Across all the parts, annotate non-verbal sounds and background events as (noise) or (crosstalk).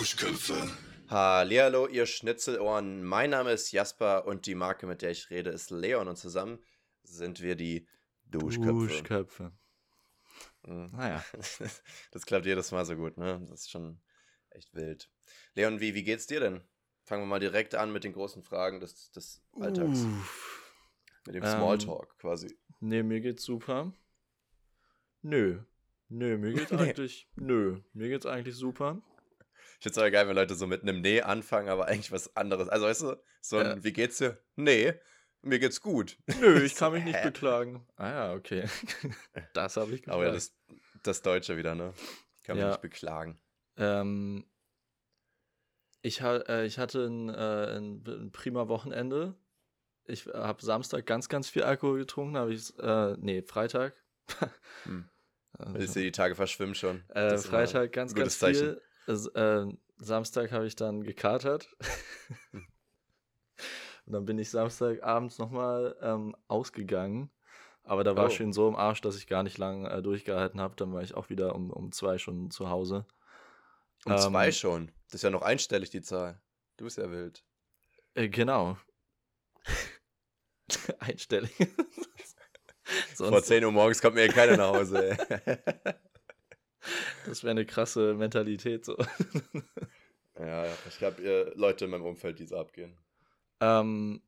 Duschköpfe. Hallihallo, ihr Schnitzelohren. Mein Name ist Jasper und die Marke, mit der ich rede, ist Leon. Und zusammen sind wir die Duschköpfe. Duschköpfe. Mhm. Naja. (laughs) Das klappt jedes Mal so gut, ne? Das ist schon echt wild. Leon, wie, wie geht's dir denn? Fangen wir mal direkt an mit den großen Fragen des, des Alltags. Uff. Mit dem Ähm, Smalltalk quasi. Nee, mir geht's super. Nö. Nö, mir geht's (laughs) Nee. eigentlich. Nö, mir geht's eigentlich super. Ich find's aber geil, wenn Leute so mit einem Nee anfangen, aber eigentlich was anderes. Also weißt du, so ein Ja. Wie geht's dir? Nee, mir geht's gut. Nö, ich (laughs) kann mich nicht beklagen. Ah ja, okay. (laughs) Das habe ich gefragt. Aber ja, das, das Deutsche wieder, ne? Kann Ja. nicht beklagen. Ähm, ich, ha äh, ich hatte ein, äh, ein, ein prima Wochenende. Ich habe Samstag ganz, ganz viel Alkohol getrunken. Habe ich, äh, nee, Freitag. (laughs) Hm. Also, Willst du die Tage verschwimmen schon? äh, Freitag ganz, ganz viel. Es- äh, Samstag habe ich dann gekatert. Hm. (laughs) Und dann bin ich Samstagabends nochmal ähm, ausgegangen. Aber da war Oh. ich schon so im Arsch, dass ich gar nicht lang äh, durchgehalten habe. Dann war ich auch wieder um, um zwei schon zu Hause. Um zwei ähm, schon. Das ist ja noch einstellig, die Zahl. Du bist ja wild. Äh, genau. (laughs) Einstellig. Vor Sonst, 10 Uhr morgens kommt mir hier keiner nach Hause. (laughs) Das wäre eine krasse Mentalität so. ja, ich habe Leute in meinem Umfeld, die so abgehen. ähm,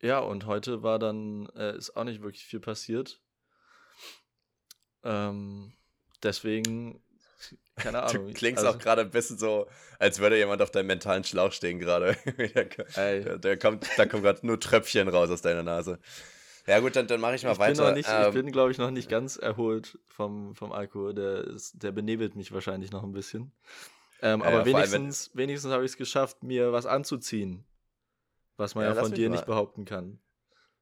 ja, und heute war dann, äh, ist auch nicht wirklich viel passiert. Ähm, deswegen, keine Ahnung. Du klingst also, auch gerade ein bisschen so, als würde jemand auf deinem mentalen Schlauch stehen gerade. (laughs) Der kommt, da kommen gerade nur Tröpfchen raus aus deiner Nase. Ja gut, dann, dann mache ich mal ich bin, weiter. noch nicht, ich Ähm, bin, glaube ich, noch nicht ganz erholt vom, vom Alkohol. Der, ist, der benebelt mich wahrscheinlich noch ein bisschen. Ähm, aber ja, allem, wenigstens, wenigstens habe ich es geschafft, mir was anzuziehen. Was man Ja, ja, von dir mal. nicht behaupten kann.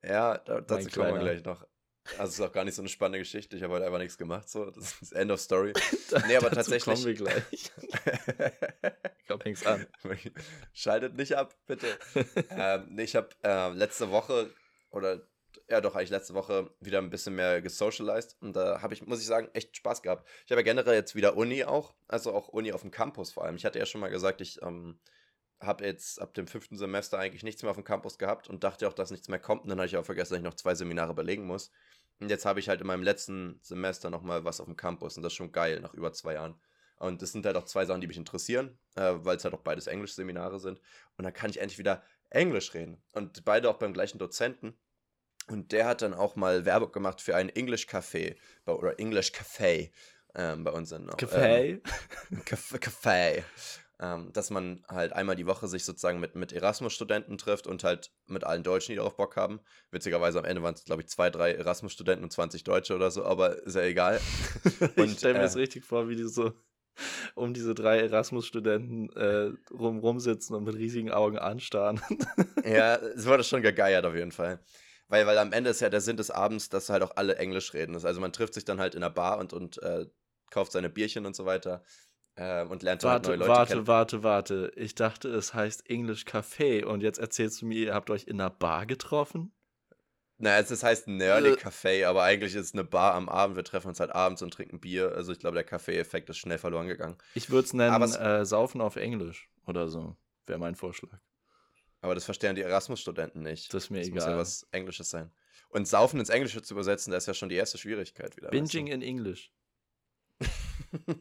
Ja, da, dazu kommen wir gleich noch. Also es ist auch gar nicht so eine spannende Geschichte. Ich habe heute einfach nichts gemacht. So, das ist End of Story. (laughs) Nee, aber tatsächlich- kommen wir gleich. (laughs) Komm, häng's an. Schaltet nicht ab, bitte. (laughs) ähm, nee, ich habe äh, letzte Woche oder ja doch eigentlich letzte Woche wieder ein bisschen mehr gesocialized und da habe ich, muss ich sagen, echt Spaß gehabt. Ich habe ja generell jetzt wieder Uni auch, also auch Uni auf dem Campus vor allem. Ich hatte ja schon mal gesagt, ich ähm, habe jetzt ab dem fünften Semester eigentlich nichts mehr auf dem Campus gehabt und dachte auch, dass nichts mehr kommt. Und dann habe ich auch vergessen, dass ich noch zwei Seminare belegen muss. Und jetzt habe ich halt in meinem letzten Semester nochmal was auf dem Campus und das ist schon geil, nach über zwei Jahren. Und das sind halt auch zwei Sachen, die mich interessieren, äh, weil es halt auch beides Englisch-Seminare sind. Und dann kann ich endlich wieder Englisch reden. Und beide auch beim gleichen Dozenten. Und der hat dann auch mal Werbung gemacht für ein English-Café bei- oder English-Café ähm, bei uns in Kaffee? Ähm, Café. (laughs) Café. Ähm, dass man halt einmal die Woche sich sozusagen mit, mit Erasmus-Studenten trifft und halt mit allen Deutschen, die darauf Bock haben. Witzigerweise am Ende waren es, glaube ich, zwei, drei Erasmus-Studenten und 20 Deutsche oder so, aber ist ja egal. (laughs) ich Und, stelle mir äh, das richtig vor, wie die so (laughs) um diese drei Erasmus-Studenten äh, rum, rumsitzen und mit riesigen Augen anstarren. Ja, es wurde schon gegeiert auf jeden Fall. Weil, weil am Ende ist ja der Sinn des Abends, dass halt auch alle Englisch reden. Also man trifft sich dann halt in der Bar und, und äh, kauft seine Bierchen und so weiter äh, und lernt dann halt neue warte, Leute warte, kennen. warte, warte. Ich dachte, es heißt English Café und jetzt erzählst du mir, ihr habt euch in einer Bar getroffen? Naja, es, heißt Nerdy Äh. Café, aber eigentlich ist es eine Bar am Abend. Wir treffen uns halt abends und trinken Bier. Also ich glaube, der Kaffee-Effekt ist schnell verloren gegangen. Ich würde es nennen äh, Saufen auf Englisch oder so. Wäre mein Vorschlag. Aber das verstehen die Erasmus-Studenten nicht. Das ist mir das muss ja egal. was Englisches sein. Und Saufen ins Englische zu übersetzen, das ist ja schon die erste Schwierigkeit wieder. weißt du? Binging in English. (laughs)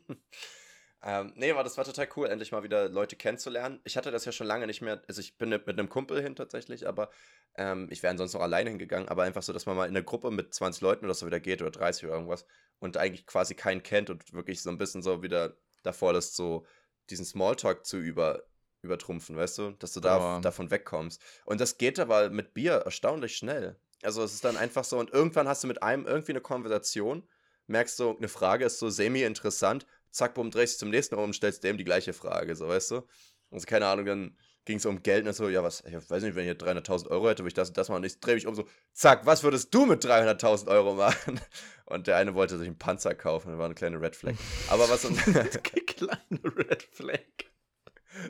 ähm, nee, aber das war total cool, endlich mal wieder Leute kennenzulernen. Ich hatte das ja schon lange nicht mehr. Also ich bin mit einem Kumpel hin tatsächlich, aber ähm, ich wäre ansonsten noch alleine hingegangen. Aber einfach so, dass man mal in einer Gruppe mit 20 Leuten oder so wieder geht oder 30 oder irgendwas und eigentlich quasi keinen kennt und wirklich so ein bisschen so wieder davor lässt, so diesen Smalltalk zu über, übertrumpfen, weißt du? Dass du da, Boah. davon wegkommst. Und das geht aber mit Bier erstaunlich schnell. Also es ist dann einfach so und irgendwann hast du mit einem irgendwie eine Konversation, merkst du, eine Frage ist so semi-interessant, zack, bumm, drehst du zum nächsten um und stellst dem die gleiche Frage, so, weißt du? Also, keine Ahnung, dann ging es um Geld und so, ja, was, ich weiß nicht, wenn ich hier 300.000 Euro hätte, würde ich das und das machen und ich drehe mich um so, zack, was würdest du mit 300.000 Euro machen? (laughs) Und der eine wollte sich einen Panzer kaufen, das war eine kleine Red Flag. Aber was, (laughs) Kleine Red Flag.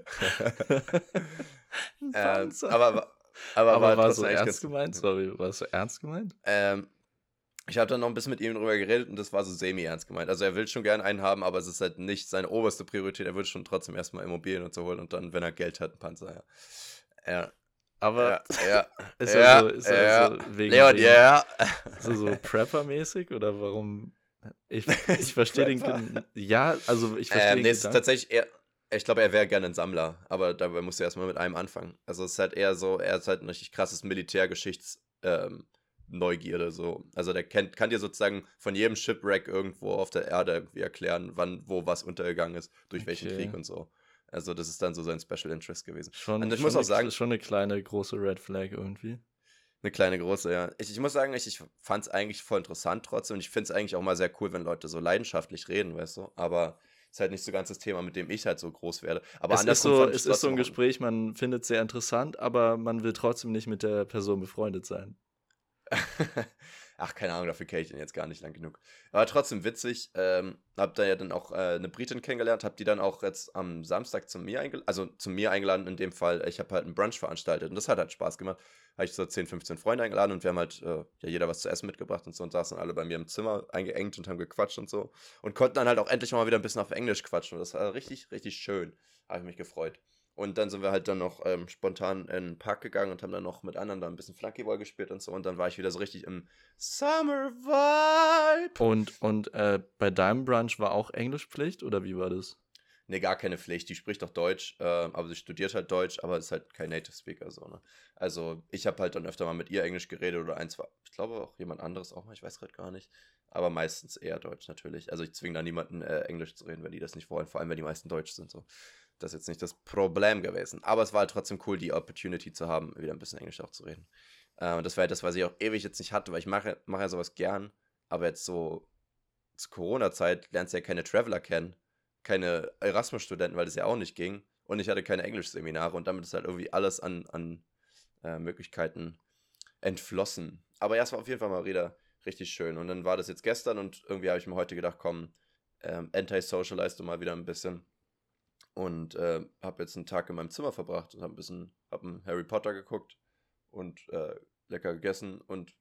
(laughs) Panzer. aber, aber, Aber war trotzdem so ernst ganz- gemeint? Sorry, war es so ernst gemeint? Ähm, ich habe dann noch ein bisschen mit ihm drüber geredet und das war so semi-ernst gemeint. Also er will schon gerne einen haben, aber es ist halt nicht seine oberste Priorität. Er würde schon trotzdem erstmal Immobilien und so holen und dann, wenn er Geld hat, ein Panzer, ja. Ja. Aber ja, ja, (laughs) ist ja, er so, ist er ja. so wegen, Leon, ja. so, so Prepper-mäßig oder warum? Ich, (laughs) ich verstehe den. Ja, also ich verstehe Ähm, den nee, es ist tatsächlich eher, ich glaube, er wäre gerne ein Sammler, aber dabei musst du erstmal mit einem anfangen. Also es ist halt eher so, er ist halt ein richtig krasses Militärgeschichts- ähm, Neugierde so. Also der kennt, kann dir sozusagen von jedem Shipwreck irgendwo auf der Erde irgendwie erklären, wann, wo was untergegangen ist, durch welchen Okay. Krieg und so. Also das ist dann so sein Special Interest gewesen. Schon, Und ich schon muss auch eine, sagen- schon eine kleine große Red Flag irgendwie. Eine kleine große, ja. Ich, ich muss sagen, ich, ich fand es eigentlich voll interessant trotzdem und ich finde es eigentlich auch mal sehr cool, wenn Leute so leidenschaftlich reden, weißt du. Aber ist halt nicht so ganz das Thema, mit dem ich halt so groß werde. Aber es ist so, es ist so ein Gespräch, man findet es sehr interessant, aber man will trotzdem nicht mit der Person befreundet sein. (laughs) Ach, keine Ahnung, dafür kenne ich den jetzt gar nicht lang genug. Aber trotzdem witzig. Ähm, hab da ja dann auch äh, eine Britin kennengelernt, hab die dann auch jetzt am Samstag zu mir eingeladen, also zu mir eingeladen in dem Fall. Ich habe halt einen Brunch veranstaltet und das hat halt Spaß gemacht. Habe ich so 10, 15 Freunde eingeladen und wir haben halt äh, ja jeder was zu essen mitgebracht und so und saßen alle bei mir im Zimmer eingeengt und haben gequatscht und so. Und konnten dann halt auch endlich mal wieder ein bisschen auf Englisch quatschen. Und das war richtig, richtig schön. Habe ich mich gefreut. Und dann sind wir halt dann noch ähm, spontan in den Park gegangen und haben dann noch mit anderen da ein bisschen Flunkyball gespielt und so. Und dann war ich wieder so richtig im Summer Vibe. Und, und äh, bei deinem Brunch war auch Englischpflicht oder wie war das? Nee, gar keine Pflicht. Die spricht doch Deutsch, ähm, aber sie studiert halt Deutsch, aber ist halt kein Native Speaker so, ne? Also ich habe halt dann öfter mal mit ihr Englisch geredet oder ein, zwei, ich glaube auch jemand anderes auch mal, ich weiß gerade gar nicht. Aber meistens eher Deutsch natürlich. Also ich zwinge da niemanden, äh, Englisch zu reden, wenn die das nicht wollen, vor allem wenn die meisten Deutsch sind so. Das ist jetzt nicht das Problem gewesen. Aber es war halt trotzdem cool, die Opportunity zu haben, wieder ein bisschen Englisch auch zu reden. Und das war halt das, was ich auch ewig jetzt nicht hatte, weil ich mache, mache ja sowas gern, aber jetzt so zur Corona-Zeit lernst du ja keine Traveler kennen, keine Erasmus-Studenten, weil das ja auch nicht ging. Und ich hatte keine Englischseminare und damit ist halt irgendwie alles an, an äh, Möglichkeiten entflossen. Aber ja, es war auf jeden Fall mal wieder richtig schön. Und dann war das jetzt gestern und irgendwie habe ich mir heute gedacht, komm, ähm, anti-socialize du mal wieder ein bisschen. Und äh, habe jetzt einen Tag in meinem Zimmer verbracht und habe ein bisschen, habe einen Harry Potter geguckt und äh, lecker gegessen und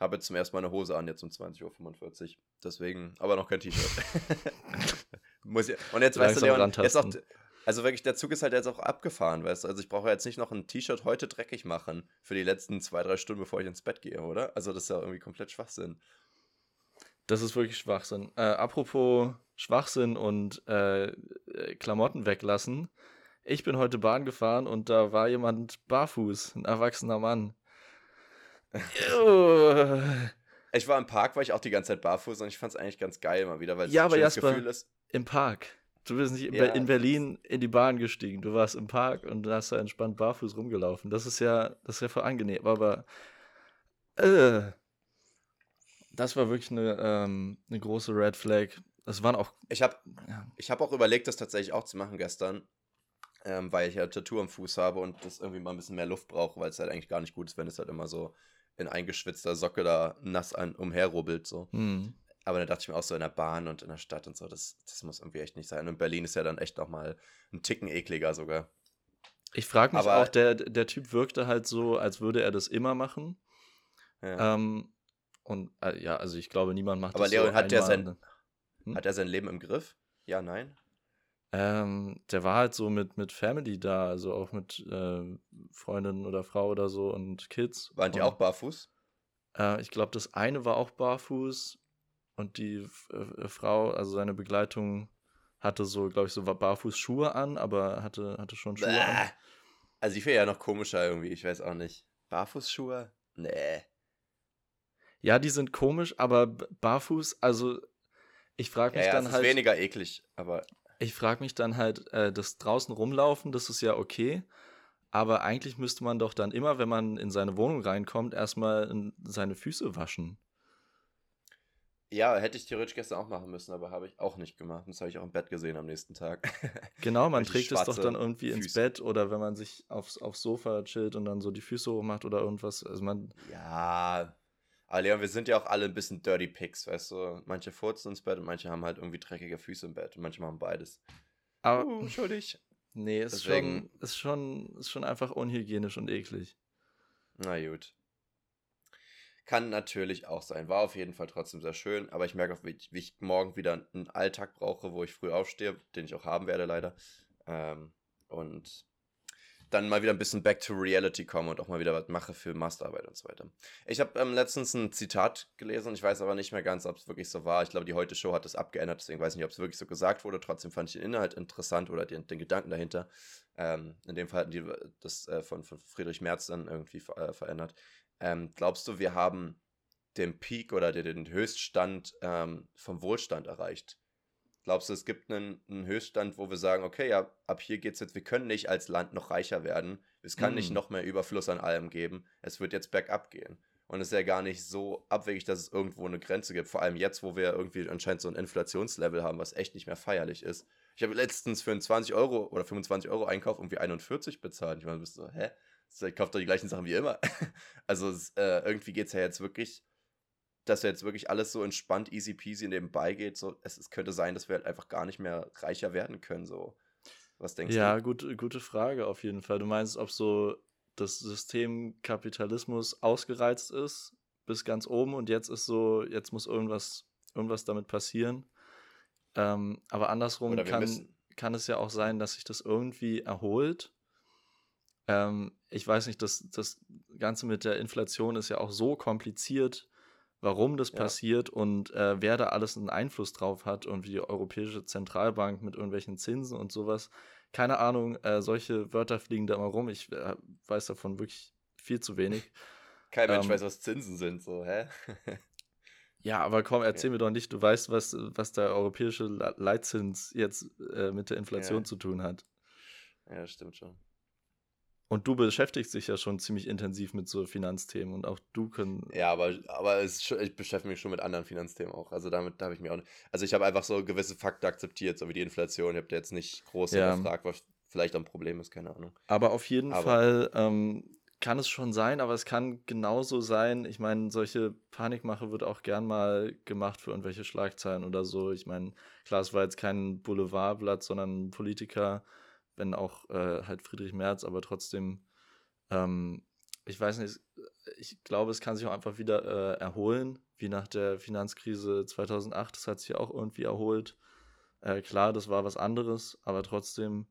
habe jetzt zum ersten Mal eine Hose an, jetzt um 20.45 Uhr. Deswegen, aber noch kein T-Shirt. (laughs) Muss ich, und jetzt weißt du, Leon, jetzt auch, also wirklich, der Zug ist halt jetzt auch abgefahren, weißt du? Also ich brauche jetzt nicht noch ein T-Shirt heute dreckig machen für die letzten zwei, drei Stunden, bevor ich ins Bett gehe, oder? Also das ist ja irgendwie komplett Schwachsinn. Das ist wirklich Schwachsinn. Äh, apropos Schwachsinn und äh, äh, Klamotten weglassen. Ich bin heute Bahn gefahren und da war jemand barfuß, ein erwachsener Mann. (laughs) Ich war im Park, war ich auch die ganze Zeit barfuß und ich fand es eigentlich ganz geil mal wieder, weil es Ja, ein schönes Gefühl ist. Im Park. Du bist nicht in, Ja, in Berlin in die Bahn gestiegen. Du warst im Park und da hast da entspannt barfuß rumgelaufen. Das ist ja, das ist ja voll angenehm. Aber äh, das war wirklich eine, ähm, eine große Red Flag. Das waren auch. Ich habe Ja, ich hab auch überlegt, das tatsächlich auch zu machen gestern, ähm, weil ich ja Tattoo am Fuß habe und das irgendwie mal ein bisschen mehr Luft brauche, weil es halt eigentlich gar nicht gut ist, wenn es halt immer so in eingeschwitzter Socke da nass an, umherrubbelt. So. hm. Aber dann dachte ich mir auch so in der Bahn und in der Stadt und so, das, das muss irgendwie echt nicht sein. Und Berlin ist ja dann echt nochmal ein Ticken ekliger sogar. Ich frage mich Aber- auch, der, der Typ wirkte halt so, als würde er das immer machen. Ja. Ähm, und äh, ja, also ich glaube, niemand macht Aber das Leon, so hat der einmal. sein- hm? Hat er sein Leben im Griff? Ja, nein? Ähm, der war halt so mit, mit Family da, also auch mit äh, Freundin oder Frau oder so und Kids. Waren die und, auch barfuß? Äh, ich glaube, das eine war auch barfuß und die äh, äh, Frau, also seine Begleitung, hatte so, glaube ich, so Barfußschuhe an, aber hatte, hatte schon Schuhe an. Bäh. Also ich finde ja noch komischer irgendwie, ich weiß auch nicht. Barfußschuhe? Nee. Ja, die sind komisch, aber barfuß, also ich frage Ja, mich ja, dann es ist halt. weniger eklig, aber Ich frage mich dann halt, äh, das draußen rumlaufen, das ist ja okay. Aber eigentlich müsste man doch dann immer, wenn man in seine Wohnung reinkommt, erstmal in seine Füße waschen. ja, hätte ich theoretisch gestern auch machen müssen, aber habe ich auch nicht gemacht. Das habe ich auch im Bett gesehen am nächsten Tag. (laughs) Genau, man trägt es doch dann irgendwie ins Füße. Bett oder wenn man sich aufs, aufs Sofa chillt und dann so die Füße hochmacht oder irgendwas. Also man, ja. Aber Leon, wir sind ja auch alle ein bisschen Dirty Pigs, weißt du? Manche furzen ins Bett und manche haben halt irgendwie dreckige Füße im Bett und manche machen beides. aber Uh, schuldig. nee, ist deswegen- schon, ist, schon, ist schon einfach unhygienisch und eklig. Na gut. Kann natürlich auch sein. War auf jeden Fall trotzdem sehr schön, aber ich merke auch, wie ich, wie ich morgen wieder einen Alltag brauche, wo ich früh aufstehe, den ich auch haben werde, leider. Ähm, und dann mal wieder ein bisschen back to reality komme und auch mal wieder was mache für Masterarbeit und so weiter. Ich habe ähm, letztens ein Zitat gelesen, ich weiß aber nicht mehr ganz, ob es wirklich so war. Ich glaube, die Heute Show hat das abgeändert, deswegen weiß ich nicht, ob es wirklich so gesagt wurde. Trotzdem fand ich den Inhalt interessant oder den, den Gedanken dahinter. Ähm, in dem Fall hatten die das äh, von, von Friedrich Merz dann irgendwie äh, verändert. Ähm, glaubst du, wir haben den Peak oder den Höchststand ähm, vom Wohlstand erreicht? Glaubst du, es gibt einen, einen, Höchststand, wo wir sagen, okay, ja, ab hier geht's jetzt, wir können nicht als Land noch reicher werden, es kann mm. nicht noch mehr Überfluss an allem geben, es wird jetzt bergab gehen. Und es ist ja gar nicht so abwegig, dass es irgendwo eine Grenze gibt. Vor allem jetzt, wo wir irgendwie anscheinend so ein Inflationslevel haben, was echt nicht mehr feierlich ist. Ich habe letztens für einen 20 Euro oder 25 Euro Einkauf irgendwie 41 bezahlt. Ich meine, bist so, hä? Ich kaufe doch die gleichen Sachen wie immer. (laughs) also es, äh, irgendwie geht es ja jetzt wirklich dass jetzt wirklich alles so entspannt, easy peasy nebenbei geht. So, es, es könnte sein, dass wir halt einfach gar nicht mehr reicher werden können. So, was denkst ja, du? Ja, gut, gute Frage auf jeden Fall. Du meinst, ob so das System Kapitalismus ausgereizt ist bis ganz oben und jetzt ist so, jetzt muss irgendwas, irgendwas damit passieren. Ähm, aber andersrum kann, kann es ja auch sein, dass sich das irgendwie erholt. Ähm, ich weiß nicht, das, das Ganze mit der Inflation ist ja auch so kompliziert warum das ja. passiert und äh, wer da alles einen Einfluss drauf hat und wie die Europäische Zentralbank mit irgendwelchen Zinsen und sowas. Keine Ahnung, äh, solche Wörter fliegen da immer rum. Ich äh, weiß davon wirklich viel zu wenig. (laughs) Kein Mensch ähm, weiß, was Zinsen sind, so, hä? (laughs) ja, aber komm, erzähl ja. mir doch nicht, du weißt, was, was der europäische Leitzins jetzt äh, mit der Inflation ja. zu tun hat. Ja, stimmt schon. Und du beschäftigst dich ja schon ziemlich intensiv mit so Finanzthemen und auch du können. Ja, aber, aber schon, ich beschäftige mich schon mit anderen Finanzthemen auch. Also damit habe ich mir auch. Also ich habe einfach so gewisse Fakten akzeptiert, so wie die Inflation. Ich habe da jetzt nicht groß ja. gefragt, was vielleicht ein Problem ist, keine Ahnung. Aber auf jeden aber, Fall ähm, kann es schon sein, aber es kann genauso sein. Ich meine, solche Panikmache wird auch gern mal gemacht für irgendwelche Schlagzeilen oder so. Ich meine, klar, es war jetzt kein Boulevardblatt, sondern ein Politiker wenn auch äh, halt Friedrich Merz, aber trotzdem, ähm, ich weiß nicht, ich glaube, es kann sich auch einfach wieder äh, erholen, wie nach der Finanzkrise 2008. Das hat sich auch irgendwie erholt. Äh, klar, das war was anderes, aber trotzdem,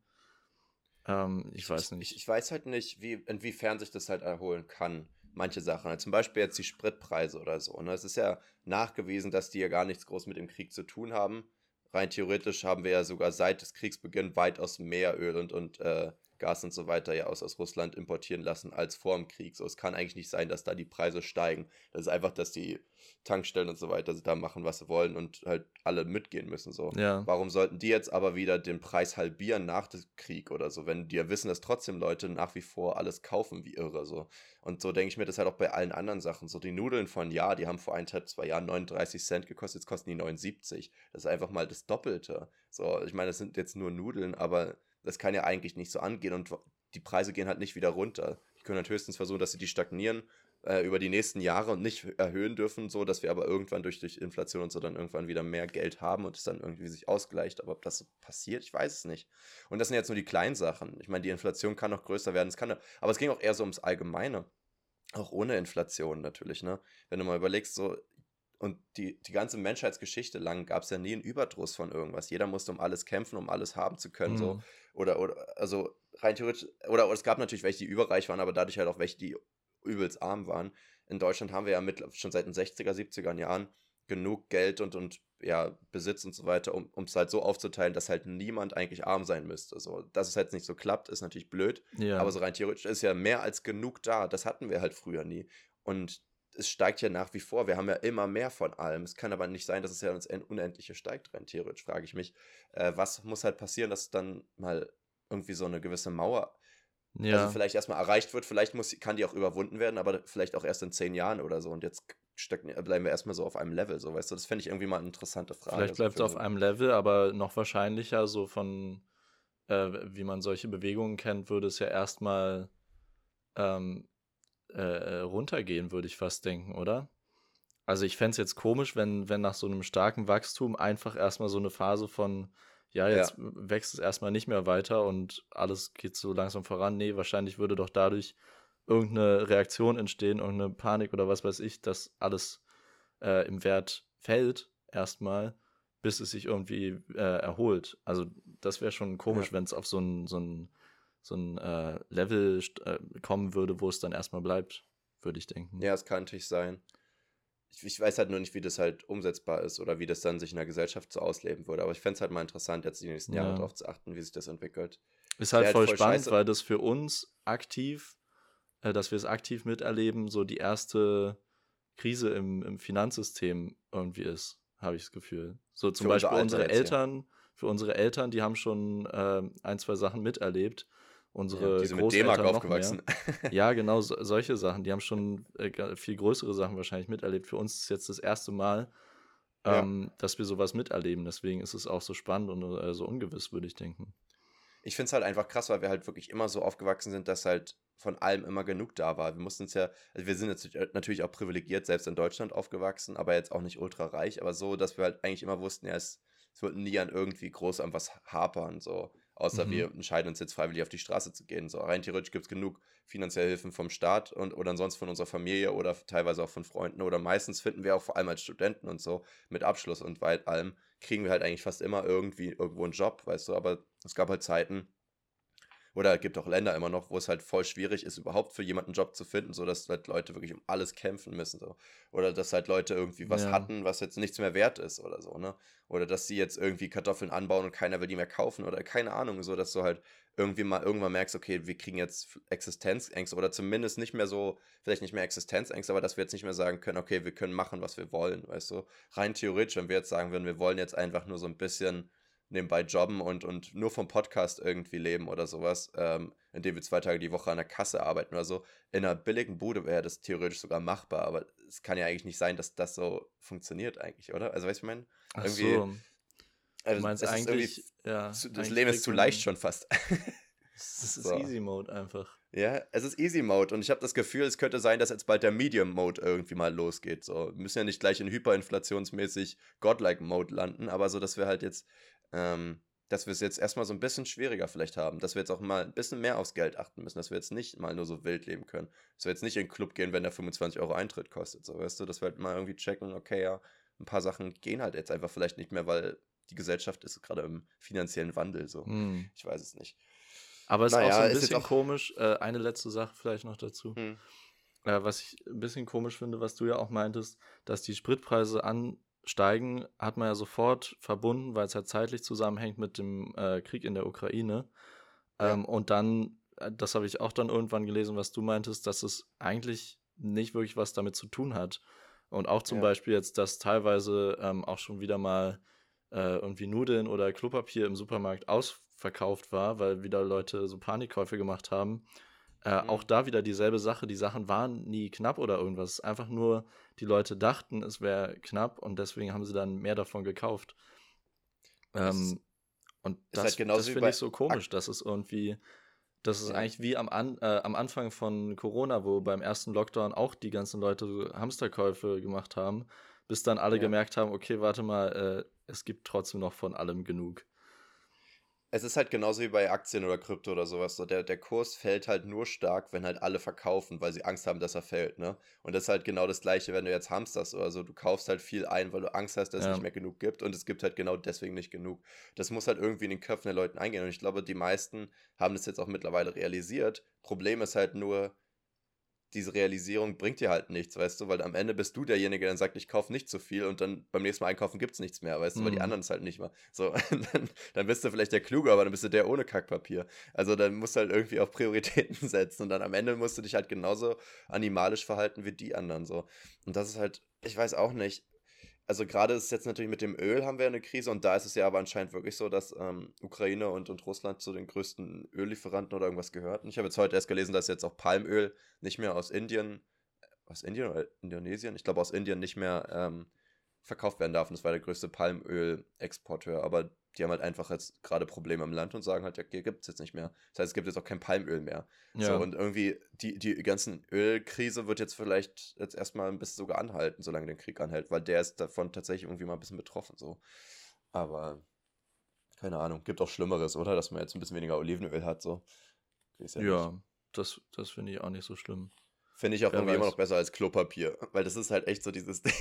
ähm, ich, ich weiß nicht. Ich, ich, weiß halt nicht, wie, inwiefern sich das halt erholen kann. Manche Sachen, zum Beispiel jetzt die Spritpreise oder so. Ne? Es ist ja nachgewiesen, dass die ja gar nichts groß mit dem Krieg zu tun haben rein theoretisch haben wir ja sogar seit des Kriegsbeginn weitaus mehr Öl und, und äh, Gas und so weiter ja aus, aus Russland importieren lassen als vor dem Krieg. So, es kann eigentlich nicht sein, dass da die Preise steigen. Das ist einfach, dass die Tankstellen und so weiter da machen, was sie wollen und halt alle mitgehen müssen. So. Ja. Warum sollten die jetzt aber wieder den Preis halbieren nach dem Krieg oder so, wenn die ja wissen, dass trotzdem Leute nach wie vor alles kaufen wie irre. So. Und so denke ich mir das halt auch bei allen anderen Sachen. So die Nudeln von ja, die haben vor ein, zwei Jahren 39 Cent gekostet, jetzt kosten die 79. Das ist einfach mal das Doppelte. So, ich meine, das sind jetzt nur Nudeln, aber das kann ja eigentlich nicht so angehen und die Preise gehen halt nicht wieder runter. Die können halt höchstens versuchen, dass sie die stagnieren äh, über die nächsten Jahre und nicht erhöhen dürfen, so dass wir aber irgendwann durch, durch Inflation und so dann irgendwann wieder mehr Geld haben und es dann irgendwie sich ausgleicht. Aber ob das so passiert, ich weiß es nicht. Und das sind jetzt nur die kleinen Sachen. Ich meine, die Inflation kann noch größer werden, es kann, aber es ging auch eher so ums Allgemeine. Auch ohne Inflation natürlich, ne? Wenn du mal überlegst, so, und die, die ganze Menschheitsgeschichte lang gab es ja nie einen Überdruss von irgendwas. Jeder musste um alles kämpfen, um alles haben zu können. Mhm. So. Oder, oder, also rein theoretisch, oder, oder es gab natürlich welche, die überreich waren, aber dadurch halt auch welche, die übelst arm waren. In Deutschland haben wir ja mit, schon seit den 60er, 70er Jahren genug Geld und, und ja, Besitz und so weiter, um es halt so aufzuteilen, dass halt niemand eigentlich arm sein müsste. So, dass es halt nicht so klappt, ist natürlich blöd. Ja. Aber so rein theoretisch ist ja mehr als genug da. Das hatten wir halt früher nie. Und es steigt ja nach wie vor. Wir haben ja immer mehr von allem. Es kann aber nicht sein, dass es ja ins Unendliche steigt, rein theoretisch, frage ich mich. Äh, was muss halt passieren, dass dann mal irgendwie so eine gewisse Mauer, ja. also vielleicht erstmal erreicht wird, vielleicht muss, kann die auch überwunden werden, aber vielleicht auch erst in zehn Jahren oder so. Und jetzt stecken, bleiben wir erstmal so auf einem Level, so weißt du. Das fände ich irgendwie mal eine interessante Frage. Vielleicht bleibt es auf einem Level, aber noch wahrscheinlicher, so von, äh, wie man solche Bewegungen kennt, würde es ja erstmal ähm, äh, äh, runtergehen, würde ich fast denken, oder? Also ich fände es jetzt komisch, wenn, wenn nach so einem starken Wachstum einfach erstmal so eine Phase von, ja, jetzt ja. wächst es erstmal nicht mehr weiter und alles geht so langsam voran. Nee, wahrscheinlich würde doch dadurch irgendeine Reaktion entstehen, irgendeine Panik oder was weiß ich, dass alles äh, im Wert fällt erstmal, bis es sich irgendwie äh, erholt. Also das wäre schon komisch, ja. wenn es auf so ein, so ein, so ein äh, Level äh, kommen würde, wo es dann erstmal bleibt, würde ich denken. Ja, es kann natürlich sein. Ich, ich, weiß halt nur nicht, wie das halt umsetzbar ist oder wie das dann sich in der Gesellschaft so ausleben würde. Aber ich fände es halt mal interessant, jetzt die nächsten ja. Jahre darauf zu achten, wie sich das entwickelt. Ist halt, halt voll, voll spannend, scheiße. weil das für uns aktiv, äh, dass wir es aktiv miterleben, so die erste Krise im, im Finanzsystem irgendwie ist, habe ich das Gefühl. So zum für Beispiel unsere jetzt, Eltern, für unsere Eltern, die haben schon äh, ein, zwei Sachen miterlebt. Unsere ja, die sind mit D-Mark aufgewachsen. (laughs) ja, genau, so, solche Sachen. Die haben schon äh, viel größere Sachen wahrscheinlich miterlebt. Für uns ist jetzt das erste Mal, ähm, ja. dass wir sowas miterleben. Deswegen ist es auch so spannend und äh, so ungewiss, würde ich denken. Ich finde es halt einfach krass, weil wir halt wirklich immer so aufgewachsen sind, dass halt von allem immer genug da war. Wir mussten es ja, also wir sind jetzt natürlich auch privilegiert, selbst in Deutschland aufgewachsen, aber jetzt auch nicht ultra reich, aber so, dass wir halt eigentlich immer wussten, ja, es, es wird nie an irgendwie groß an was hapern, so. Außer mhm. wir entscheiden uns jetzt freiwillig auf die Straße zu gehen. So rein theoretisch gibt es genug finanzielle Hilfen vom Staat und oder ansonsten von unserer Familie oder teilweise auch von Freunden. Oder meistens finden wir auch vor allem als Studenten und so mit Abschluss und weit allem kriegen wir halt eigentlich fast immer irgendwie irgendwo einen Job, weißt du. Aber es gab halt Zeiten, oder es gibt auch Länder immer noch, wo es halt voll schwierig ist, überhaupt für jemanden einen Job zu finden, so dass halt Leute wirklich um alles kämpfen müssen. So. Oder dass halt Leute irgendwie was ja. hatten, was jetzt nichts mehr wert ist oder so, ne? Oder dass sie jetzt irgendwie Kartoffeln anbauen und keiner will die mehr kaufen oder keine Ahnung, so dass du halt irgendwie mal irgendwann merkst, okay, wir kriegen jetzt Existenzängste oder zumindest nicht mehr so, vielleicht nicht mehr Existenzängste, aber dass wir jetzt nicht mehr sagen können, okay, wir können machen, was wir wollen, weißt du? Rein theoretisch, wenn wir jetzt sagen würden, wir wollen jetzt einfach nur so ein bisschen nebenbei jobben und, und nur vom Podcast irgendwie leben oder sowas, ähm, indem wir zwei Tage die Woche an der Kasse arbeiten oder so. In einer billigen Bude wäre das theoretisch sogar machbar, aber es kann ja eigentlich nicht sein, dass das so funktioniert eigentlich, oder? Also weißt du, ich meine? Irgendwie, so. Also, du meinst eigentlich, ja, das eigentlich Leben ist zu leicht schon fast. (laughs) Das ist so. Easy Mode einfach. Ja, es ist Easy Mode und ich habe das Gefühl, es könnte sein, dass jetzt bald der Medium Mode irgendwie mal losgeht. So, wir müssen ja nicht gleich in hyperinflationsmäßig Godlike Mode landen, aber so, dass wir halt jetzt ähm, dass wir es jetzt erstmal so ein bisschen schwieriger vielleicht haben, dass wir jetzt auch mal ein bisschen mehr aufs Geld achten müssen, dass wir jetzt nicht mal nur so wild leben können, dass wir jetzt nicht in den Club gehen, wenn der 25 Euro Eintritt kostet, so weißt du, dass wir halt mal irgendwie checken, okay, ja, ein paar Sachen gehen halt jetzt einfach vielleicht nicht mehr, weil die Gesellschaft ist gerade im finanziellen Wandel, so. Hm. Ich weiß es nicht. Aber es naja, ist auch so ein bisschen komisch, äh, eine letzte Sache vielleicht noch dazu. Hm. Äh, was ich ein bisschen komisch finde, was du ja auch meintest, dass die Spritpreise an steigen, hat man ja sofort verbunden, weil es halt zeitlich zusammenhängt mit dem äh, Krieg in der Ukraine. Ja. Ähm, und dann, äh, das habe ich auch dann irgendwann gelesen, was du meintest, dass es eigentlich nicht wirklich was damit zu tun hat. Und auch zum ja. Beispiel jetzt, dass teilweise ähm, auch schon wieder mal äh, irgendwie Nudeln oder Klopapier im Supermarkt ausverkauft war, weil wieder Leute so Panikkäufe gemacht haben. Äh, mhm. Auch da wieder dieselbe Sache. Die Sachen waren nie knapp oder irgendwas. Einfach nur, die Leute dachten, es wäre knapp und deswegen haben sie dann mehr davon gekauft. Ähm, und das, halt das finde ich so komisch, dass es irgendwie, das ist ja. eigentlich wie am, An, äh, am Anfang von Corona, wo beim ersten Lockdown auch die ganzen Leute Hamsterkäufe gemacht haben, bis dann alle ja. gemerkt haben, okay, warte mal, äh, es gibt trotzdem noch von allem genug es ist halt genauso wie bei Aktien oder Krypto oder sowas. So der, der Kurs fällt halt nur stark, wenn halt alle verkaufen, weil sie Angst haben, dass er fällt, ne? Und das ist halt genau das Gleiche, wenn du jetzt hamsterst oder so. Du kaufst halt viel ein, weil du Angst hast, dass ja. es nicht mehr genug gibt und es gibt halt genau deswegen nicht genug. Das muss halt irgendwie in den Köpfen der Leute eingehen und ich glaube, die meisten haben das jetzt auch mittlerweile realisiert. Problem ist halt nur, diese Realisierung bringt dir halt nichts, weißt du, weil am Ende bist du derjenige, der dann sagt, ich kaufe nicht zu so viel und dann beim nächsten Mal einkaufen gibt es nichts mehr, weißt du, weil die mhm. anderen es halt nicht mehr. So, (laughs) dann, dann, bist du vielleicht der Kluge, aber dann bist du der ohne Kackpapier. Also dann musst du halt irgendwie auch Prioritäten (laughs) setzen und dann am Ende musst du dich halt genauso animalisch verhalten wie die anderen, so. Und das ist halt, ich weiß auch nicht, also gerade ist jetzt natürlich mit dem Öl haben wir eine Krise und da ist es ja aber anscheinend wirklich so, dass ähm, Ukraine und, und Russland zu den größten Öllieferanten oder irgendwas gehörten. Ich habe jetzt heute erst gelesen, dass jetzt auch Palmöl nicht mehr aus Indien, aus Indien oder Indonesien, ich glaube aus Indien nicht mehr ähm, verkauft werden darf. Und das war der größte Palmöl-Exporteur. Aber die haben halt einfach jetzt gerade Probleme im Land und sagen halt, ja, hier gibt es jetzt nicht mehr. Das heißt, es gibt jetzt auch kein Palmöl mehr. Ja. So, und irgendwie die, die ganzen Ölkrise wird jetzt vielleicht jetzt erstmal ein bisschen sogar anhalten, solange der Krieg anhält, weil der ist davon tatsächlich irgendwie mal ein bisschen betroffen. So. Aber keine Ahnung, gibt auch Schlimmeres, oder? Dass man jetzt ein bisschen weniger Olivenöl hat. So. Ja, ja das, das finde ich auch nicht so schlimm. Finde ich auch Wer irgendwie immer noch besser als Klopapier. (laughs) Weil das ist halt echt so dieses (laughs) Ding.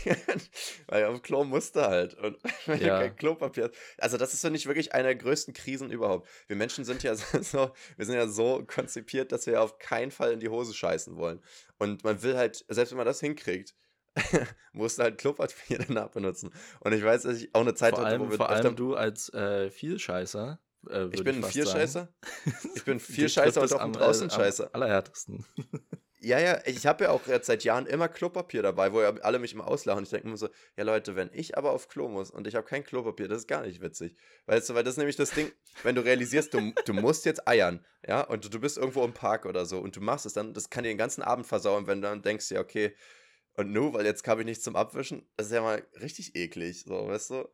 weil auf Klo musst du halt. Und (laughs) wenn Ja. du kein Klopapier hast. Also, das ist, finde ich, wirklich eine der größten Krisen überhaupt. Wir Menschen sind ja so, wir sind ja so konzipiert, dass wir auf keinen Fall in die Hose scheißen wollen. Und man will halt, selbst wenn man das hinkriegt, musst du halt Klopapier danach benutzen. Und ich weiß, dass ich auch eine Zeit Vor hatte, allem, wo wir vor allem du als äh, Vielscheißer. Äh, Ich bin ein fast Vierscheißer. sagen. Ich bin Dir Vierscheißer trifft und auch ein äh, Draußenscheißer. Am allerhärtesten. Ja, ja, ich habe ja auch jetzt seit Jahren immer Klopapier dabei, wo ja alle mich immer auslachen. Ich denke mir so, ja Leute, wenn ich aber auf Klo muss und ich habe kein Klopapier, das ist gar nicht witzig. Weißt du, weil das ist nämlich das Ding, wenn du realisierst, du, du musst jetzt eiern, ja, und du, du bist irgendwo im Park oder so und du machst es dann, das kann dir den ganzen Abend versauen, wenn du dann denkst, ja, okay, und nu, weil jetzt habe ich nichts zum Abwischen, das ist ja mal richtig eklig, so, weißt du?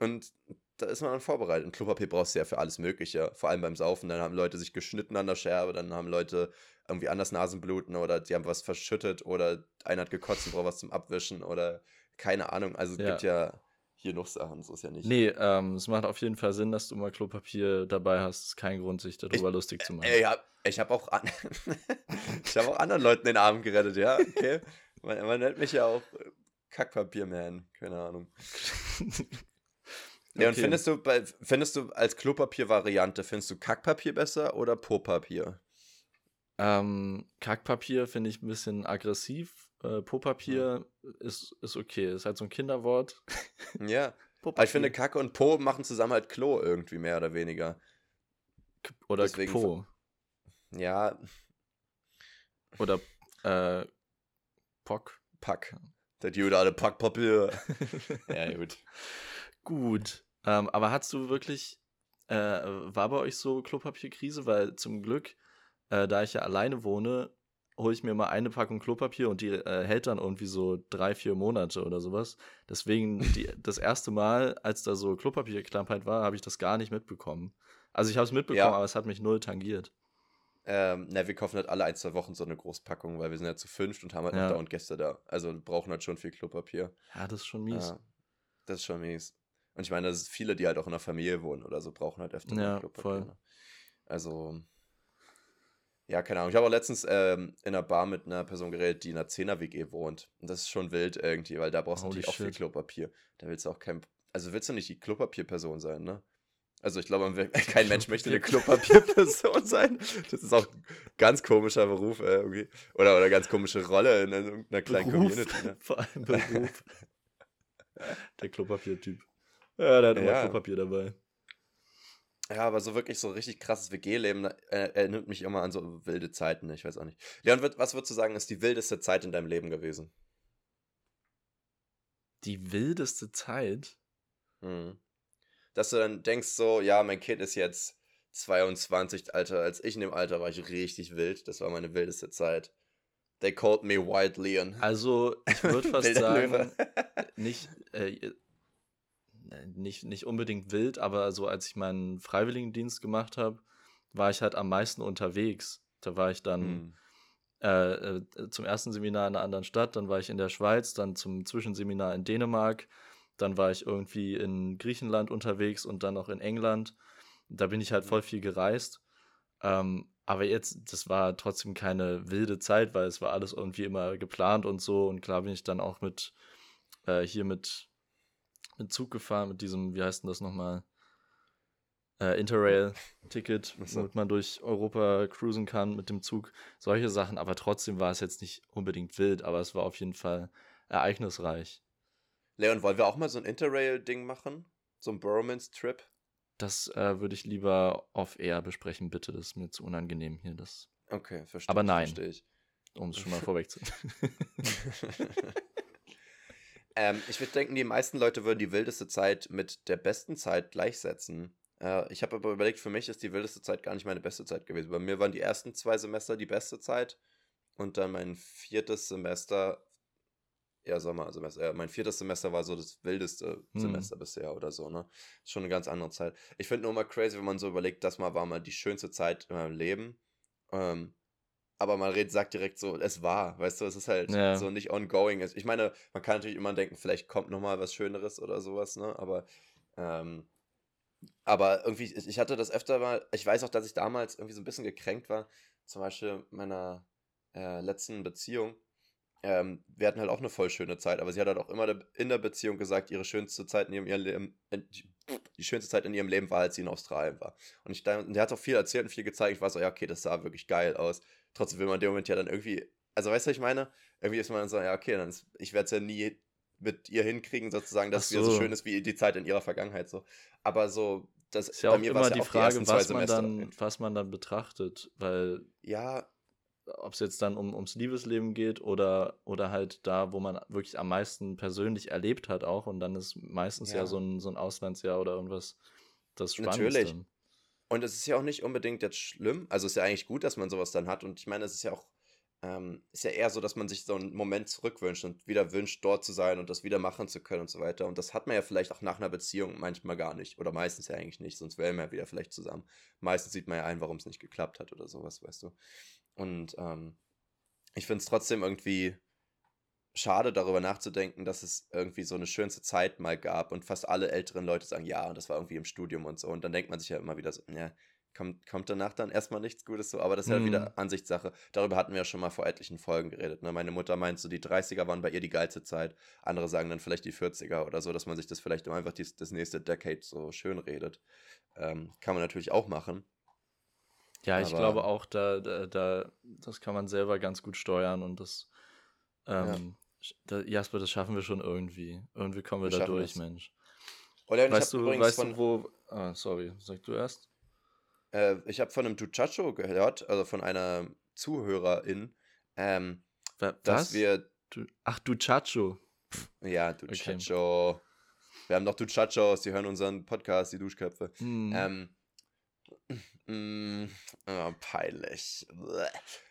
Und da ist man dann vorbereitet. Und Klopapier brauchst du ja für alles Mögliche, vor allem beim Saufen. Dann haben Leute sich geschnitten an der Scherbe, dann haben Leute irgendwie anders Nasenbluten oder die haben was verschüttet oder einer hat gekotzt und braucht was zum Abwischen oder keine Ahnung. Also es Ja. gibt ja hier noch Sachen, so ist ja nicht. Nee, ähm, es macht auf jeden Fall Sinn, dass du mal Klopapier dabei hast. Ist kein Grund, sich darüber lustig zu machen. Ey, ja, ich habe auch, an (laughs) ich hab auch anderen Leuten den Abend gerettet, ja, okay. Man, man nennt mich ja auch äh, Kackpapier-Man, keine Ahnung. (laughs) Ja, und Okay. findest du, findest du als Klopapier-Variante, findest du Kackpapier besser oder Popapier? Ähm, Kackpapier finde ich ein bisschen aggressiv. Äh, Popapier ist, ist okay. Ist halt so ein Kinderwort. (laughs) Ja, aber ich finde, Kacke und Po machen zusammen halt Klo irgendwie mehr oder weniger. Oder deswegen Po. Ja, Oder äh, Pock. Pack. Der Jude alle Packpapier. (laughs) ja, gut. Gut. Ähm, aber hast du wirklich, äh, war bei euch so Klopapierkrise? Weil zum Glück, äh, da ich ja alleine wohne, hole ich mir mal eine Packung Klopapier und die äh, hält dann irgendwie so drei, vier Monate oder sowas. Deswegen, die, (laughs) das erste Mal, als da so Klopapierknappheit war, habe ich das gar nicht mitbekommen. Also ich habe es mitbekommen, Ja. aber es hat mich null tangiert. Ähm, na, wir kaufen halt alle ein, zwei Wochen so eine Großpackung, weil wir sind ja zu fünft und haben halt Ja. noch dauernd Gäste da. Also brauchen halt schon viel Klopapier. Ja, das ist schon mies. Ja, das ist schon mies. Und ich meine, viele, die halt auch in der Familie wohnen oder so, brauchen halt öfter Ja, Klopapier. voll. Ne? Also, ja, keine Ahnung. Ich habe auch letztens ähm, in einer Bar mit einer Person geredet, die in einer 10er-WG wohnt. Und das ist schon wild irgendwie, weil da brauchst du natürlich auch viel. Klopapier. Da willst du auch kein. Also willst du nicht die Klopapierperson sein, ne? Also ich glaube, (laughs) kein Mensch möchte eine Klopapierperson (laughs) sein. Das ist auch ein ganz komischer Beruf äh, irgendwie. Oder, oder ganz komische Rolle in irgendeiner kleinen Beruf. Community. Ne? (laughs) Vor allem Beruf. der Klopapiertyp. Ja, der hat immer Ja. Klopapier dabei. Ja, aber so wirklich so richtig krasses WG-Leben äh, erinnert mich immer an so wilde Zeiten. Ich weiß auch nicht. Leon, was würdest du sagen, ist die wildeste Zeit in deinem Leben gewesen? Die wildeste Zeit. Mhm. Dass du dann denkst so, ja, mein Kind ist jetzt 22, Alter. Als ich in dem Alter war ich richtig wild. Das war meine wildeste Zeit. They called me Wild Leon. Also, ich würde (laughs) fast sagen, nicht, äh, nicht, nicht unbedingt wild, aber so als ich meinen Freiwilligendienst gemacht habe, war ich halt am meisten unterwegs. Da war ich dann Hm. äh, äh, zum ersten Seminar in einer anderen Stadt, dann war ich in der Schweiz, dann zum Zwischenseminar in Dänemark, dann war ich irgendwie in Griechenland unterwegs und dann noch in England. Da bin ich halt voll viel gereist. Ähm, aber jetzt, das war trotzdem keine wilde Zeit, weil es war alles irgendwie immer geplant und so. Und klar bin ich dann auch mit äh, hier mit, mit Zug gefahren, mit diesem, wie heißt denn das nochmal? Äh, Interrail-Ticket, womit man durch Europa cruisen kann mit dem Zug. Solche Sachen, aber trotzdem war es jetzt nicht unbedingt wild, aber es war auf jeden Fall ereignisreich. Leon, wollen wir auch mal so ein Interrail-Ding machen? So ein Borrowmans-Trip? Das äh, würde ich lieber off-air besprechen, bitte. Das ist mir zu unangenehm hier, das, Okay, verstehe Aber ich, nein. Verstehe ich. um es schon mal vorwegzunehmen. (laughs) (laughs) ähm, ich würde denken, die meisten Leute würden die wildeste Zeit mit der besten Zeit gleichsetzen. Äh, ich habe aber überlegt, für mich ist die wildeste Zeit gar nicht meine beste Zeit gewesen. Bei mir waren die ersten zwei Semester die beste Zeit und dann mein viertes Semester, ja, Sommersemester, ja, mein viertes Semester war so das wildeste Hm. Semester bisher oder so, ne? Ist schon eine ganz andere Zeit. Ich finde nur mal crazy, wenn man so überlegt, das mal war mal die schönste Zeit in meinem Leben. Ähm, aber man redet, sagt direkt so, es war, weißt du, es ist halt Ja. so nicht ongoing. Ich meine, man kann natürlich immer denken, vielleicht kommt noch mal was Schöneres oder sowas, ne? Aber, ähm, aber irgendwie, ich hatte das öfter mal, ich weiß auch, dass ich damals irgendwie so ein bisschen gekränkt war, zum Beispiel meiner äh, letzten Beziehung, ähm, wir hatten halt auch eine voll schöne Zeit, aber sie hat halt auch immer in der Beziehung gesagt, ihre schönste Zeit in ihrem, ihrem Leben, die schönste Zeit in ihrem Leben war, als sie in Australien war. Und ich und der hat auch viel erzählt und viel gezeigt. Ich war so, ja, okay, das sah wirklich geil aus. Trotzdem will man in dem Moment ja dann irgendwie, also weißt du, was ich meine? Irgendwie ist man dann so, ja, okay, dann ist, ich werde es ja nie mit ihr hinkriegen, sozusagen, dass es so. wieder so schön ist wie die Zeit in ihrer Vergangenheit so. Aber so, das ist ja auch immer die Frage, die was man dann, was man dann betrachtet, weil ja, ob es jetzt dann um, ums Liebesleben geht oder, oder halt da, wo man wirklich am meisten persönlich erlebt hat auch und dann ist meistens ja, ja so, ein, so ein Auslandsjahr oder irgendwas das Spannendste. Natürlich. Und es ist ja auch nicht unbedingt jetzt schlimm, also es ist ja eigentlich gut, dass man sowas dann hat und ich meine, es ist ja auch ähm, ist ja eher so, dass man sich so einen Moment zurückwünscht und wieder wünscht, dort zu sein und das wieder machen zu können und so weiter. Und das hat man ja vielleicht auch nach einer Beziehung manchmal gar nicht. Oder meistens ja eigentlich nicht, sonst wären wir ja wieder vielleicht zusammen. Meistens sieht man ja ein, warum es nicht geklappt hat oder sowas, weißt du. Und ähm, ich finde es trotzdem irgendwie schade, darüber nachzudenken, dass es irgendwie so eine schönste Zeit mal gab und fast alle älteren Leute sagen, ja, und das war irgendwie im Studium und so. Und dann denkt man sich ja immer wieder so, ja, kommt, kommt danach dann erstmal nichts Gutes so, aber das ist ja mhm. wieder Ansichtssache. Darüber hatten wir ja schon mal vor etlichen Folgen geredet. Ne? Meine Mutter meint so, die 30er waren bei ihr die geilste Zeit. Andere sagen dann vielleicht die 40er oder so, dass man sich das vielleicht einfach dies, das nächste Decade so schön redet. Ähm, kann man natürlich auch machen. Ja, ich glaube auch, da, da, da, das kann man selber ganz gut steuern und das, ähm, ja. Da, Jasper, das schaffen wir schon irgendwie. Irgendwie kommen wir, wir da durch, das. Mensch. Oder weißt du, weißt du, wo, ah, sorry, sag du erst. Äh, ich habe von einem Ducacho gehört, also von einer Zuhörerin, ähm, Was? dass wir. Du, ach, Ducacho. Ja, Ducacho. Okay. Wir haben noch Duchachos, die hören unseren Podcast, die Duschköpfe. Hm. Ähm, mm, oh, peinlich.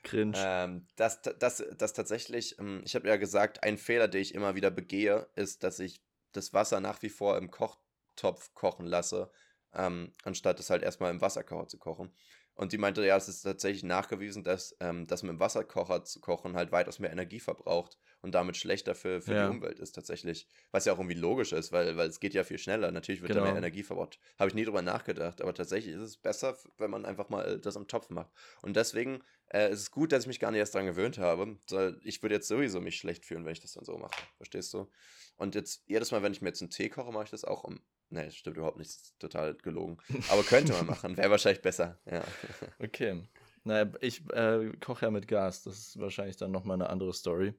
Cringe. Ähm, das, das, das tatsächlich, ähm, ich habe ja gesagt, ein Fehler, den ich immer wieder begehe, ist, dass ich das Wasser nach wie vor im Kochtopf kochen lasse, ähm, anstatt es halt erstmal im Wasserkocher zu kochen. Und die meinte, ja, es ist tatsächlich nachgewiesen, dass ähm, das mit dem Wasserkocher zu kochen halt weitaus mehr Energie verbraucht und damit schlechter für, für ja. die Umwelt ist tatsächlich. Was ja auch irgendwie logisch ist, weil, weil es geht ja viel schneller. Natürlich wird genau. da mehr genau. Energie verbraucht. Habe ich nie drüber nachgedacht, aber tatsächlich ist es besser, wenn man einfach mal das am Topf macht. Und deswegen äh, ist es gut, dass ich mich gar nicht erst daran gewöhnt habe. Ich würde jetzt sowieso mich schlecht fühlen, wenn ich das dann so mache. Verstehst du? Und jetzt jedes Mal, wenn ich mir jetzt einen Tee koche, mache ich das auch um Nee, das stimmt überhaupt nicht. Das ist total gelogen. Aber könnte man machen. Wäre wahrscheinlich besser. Ja. (laughs) Okay. Naja, ich äh, koche ja mit Gas. Das ist wahrscheinlich dann nochmal eine andere Story.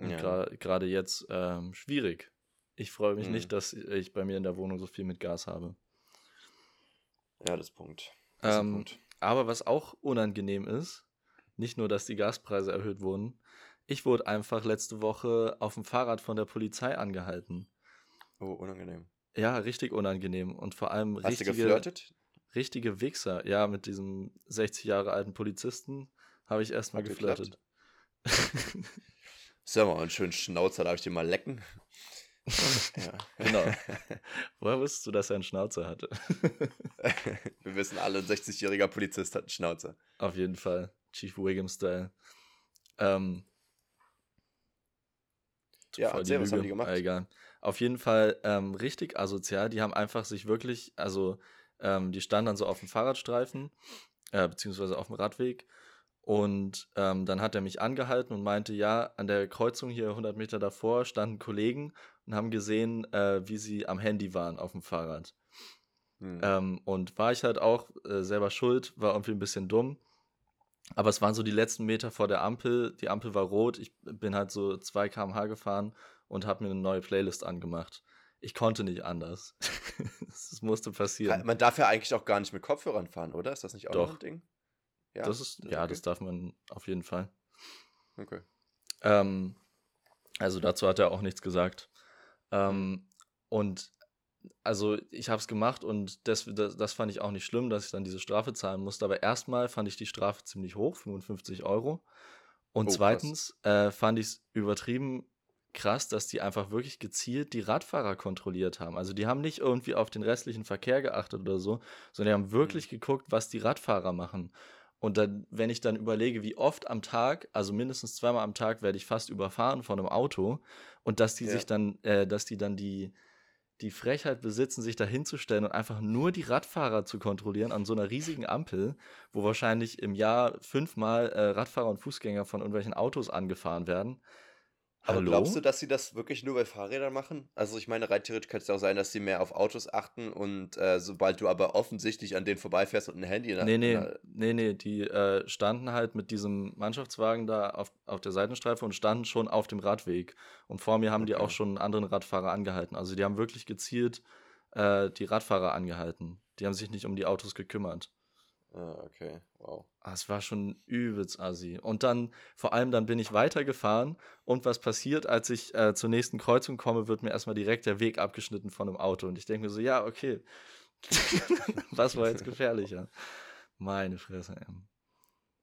Und ja. gerade jetzt ähm, schwierig. Ich freue mich mhm. nicht, dass ich bei mir in der Wohnung so viel mit Gas habe. Ja, das Punkt. Das ähm, Punkt. Aber was auch unangenehm ist, nicht nur, dass die Gaspreise erhöht wurden, ich wurde einfach letzte Woche auf dem Fahrrad von der Polizei angehalten. Oh, unangenehm. Ja, richtig unangenehm und vor allem Hast richtige, du geflirtet? richtige Wichser. Ja, mit diesem 60 Jahre alten Polizisten habe ich erstmal geflirtet. (laughs) Sag mal, einen schönen Schnauzer, darf ich dir mal lecken? (laughs) ja. Genau. (laughs) Woher wusstest du, dass er einen Schnauzer hatte? (laughs) Wir wissen alle, ein 60-jähriger Polizist hat einen Schnauzer. Auf jeden Fall. Chief Wiggum-Style. Ähm, ja, erzähl, was haben die gemacht? Ah, egal. Auf jeden Fall ähm, richtig asozial. Die haben einfach sich wirklich, also ähm, die standen dann so auf dem Fahrradstreifen, äh, beziehungsweise auf dem Radweg. Und ähm, dann hat er mich angehalten und meinte, ja, an der Kreuzung hier 100 Meter davor standen Kollegen und haben gesehen, äh, wie sie am Handy waren auf dem Fahrrad. Hm. Ähm, und war ich halt auch äh, selber schuld, war irgendwie ein bisschen dumm. Aber es waren so die letzten Meter vor der Ampel. Die Ampel war rot. Ich bin halt so 2 km/h gefahren und habe mir eine neue Playlist angemacht. Ich konnte nicht anders. (laughs) das musste passieren. Man darf ja eigentlich auch gar nicht mit Kopfhörern fahren, oder? Ist das nicht auch Doch. ein Ding? Ja, das ist, ja, okay. das darf man auf jeden Fall. Okay. Ähm, also dazu hat er auch nichts gesagt. Ähm, mhm. und also ich habe es gemacht und das, das, das, fand ich auch nicht schlimm, dass ich dann diese Strafe zahlen musste. Aber erstmal fand ich die Strafe ziemlich hoch, 55 Euro. Und oh, zweitens äh, fand ich es übertrieben krass, dass die einfach wirklich gezielt die Radfahrer kontrolliert haben. Also die haben nicht irgendwie auf den restlichen Verkehr geachtet oder so, sondern die haben wirklich mhm. geguckt, was die Radfahrer machen. Und dann, wenn ich dann überlege, wie oft am Tag, also mindestens zweimal am Tag, werde ich fast überfahren von einem Auto und dass die ja. sich dann, äh, dass die dann die, die Frechheit besitzen, sich da hinzustellen und einfach nur die Radfahrer zu kontrollieren an so einer riesigen Ampel, wo wahrscheinlich im Jahr fünfmal äh, Radfahrer und Fußgänger von irgendwelchen Autos angefahren werden. Aber Hallo? glaubst du, dass sie das wirklich nur bei Fahrrädern machen? Also ich meine, rein theoretisch könnte es auch sein, dass sie mehr auf Autos achten und äh, sobald du aber offensichtlich an denen vorbeifährst und ein Handy in der Nee, nee, nee, nee, die äh, standen halt mit diesem Mannschaftswagen da auf, auf der Seitenstreife und standen schon auf dem Radweg. Und vor mir haben die Okay. auch schon einen anderen Radfahrer angehalten. Also die haben wirklich gezielt äh, die Radfahrer angehalten. Die haben sich nicht um die Autos gekümmert. Ah, okay, wow. Ah, es war schon übelst assi. Und dann, vor allem, dann bin ich weitergefahren und was passiert, als ich äh, zur nächsten Kreuzung komme, wird mir erstmal direkt der Weg abgeschnitten von einem Auto. Und ich denke mir so, ja, okay. (laughs) was war jetzt gefährlicher? Meine Fresse, ey.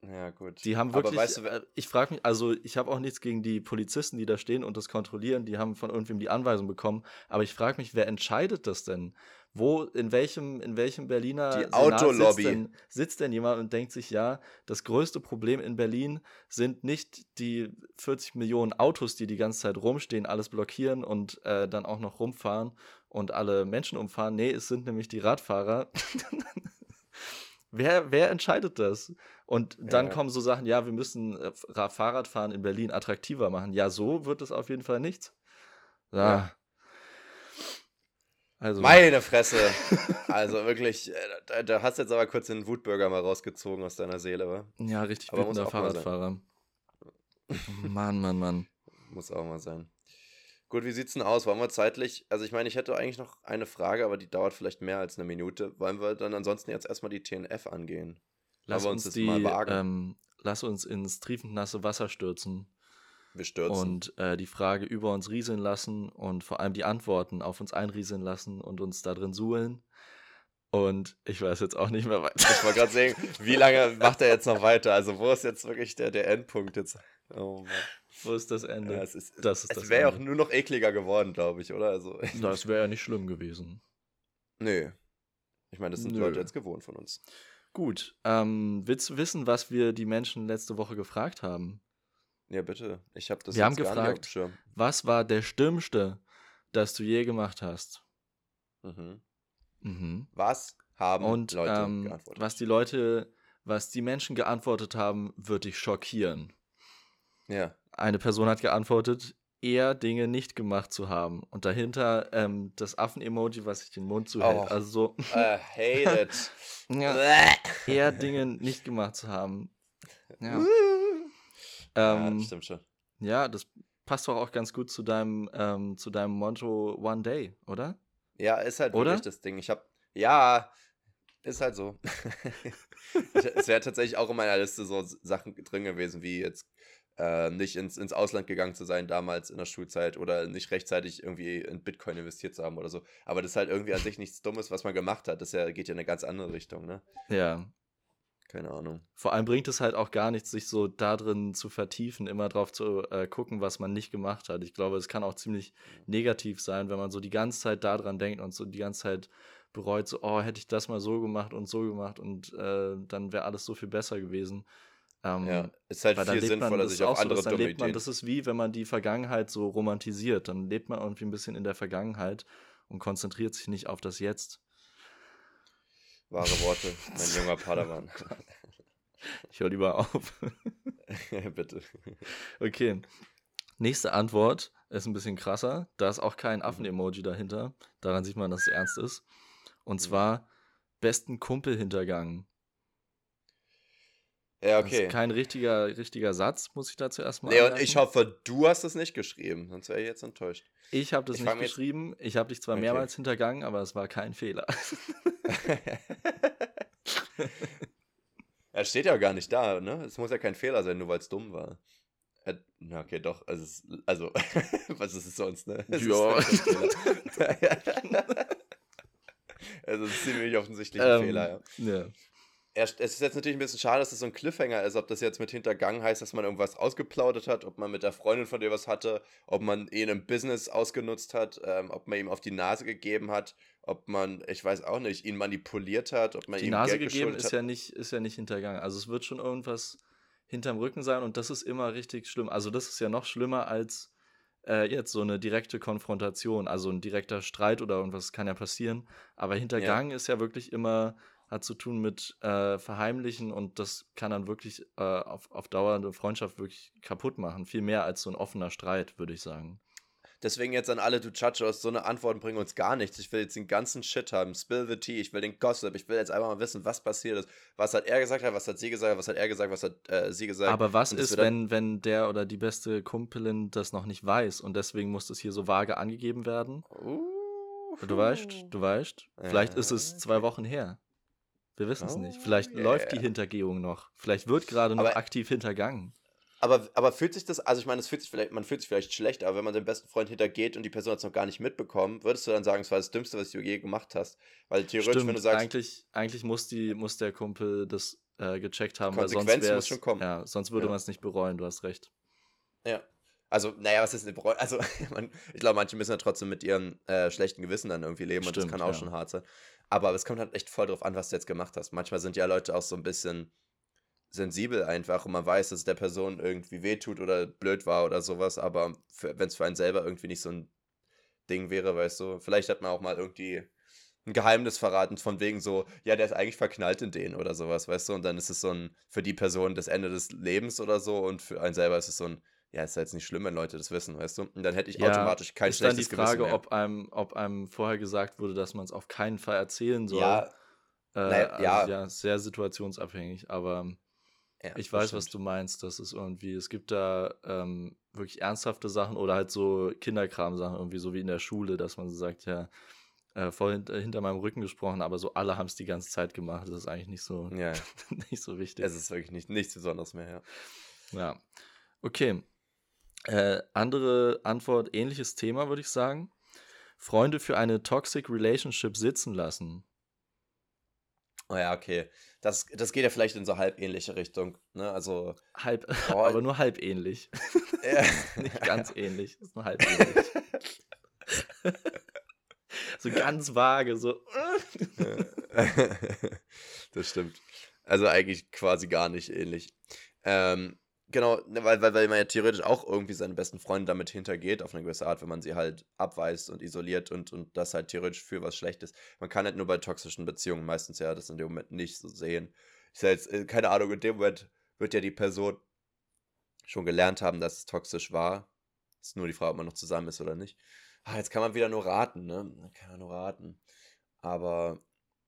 Ja, gut. Die haben Aber wirklich, weißt du, ich frage mich, also ich habe auch nichts gegen die Polizisten, die da stehen und das kontrollieren, die haben von irgendwem die Anweisung bekommen, aber ich frage mich, wer entscheidet das denn? Wo, in welchem, in welchem Berliner Die Senat Autolobby. Sitzt, denn, sitzt denn jemand und denkt sich, ja, das größte Problem in Berlin sind nicht die 40 Millionen Autos, die die ganze Zeit rumstehen, alles blockieren und äh, dann auch noch rumfahren und alle Menschen umfahren. Nee, es sind nämlich die Radfahrer. (laughs) (laughs) wer, wer entscheidet das? Und dann Ja. kommen so Sachen, ja, wir müssen äh, Ra- Fahrradfahren in Berlin attraktiver machen. Ja, so wird es auf jeden Fall nichts. Ja. Ja. Also, Meine Fresse. (laughs) Also wirklich, äh, da, da hast du jetzt aber kurz den Wutbürger mal rausgezogen aus deiner Seele, wa? ja, richtig wütender. Fahrradfahrer. (laughs) Mann, Mann, Mann. Muss auch mal sein. Gut, wie sieht's denn aus? Wollen wir zeitlich? Also ich meine, ich hätte eigentlich noch eine Frage, aber die dauert vielleicht mehr als eine Minute. Wollen wir dann ansonsten jetzt erstmal die TNF angehen? Lass uns, uns die, mal wagen? ähm, lass uns ins triefend nasse Wasser stürzen Wir stürzen. und äh, die Frage über uns rieseln lassen und vor allem die Antworten auf uns einrieseln lassen und uns da drin suhlen. Und ich weiß jetzt auch nicht mehr weiter. Ich wollte gerade sehen, wie lange macht er jetzt noch weiter? Also wo ist jetzt wirklich der, der Endpunkt jetzt? Oh Mann. Wo ist das Ende? Ja, es ist, das ist es wäre ja auch nur noch ekliger geworden, glaube ich, oder? Also, Das (laughs) wäre ja nicht schlimm gewesen. nö. Ich meine, das sind Nö. Leute jetzt gewohnt von uns. Gut. Ähm, willst du wissen, was wir die Menschen letzte Woche gefragt haben? Ja, bitte. Ich habe das Wir haben gefragt. Was war der Stimmste, das du je gemacht hast? Mhm. Mhm. Was haben Und Leute ähm, geantwortet? was die Leute, was die Menschen geantwortet haben, wird dich schockieren. Ja. Eine Person hat geantwortet, eher Dinge nicht gemacht zu haben. Und dahinter ähm, das Affen-Emoji, was sich den Mund zuhält. Oh. Also so, I hate it. (laughs) ja, eher Dinge nicht gemacht zu haben. Ja. ja, Ähm, das stimmt schon. ja, das passt doch auch ganz gut zu deinem, ähm, zu deinem Motto One Day, oder? Ja, ist halt Oder? wirklich das Ding. Ich habe, ja, ist halt so. (laughs) es wäre tatsächlich auch in meiner Liste so Sachen drin gewesen, wie jetzt äh, nicht ins, ins Ausland gegangen zu sein damals in der Schulzeit oder nicht rechtzeitig irgendwie in Bitcoin investiert zu haben oder so. Aber das ist halt irgendwie an sich nichts Dummes, was man gemacht hat. Das ja, geht ja in eine ganz andere Richtung, ne? Ja. Keine Ahnung. Vor allem bringt es halt auch gar nichts, sich so da drin zu vertiefen, immer drauf zu äh, gucken, was man nicht gemacht hat. Ich glaube, es kann auch ziemlich negativ sein, wenn man so die ganze Zeit daran denkt und so die ganze Zeit bereut, so, oh, hätte ich das mal so gemacht und so gemacht und äh, dann wäre alles so viel besser gewesen. Ähm, Ja, ist halt viel lebt man, sinnvoller, das sich auf so, andere dann dumme man, das ist wie, wenn man die Vergangenheit so romantisiert, dann lebt man irgendwie ein bisschen in der Vergangenheit und konzentriert sich nicht auf das Jetzt. Wahre Worte, mein junger (laughs) Padawan. Ich höre lieber auf. (laughs) Bitte. Okay. Nächste Antwort ist ein bisschen krasser. Da ist auch Mhm. kein Affen-Emoji dahinter. Daran sieht man, dass es ernst ist. Und Mhm. zwar besten Kumpel hintergangen. Ja, Das okay. ist kein richtiger, richtiger Satz, muss ich dazu erstmal Nee, und ich hoffe, du hast es nicht geschrieben, sonst wäre ich jetzt enttäuscht. Ich habe das ich nicht fang jetzt- geschrieben. Ich habe dich zwar Okay. mehrmals hintergangen, aber es war kein Fehler. (laughs) Er steht ja gar nicht da, ne? Es muss ja kein Fehler sein, nur weil es dumm war. Er- Na, okay, doch. Also, es, also (laughs) was ist es sonst, ne? Es Ja. Also, (laughs) ziemlich offensichtlich ein Ähm, Fehler, ja. ja. Es ist jetzt natürlich ein bisschen schade, dass es so ein Cliffhanger ist, ob das jetzt mit hintergangen heißt, dass man irgendwas ausgeplaudert hat, ob man mit der Freundin von dir was hatte, ob man ihn im Business ausgenutzt hat, ähm, ob man ihm auf die Nase gegeben hat, ob man, ich weiß auch nicht, ihn manipuliert hat, ob man Die ihm Nase Geld gegeben ist hat. ja, nicht, ist ja nicht hintergangen. Also es wird schon irgendwas hinterm Rücken sein und das ist immer richtig schlimm. Also das ist ja noch schlimmer als äh, jetzt so eine direkte Konfrontation, also ein direkter Streit oder irgendwas kann ja passieren. Aber Hintergang ja. ist ja wirklich immer, hat zu tun mit äh, Verheimlichen und das kann dann wirklich äh, auf, auf Dauer eine Freundschaft wirklich kaputt machen. Viel mehr als so ein offener Streit, würde ich sagen. Deswegen jetzt an alle, du Chachos, so eine Antworten bringen uns gar nichts. Ich will jetzt den ganzen Shit haben. Spill the tea. Ich will den Gossip. Ich will jetzt einfach mal wissen, was passiert ist. Was hat er gesagt, was hat sie gesagt, was hat er gesagt, was hat äh, sie gesagt. Aber was ist, wenn, wenn der oder die beste Kumpelin das noch nicht weiß und deswegen muss das hier so vage angegeben werden? Uh, du weißt, du weißt. Vielleicht ist es zwei Wochen her. Wir wissen es oh, nicht. Vielleicht yeah. läuft die Hintergehung noch. Vielleicht wird gerade noch Aber aktiv hintergangen. Aber, aber fühlt sich das, also ich meine, es fühlt sich vielleicht, man fühlt sich vielleicht schlecht, aber wenn man den besten Freund hintergeht und die Person hat es noch gar nicht mitbekommen, würdest du dann sagen, es war das Dümmste, was du je gemacht hast? Weil theoretisch, Stimmt, wenn du sagst. Eigentlich, eigentlich muss, die, muss der Kumpel das äh, gecheckt haben, weil sonst, muss schon kommen. Ja, sonst würde ja. man es nicht bereuen, du hast recht. Ja. Also, naja, was ist eine Bereuen? Also, (laughs) man, ich glaube, manche müssen ja trotzdem mit ihrem äh, schlechten Gewissen dann irgendwie leben Stimmt, und das kann auch ja. schon hart sein. Aber es kommt halt echt voll drauf an, was du jetzt gemacht hast. Manchmal sind ja Leute auch so ein bisschen sensibel einfach und man weiß, dass es der Person irgendwie wehtut oder blöd war oder sowas, aber wenn es für einen selber irgendwie nicht so ein Ding wäre, weißt du, vielleicht hat man auch mal irgendwie ein Geheimnis verraten von wegen so, ja, der ist eigentlich verknallt in den oder sowas, weißt du, und dann ist es so ein, für die Person das Ende des Lebens oder so und für einen selber ist es so ein, ja, ist ja jetzt nicht schlimm, wenn Leute das wissen, weißt du? Und dann hätte ich ja, automatisch kein ist schlechtes Gewissen. Ist dann die Frage, ob einem, ob einem vorher gesagt wurde, dass man es auf keinen Fall erzählen soll. Ja, äh, naja, also, ja. ja, sehr situationsabhängig, aber ja, ich weiß, was du meinst. Das ist irgendwie, es gibt da ähm, wirklich ernsthafte Sachen oder halt so Kinderkram-Sachen, irgendwie so wie in der Schule, dass man so sagt, ja, äh, voll hinter, hinter, meinem Rücken gesprochen, aber so alle haben es die ganze Zeit gemacht. Das ist eigentlich nicht so, ja. (laughs) nicht so wichtig. Es ist wirklich nicht, nichts Besonderes mehr, ja. Ja. Okay. Äh, andere Antwort, ähnliches Thema, würde ich sagen. Freunde für eine Toxic Relationship sitzen lassen. Oh ja, okay. Das, das geht ja vielleicht in so halb ähnliche Richtung. Ne? Also, halb, oh, aber nur halb ähnlich. Ja. (laughs) Nicht ganz ähnlich, ist nur halb ähnlich. (laughs) so ganz vage, so. (laughs) das stimmt. Also eigentlich quasi gar nicht ähnlich. Ähm, Genau, ne, weil, weil, weil man ja theoretisch auch irgendwie seinen besten Freunden damit hintergeht, auf eine gewisse Art, wenn man sie halt abweist und isoliert und, und das halt theoretisch für was Schlechtes. Man kann halt nur bei toxischen Beziehungen meistens ja das in dem Moment nicht so sehen. Ich sage jetzt, äh, keine Ahnung, in dem Moment wird ja die Person schon gelernt haben, dass es toxisch war. Ist nur die Frage, ob man noch zusammen ist oder nicht. Ah, jetzt kann man wieder nur raten, ne? Man kann man nur raten. Aber.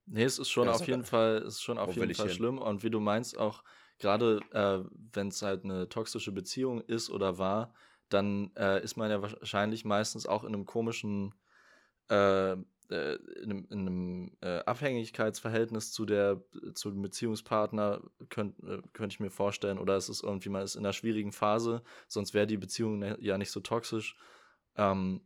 Nee, es ist schon ja, auf jeden Fall, ist schon auf jeden Fall schlimm. Und wie du meinst, auch gerade äh, wenn es halt eine toxische Beziehung ist oder war, dann äh, ist man ja wahrscheinlich meistens auch in einem komischen, äh, äh in einem, in einem äh, Abhängigkeitsverhältnis zu der, zu dem Beziehungspartner, könnte äh, könnt ich mir vorstellen, oder es ist irgendwie, man ist in einer schwierigen Phase, sonst wäre die Beziehung ne, ja nicht so toxisch. Ähm,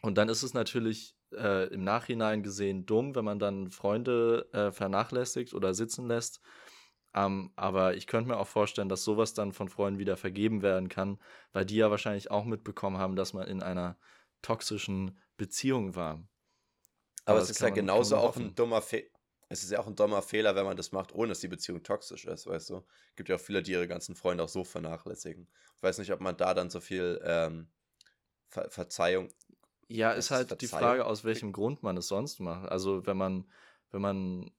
und dann ist es natürlich im Nachhinein gesehen dumm, wenn man dann Freunde vernachlässigt oder sitzen lässt um, aber ich könnte mir auch vorstellen, dass sowas dann von Freunden wieder vergeben werden kann, weil die ja wahrscheinlich auch mitbekommen haben, dass man in einer toxischen Beziehung war. Aber, aber es ist ja man, genauso auch ein dummer Fehler. Es ist ja auch ein dummer Fehler, wenn man das macht, ohne dass die Beziehung toxisch ist, weißt du? Es gibt ja auch viele, die ihre ganzen Freunde auch so vernachlässigen. Ich weiß nicht, ob man da dann so viel ähm, Ver Verzeihung. Ja, ist halt Verzeihung die Frage, aus welchem Grund man es sonst macht. Also wenn man, wenn man,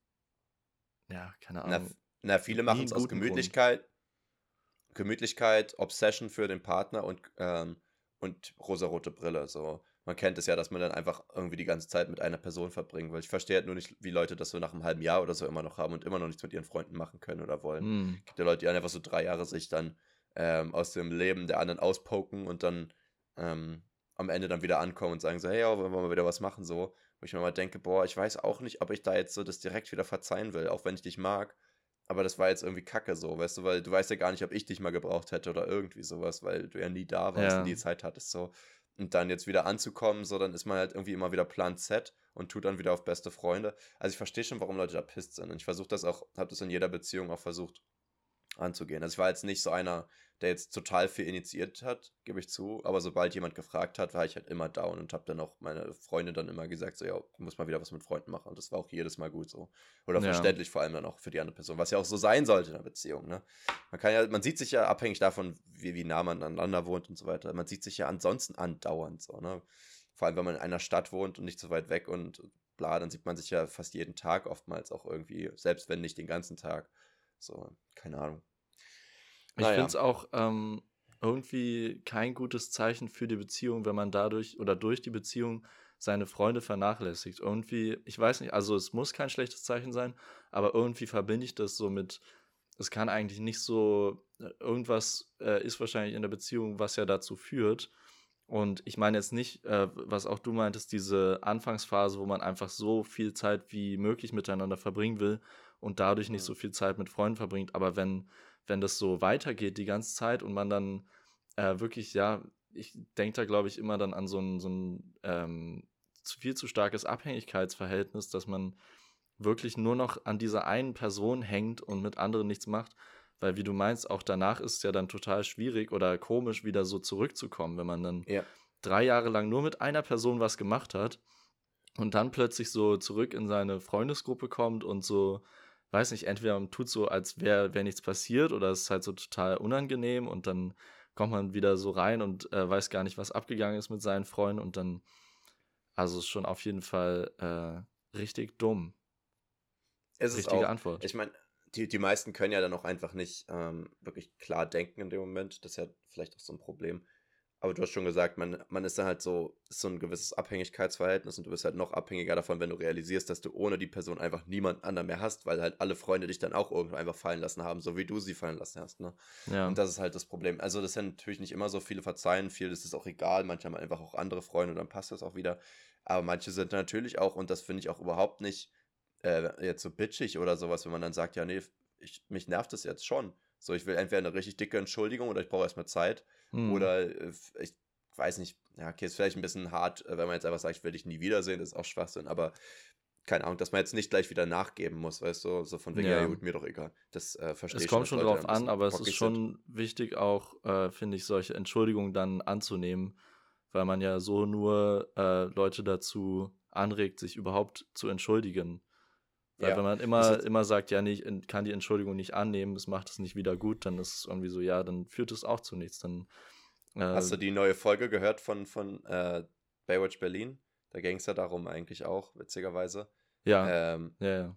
ja, keine Ahnung. Na, viele machen es aus Gemütlichkeit. Grund. Gemütlichkeit, Obsession für den Partner und, ähm, und rosarote Brille. So. Man kennt es ja, dass man dann einfach irgendwie die ganze Zeit mit einer Person verbringen will. Ich verstehe halt nur nicht, wie Leute das so nach einem halben Jahr oder so immer noch haben und immer noch nichts mit ihren Freunden machen können oder wollen. Mm. Es gibt ja Leute, die einfach so drei Jahre sich dann ähm, aus dem Leben der anderen auspoken und dann ähm, am Ende dann wieder ankommen und sagen so, hey, ja, wollen wir mal wieder was machen, so. Wo ich mir mal denke, boah, ich weiß auch nicht, ob ich da jetzt so das direkt wieder verzeihen will, auch wenn ich dich mag. Aber das war jetzt irgendwie kacke so, weißt du, weil du weißt ja gar nicht, ob ich dich mal gebraucht hätte oder irgendwie sowas, weil du ja nie da warst ja. und die Zeit hattest so. Und dann jetzt wieder anzukommen, so, dann ist man halt irgendwie immer wieder Plan Z und tut dann wieder auf beste Freunde. Also ich verstehe schon, warum Leute da pisst sind. Und ich versuche das auch, habe das in jeder Beziehung auch versucht anzugehen. Also ich war jetzt nicht so einer, der jetzt total viel initiiert hat, gebe ich zu. Aber sobald jemand gefragt hat, war ich halt immer down und habe dann auch meine Freundin dann immer gesagt, so ja, muss mal wieder was mit Freunden machen. Und das war auch jedes Mal gut so. Oder ja. verständlich vor allem dann auch für die andere Person, was ja auch so sein sollte in einer Beziehung. Ne? Man kann ja, man sieht sich ja abhängig davon, wie, wie nah man aneinander wohnt und so weiter. Man sieht sich ja ansonsten andauernd so. Ne? Vor allem, wenn man in einer Stadt wohnt und nicht so weit weg und bla, dann sieht man sich ja fast jeden Tag oftmals auch irgendwie, selbst wenn nicht den ganzen Tag. So, keine Ahnung. Ich naja. finde es auch ähm, irgendwie kein gutes Zeichen für die Beziehung, wenn man dadurch oder durch die Beziehung seine Freunde vernachlässigt. Irgendwie, ich weiß nicht, also es muss kein schlechtes Zeichen sein, aber irgendwie verbinde ich das so mit, es kann eigentlich nicht so, äh, irgendwas äh, ist wahrscheinlich in der Beziehung, was ja dazu führt. Und ich meine jetzt nicht, äh, was auch du meintest, diese Anfangsphase, wo man einfach so viel Zeit wie möglich miteinander verbringen will und dadurch nicht so viel Zeit mit Freunden verbringt. Aber wenn wenn das so weitergeht die ganze Zeit und man dann äh, wirklich, ja, ich denke da, glaube ich, immer dann an so ein, so ein ähm, viel zu starkes Abhängigkeitsverhältnis, dass man wirklich nur noch an dieser einen Person hängt und mit anderen nichts macht. Weil, wie du meinst, auch danach ist es ja dann total schwierig oder komisch, wieder so zurückzukommen, wenn man dann ja. drei Jahre lang nur mit einer Person was gemacht hat und dann plötzlich so zurück in seine Freundesgruppe kommt und so weiß nicht, entweder man tut so, als wäre wär nichts passiert oder es ist halt so total unangenehm und dann kommt man wieder so rein und äh, weiß gar nicht, was abgegangen ist mit seinen Freunden und dann, also ist schon auf jeden Fall äh, richtig dumm. Es Richtige ist auch, Antwort. Ich meine, die, die meisten können ja dann auch einfach nicht ähm, wirklich klar denken in dem Moment. Das ist ja vielleicht auch so ein Problem. Aber du hast schon gesagt, man, man ist dann halt so, ist so ein gewisses Abhängigkeitsverhältnis und du bist halt noch abhängiger davon, wenn du realisierst, dass du ohne die Person einfach niemand anderen mehr hast, weil halt alle Freunde dich dann auch irgendwo einfach fallen lassen haben, so wie du sie fallen lassen hast. Ne? Ja. Und das ist halt das Problem. Also, das sind natürlich nicht immer so viele verzeihen, viel ist es auch egal, manche haben einfach auch andere Freunde und dann passt das auch wieder. Aber manche sind natürlich auch, und das finde ich auch überhaupt nicht äh, jetzt so bitchig oder sowas, wenn man dann sagt, ja, nee, ich, mich nervt das jetzt schon. So, ich will entweder eine richtig dicke Entschuldigung oder ich brauche erstmal Zeit. Mhm. Oder äh, ich weiß nicht, ja, okay, ist vielleicht ein bisschen hart, äh, wenn man jetzt einfach sagt, ich will dich nie wiedersehen, das ist auch Schwachsinn, aber keine Ahnung, dass man jetzt nicht gleich wieder nachgeben muss, weißt du, so von wegen, ja, ja gut, mir doch egal. Das äh, verstehe ich. Es kommt schon drauf an, aber es ist schon sind. wichtig auch, äh, finde ich, solche Entschuldigungen dann anzunehmen, weil man ja so nur äh, Leute dazu anregt, sich überhaupt zu entschuldigen. Weil ja. wenn man immer, immer sagt, ja, nee, ich kann die Entschuldigung nicht annehmen, es macht es nicht wieder gut, dann ist es irgendwie so, ja, dann führt es auch zu nichts. Dann, äh, Hast du die neue Folge gehört von, von äh, Baywatch Berlin? Da ging es ja darum eigentlich auch, witzigerweise. Ja. Ähm, ja, ja.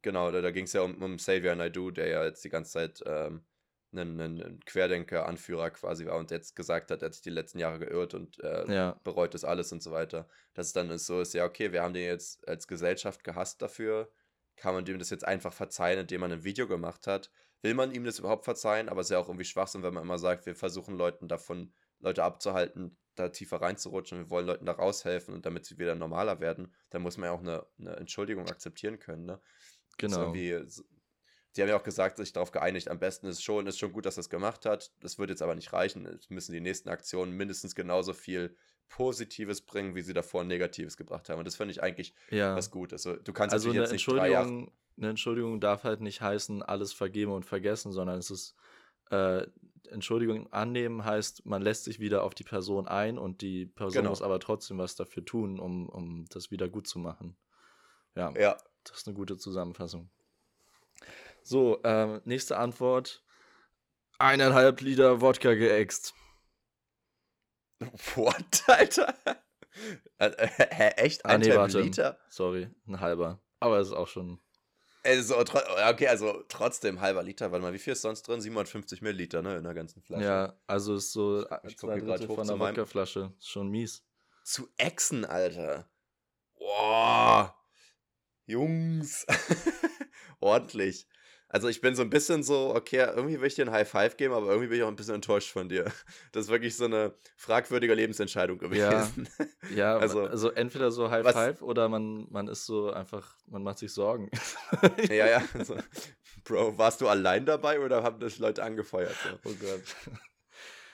Genau, da, da ging es ja um, um Xavier Naidoo, der ja jetzt die ganze Zeit ähm, ein, ein Querdenker-Anführer quasi war und jetzt gesagt hat, er hat sich die letzten Jahre geirrt und äh, ja. bereut das alles und so weiter. Dass es dann so ist, ja, okay, wir haben den jetzt als Gesellschaft gehasst dafür, kann man dem das jetzt einfach verzeihen, indem man ein Video gemacht hat? Will man ihm das überhaupt verzeihen? Aber es ist ja auch irgendwie Schwachsinn, wenn man immer sagt, wir versuchen Leuten davon, Leute abzuhalten, da tiefer reinzurutschen. Wir wollen Leuten da raushelfen und damit sie wieder normaler werden, dann muss man ja auch eine, eine Entschuldigung akzeptieren können. Ne? Genau. Die haben ja auch gesagt, sich darauf geeinigt, am besten ist schon, ist schon gut, dass er es gemacht hat. Das wird jetzt aber nicht reichen. Es müssen die nächsten Aktionen mindestens genauso viel Positives bringen, wie sie davor Negatives gebracht haben. Und das finde ich eigentlich ja. was Gutes. Also, du kannst also eine jetzt nicht drei Jahre eine Entschuldigung darf halt nicht heißen, alles vergeben und vergessen, sondern es ist äh, Entschuldigung annehmen heißt, man lässt sich wieder auf die Person ein und die Person genau. muss aber trotzdem was dafür tun, um, um das wieder gut zu machen. Ja, ja. Das ist eine gute Zusammenfassung. So, äh, nächste Antwort. Eineinhalb Liter Wodka geäxt. (laughs) What, Alter? Äh, hä, echt? Ein ah, nee, Liter? Sorry, ein halber. Aber es ist auch schon. Also, okay, also trotzdem halber Liter. Warte mal, wie viel ist sonst drin? 750 Milliliter, ne, in der ganzen Flasche. Ja, also ist so ich zwei Drittel von der Wodkaflasche. Ist schon mies. Zu Echsen, Alter. Boah. Jungs. (laughs) Ordentlich. Also ich bin so ein bisschen so, okay, irgendwie will ich dir ein High Five geben, aber irgendwie bin ich auch ein bisschen enttäuscht von dir. (laughs) Das ist wirklich so eine fragwürdige Lebensentscheidung gewesen. Ja, (laughs) ja also, also entweder so High was, Five oder man, man ist so einfach, man macht sich Sorgen. ja, ja. (laughs) Also, Bro, warst du allein dabei oder haben das Leute angefeuert? So? Oh Gott.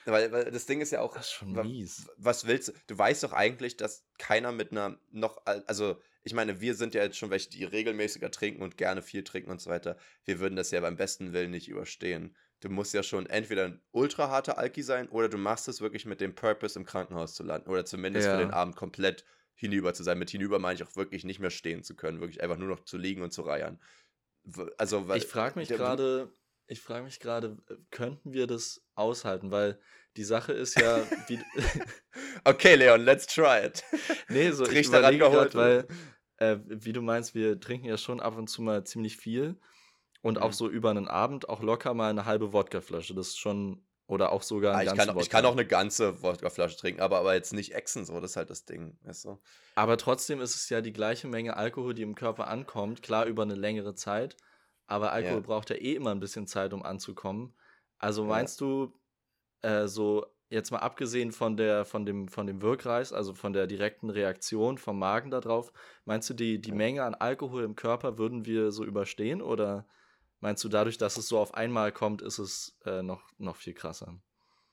Weil, weil das Ding ist ja auch, Das ist schon mies. was willst du? Du weißt doch eigentlich, dass keiner mit einer noch, al- also ich meine, wir sind ja jetzt schon welche, die regelmäßiger trinken und gerne viel trinken und so weiter. Wir würden das ja beim besten Willen nicht überstehen. Du musst ja schon entweder ein ultra harter Alki sein oder du machst es wirklich mit dem Purpose im Krankenhaus zu landen oder zumindest für Ja. den Abend komplett hinüber zu sein. Mit hinüber meine ich auch wirklich nicht mehr stehen zu können, wirklich einfach nur noch zu liegen und zu reiern. Also, weil Ich frage mich gerade, ich frage mich gerade, könnten wir das aushalten? Weil die Sache ist ja, wie, (laughs) Okay, Leon, let's try it. (laughs) nee, so ich Riecht daran überlege weil, äh, wie du meinst, wir trinken ja schon ab und zu mal ziemlich viel und auch Mhm. so über einen Abend auch locker mal eine halbe Wodkaflasche. Das ist schon, oder auch sogar Ah, ich, kann, auch- ich kann auch eine ganze Wodkaflasche trinken, aber, aber jetzt nicht Echsen, so, das ist halt das Ding, weißt du? Aber trotzdem ist es ja die gleiche Menge Alkohol, die im Körper ankommt, klar über eine längere Zeit, aber Alkohol Ja. braucht ja eh immer ein bisschen Zeit, um anzukommen. Also Ja. meinst du, äh, so jetzt mal abgesehen von der, von dem, von dem Wirkreiz, also von der direkten Reaktion vom Magen darauf, meinst du, die, die. Menge an Alkohol im Körper würden wir so überstehen oder meinst du, dadurch, dass es so auf einmal kommt, ist es äh, noch, noch viel krasser?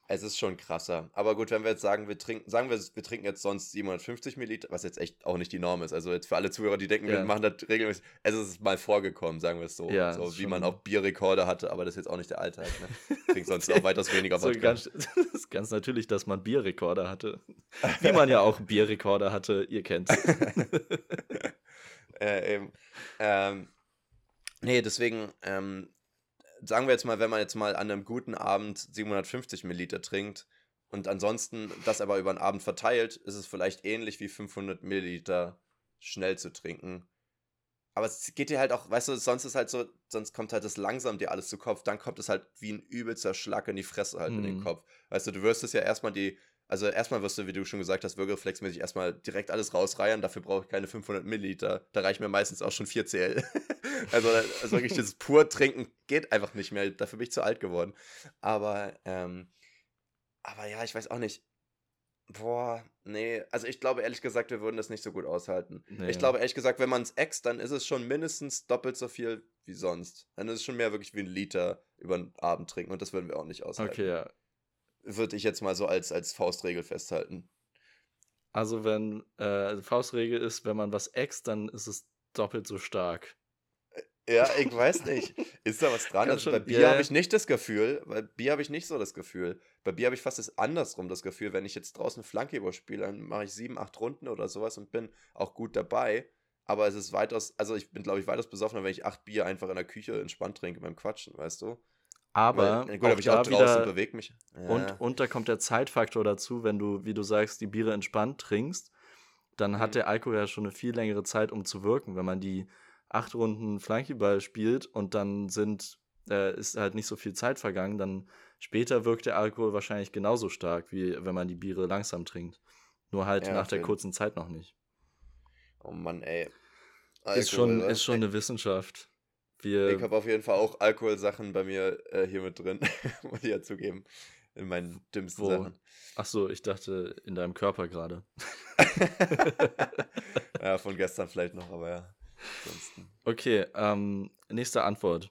Es ist schon krasser. Aber gut, wenn wir jetzt sagen, wir trinken, sagen wir, wir trinken jetzt sonst 750 Milliliter, was jetzt echt auch nicht die Norm ist. Also jetzt für alle Zuhörer, die denken, wir Ja. machen das regelmäßig. Es ist mal vorgekommen, sagen wir es so. Ja, so wie man auch Bierrekorde hatte, aber das ist jetzt auch nicht der Alltag. Ne? (laughs) Trinkt sonst auch weitaus weniger So ganz, (laughs) das ist ganz natürlich, dass man Bierrekorder hatte. Wie man ja auch Bierrekorder hatte, ihr kennt's. (laughs) äh, eben. Ähm, nee, deswegen, ähm, sagen wir jetzt mal, wenn man jetzt mal an einem guten Abend 750 Milliliter trinkt und ansonsten das aber über den Abend verteilt, ist es vielleicht ähnlich wie 500 Milliliter schnell zu trinken. Aber es geht dir halt auch, weißt du, sonst ist halt so, sonst kommt halt das langsam dir alles zu Kopf, dann kommt es halt wie ein übelster Schlag in die Fresse halt in den Mhm. Kopf. Weißt du, du wirst es ja erstmal die, also erstmal wirst du, wie du schon gesagt hast, würgereflexmäßig erstmal direkt alles rausreiern, dafür brauche ich keine 500 Milliliter, da reicht mir meistens auch schon 4 CL. (laughs) also, also wirklich dieses pur trinken geht einfach nicht mehr, dafür bin ich zu alt geworden. Aber, ähm, aber ja, ich weiß auch nicht. Boah, nee, also ich glaube ehrlich gesagt, wir würden das nicht so gut aushalten. Nee. Ich glaube ehrlich gesagt, wenn man es äxt, dann ist es schon mindestens doppelt so viel wie sonst. Dann ist es schon mehr wirklich wie ein Liter über den Abend trinken und das würden wir auch nicht aushalten. Okay, ja. Würde ich jetzt mal so als, als Faustregel festhalten. Also wenn äh, Faustregel ist, wenn man was äxt, dann ist es doppelt so stark. Ja, ich weiß nicht. Ist da was (laughs) dran? Also bei Bier ja, habe ich nicht das Gefühl, bei Bier habe ich nicht so das Gefühl. Bei Bier habe ich fast das andersrum das Gefühl, wenn ich jetzt draußen Flankeball spiele, dann mache ich sieben, acht Runden oder sowas und bin auch gut dabei. Aber es ist weitaus, also ich bin, glaube ich, weitaus besoffener, wenn ich acht Bier einfach in der Küche entspannt trinke beim Quatschen, weißt du? Aber Weil, gut, aber ich da auch draußen wieder- bewege mich. Ja. Und, und da kommt der Zeitfaktor dazu, wenn du, wie du sagst, die Biere entspannt trinkst, dann hat Mhm. der Alkohol ja schon eine viel längere Zeit, um zu wirken. Wenn man die acht Runden Flankyball spielt und dann sind, äh, ist halt nicht so viel Zeit vergangen, dann später wirkt der Alkohol wahrscheinlich genauso stark, wie wenn man die Biere langsam trinkt. Nur halt Ja, nach der kurzen Zeit noch nicht. oh Mann, ey. ist, schon, Alkohol, ist schon eine Wissenschaft. Wir, Ich habe auf jeden Fall auch Alkoholsachen bei mir äh, hier mit drin, (laughs) muss ich ja zugeben. In meinen dümmsten Wo? Sachen. ach so, ich dachte in deinem Körper gerade. (laughs) ja, von gestern vielleicht noch, aber ja. Ansonsten. Okay, ähm, nächste Antwort.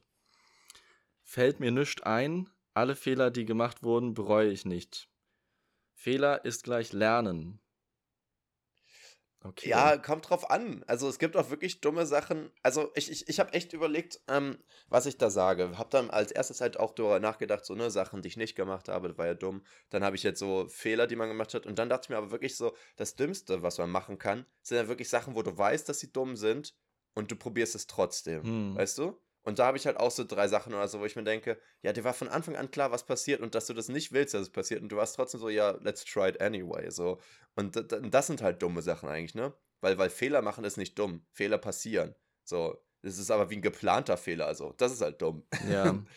Fällt mir nichts ein, alle Fehler, die gemacht wurden, bereue ich nicht. Fehler ist gleich Lernen. Okay. Ja, kommt drauf an. Also es gibt auch wirklich dumme Sachen. Also ich, ich, ich habe echt überlegt, ähm, was ich da sage. Hab dann als erstes halt auch darüber nachgedacht, so ne, Sachen, die ich nicht gemacht habe, das war ja dumm. Dann habe ich jetzt so Fehler, die man gemacht hat. Und dann dachte ich mir aber wirklich so, das Dümmste, was man machen kann, sind ja wirklich Sachen, wo du weißt, dass sie dumm sind und du probierst es trotzdem. Hm. Weißt du? Und da habe ich halt auch so drei Sachen oder so, wo ich mir denke, ja, dir war von Anfang an klar, was passiert und dass du das nicht willst, dass es passiert. Und du warst trotzdem so, ja, let's try it anyway. So. Und das sind halt dumme Sachen eigentlich, ne? Weil, weil Fehler machen ist nicht dumm. Fehler passieren. So. Das ist aber wie ein geplanter Fehler, also. Das ist halt dumm. Ja. (laughs)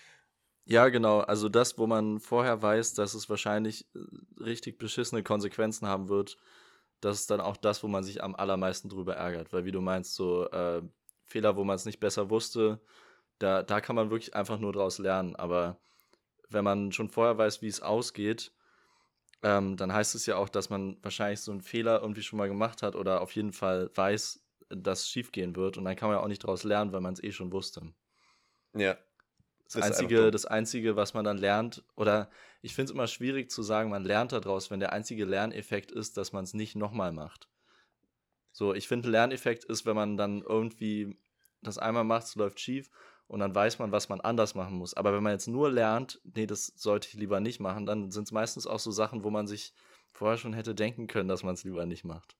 Ja, genau. Also das, wo man vorher weiß, dass es wahrscheinlich äh, richtig beschissene Konsequenzen haben wird, das ist dann auch das, wo man sich am allermeisten drüber ärgert. Weil wie du meinst, so äh, Fehler, wo man es nicht besser wusste, da, da kann man wirklich einfach nur draus lernen. Aber wenn man schon vorher weiß, wie es ausgeht, ähm, dann heißt es ja auch, dass man wahrscheinlich so einen Fehler irgendwie schon mal gemacht hat oder auf jeden Fall weiß, dass es schief gehen wird. Und dann kann man ja auch nicht draus lernen, weil man es eh schon wusste. Ja. das einzige, das einzige, was man dann lernt, oder ich finde es immer schwierig zu sagen, man lernt daraus, wenn der einzige Lerneffekt ist, dass man es nicht nochmal macht. So, ich finde, Lerneffekt ist, wenn man dann irgendwie das einmal macht, es läuft schief und dann weiß man, was man anders machen muss. Aber wenn man jetzt nur lernt, nee, das sollte ich lieber nicht machen, dann sind es meistens auch so Sachen, wo man sich vorher schon hätte denken können, dass man es lieber nicht macht.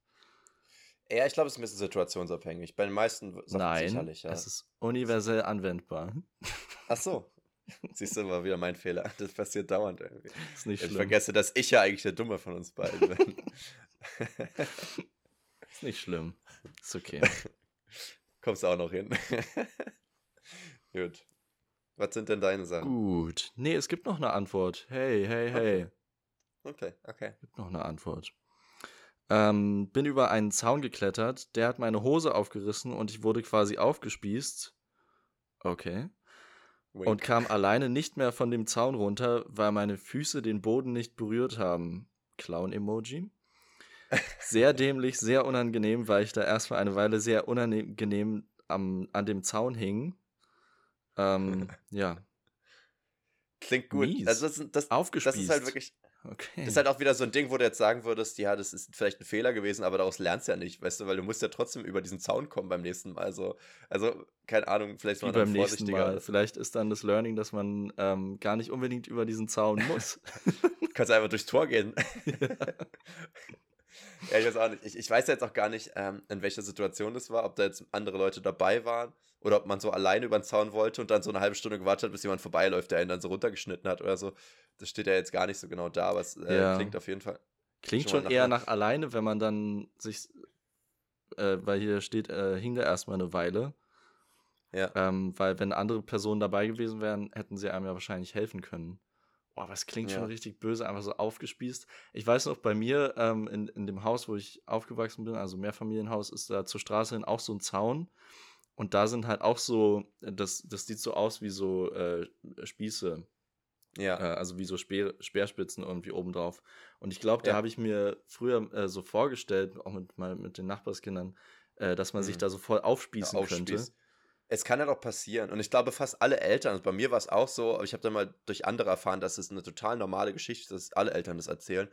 Ja, ich glaube, es ist ein bisschen situationsabhängig. Bei den meisten Sachen Nein, sicherlich, ja. es ist universell anwendbar. (laughs) Ach so. Siehst du mal wieder mein Fehler. Das passiert dauernd irgendwie. Ist nicht ich schlimm. vergesse, dass ich ja eigentlich der Dumme von uns beiden bin. (laughs) ist nicht schlimm. Ist okay. (laughs) Kommst auch noch hin. Gut. Was sind denn deine Sachen? Gut. Nee, es gibt noch eine Antwort. Hey, hey, hey. Okay, okay. okay. Gibt noch eine Antwort. Ähm, bin über einen Zaun geklettert, der hat meine Hose aufgerissen und ich wurde quasi aufgespießt. Okay. Wink. Und kam alleine nicht mehr von dem Zaun runter, weil meine Füße den Boden nicht berührt haben. Clown-Emoji. Sehr dämlich, sehr unangenehm, weil ich da erstmal eine Weile sehr unangenehm am, an dem Zaun hing. Ähm, (laughs) ja. Klingt gut. Mies. Also das, das, Aufgespießt. das ist halt wirklich Okay. Das ist halt auch wieder so ein Ding, wo du jetzt sagen würdest, ja, das ist vielleicht ein Fehler gewesen, aber daraus lernst du ja nicht, weißt du, weil du musst ja trotzdem über diesen Zaun kommen beim nächsten Mal. Also, also keine Ahnung, vielleicht mal beim nächsten Mal. Vielleicht ist dann das Learning, dass man ähm, gar nicht unbedingt über diesen Zaun muss. du (laughs) kannst einfach durchs Tor gehen. Ja. (laughs) ja, ich weiß auch nicht. Ich, ich weiß jetzt auch gar nicht, ähm, in welcher Situation das war, ob da jetzt andere Leute dabei waren oder ob man so alleine über den Zaun wollte und dann so eine halbe Stunde gewartet hat, bis jemand vorbeiläuft, der ihn dann so runtergeschnitten hat oder so. Das steht ja jetzt gar nicht so genau da, aber es äh, ja. klingt auf jeden Fall. Klingt schon, schon eher nach alleine, wenn man dann sich, äh, weil hier steht, äh, hing da erstmal eine Weile. Ja. Ähm, weil wenn andere Personen dabei gewesen wären, hätten sie einem ja wahrscheinlich helfen können. Boah, aber es klingt ja. schon richtig böse, einfach so aufgespießt. Ich weiß noch, bei mir ähm, in, in dem Haus, wo ich aufgewachsen bin, also Mehrfamilienhaus, ist da zur Straße hin auch so ein Zaun. Und da sind halt auch so, das, das sieht so aus wie so äh, Spieße. Ja. Äh, also wie so Speer, Speerspitzen irgendwie obendrauf. Und ich glaube, da ja. habe ich mir früher äh, so vorgestellt, auch mit, mal mit den Nachbarskindern, äh, dass man mhm. sich da so voll aufspießen ja, könnte. Es kann ja doch passieren. Und ich glaube, fast alle Eltern, also bei mir war es auch so, aber ich habe dann mal durch andere erfahren, dass es eine total normale Geschichte ist, dass alle Eltern das erzählen,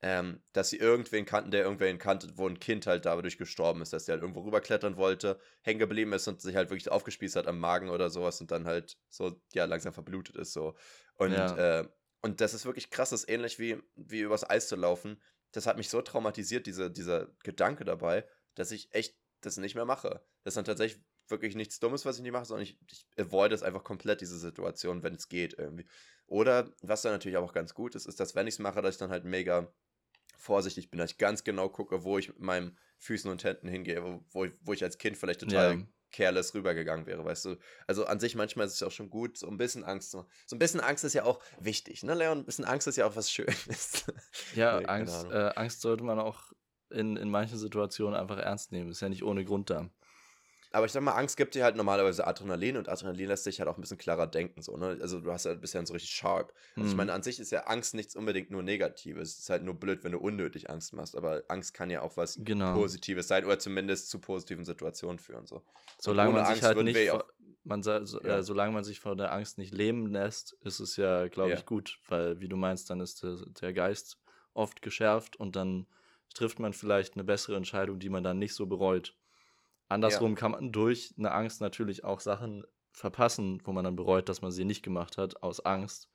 ähm, dass sie irgendwen kannten, der irgendwen kannte, wo ein Kind halt dadurch gestorben ist, dass der halt irgendwo rüberklettern wollte, hängen geblieben ist und sich halt wirklich aufgespießt hat am Magen oder sowas und dann halt so, ja, langsam verblutet ist so. Und, ja. äh, und das ist wirklich krass, das ist ähnlich wie, wie übers Eis zu laufen. Das hat mich so traumatisiert, diese, dieser Gedanke dabei, dass ich echt das nicht mehr mache. Das ist dann tatsächlich wirklich nichts Dummes, was ich nicht mache, sondern ich, ich avoid es einfach komplett, diese Situation, wenn es geht irgendwie. Oder, was dann natürlich auch ganz gut ist, ist, dass wenn ich es mache, dass ich dann halt mega vorsichtig bin, dass ich ganz genau gucke, wo ich mit meinen Füßen und Händen hingehe, wo, wo, ich, als Kind vielleicht total ja. careless rübergegangen wäre, weißt du. Also an sich manchmal ist es auch schon gut, so ein bisschen Angst. So ein bisschen Angst ist ja auch wichtig, ne, Leon? Ein bisschen Angst ist ja auch was Schönes. (laughs) Ja, nee, Angst, äh, Angst sollte man auch in, in manchen Situationen einfach ernst nehmen. Ist ja nicht ohne Grund da. Aber ich sag mal, Angst gibt dir halt normalerweise Adrenalin und Adrenalin lässt dich halt auch ein bisschen klarer denken. So, ne? Also du hast ja halt bisher so richtig sharp. Also mhm. ich meine, an sich ist ja Angst nichts unbedingt nur Negatives. Es ist halt nur blöd, wenn du unnötig Angst machst. Aber Angst kann ja auch was genau. Positives sein oder zumindest zu positiven Situationen führen. So. Solange man sich halt nicht, auch, man, so, ja. äh, solange man sich vor der Angst nicht leben lässt, ist es ja, glaube ich, gut. Weil, wie du meinst, dann ist der, der Geist oft geschärft und dann trifft man vielleicht eine bessere Entscheidung, die man dann nicht so bereut. Andersrum ja. kann man durch eine Angst natürlich auch Sachen verpassen, wo man dann bereut, dass man sie nicht gemacht hat, aus Angst.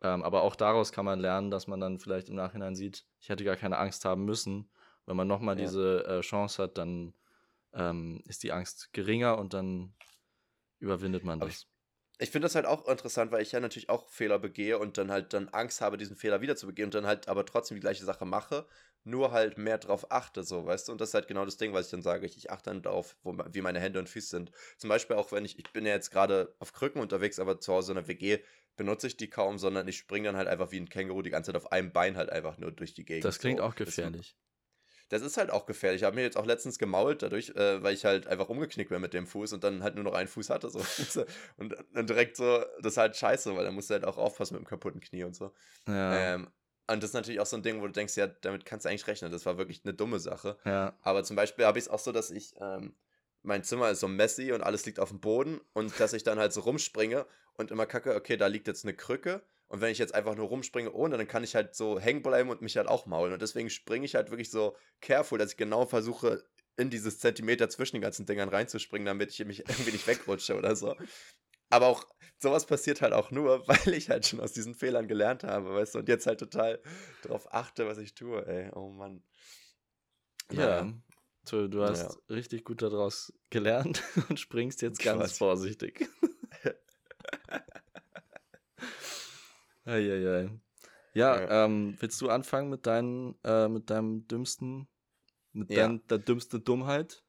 Ähm, aber auch daraus kann man lernen, dass man dann vielleicht im Nachhinein sieht, ich hätte gar keine Angst haben müssen. Wenn man nochmal ja. diese äh, Chance hat, dann ähm, ist die Angst geringer und dann überwindet man das. Ich, ich finde das halt auch interessant, weil ich ja natürlich auch Fehler begehe und dann halt dann Angst habe, diesen Fehler wieder zu begehen und dann halt aber trotzdem die gleiche Sache mache nur halt mehr drauf achte, so, weißt du? Und das ist halt genau das Ding, was ich dann sage. Ich, ich achte dann darauf, wo, wie meine Hände und Füße sind. Zum Beispiel auch, wenn ich, ich bin ja jetzt gerade auf Krücken unterwegs, aber zu Hause in der WG benutze ich die kaum, sondern ich springe dann halt einfach wie ein Känguru die ganze Zeit auf einem Bein halt einfach nur durch die Gegend. Das klingt so. auch gefährlich. Das, das ist halt auch gefährlich. Ich habe mir jetzt auch letztens gemault dadurch, äh, weil ich halt einfach umgeknickt bin mit dem Fuß und dann halt nur noch einen Fuß hatte. (laughs) So. und dann direkt so, das ist halt scheiße, weil dann musst du halt auch aufpassen mit dem kaputten Knie und so. Ja. Ähm, und das ist natürlich auch so ein Ding, wo du denkst, ja, damit kannst du eigentlich rechnen. Das war wirklich eine dumme Sache. Ja. Aber zum Beispiel habe ich es auch so, dass ich ähm, mein Zimmer ist so messy und alles liegt auf dem Boden und dass ich dann halt so rumspringe und immer kacke, okay, da liegt jetzt eine Krücke und wenn ich jetzt einfach nur rumspringe ohne, dann kann ich halt so hängen bleiben und mich halt auch maulen. Und deswegen springe ich halt wirklich so careful, dass ich genau versuche, in dieses Zentimeter zwischen den ganzen Dingern reinzuspringen, damit ich mich (laughs) irgendwie nicht wegrutsche oder so. Aber auch sowas passiert halt auch nur, (laughs) weil ich halt schon aus diesen Fehlern gelernt habe, weißt du, und jetzt halt total darauf achte, was ich tue, ey. Oh Mann. Ja, du, du hast ja. richtig gut daraus gelernt (laughs) und springst jetzt ganz Quatsch. vorsichtig. (laughs) Eieiei. Ja, ja. Ähm, willst du anfangen mit, deinen, äh, mit deinem dümmsten, mit ja. dein, der dümmste Dummheit?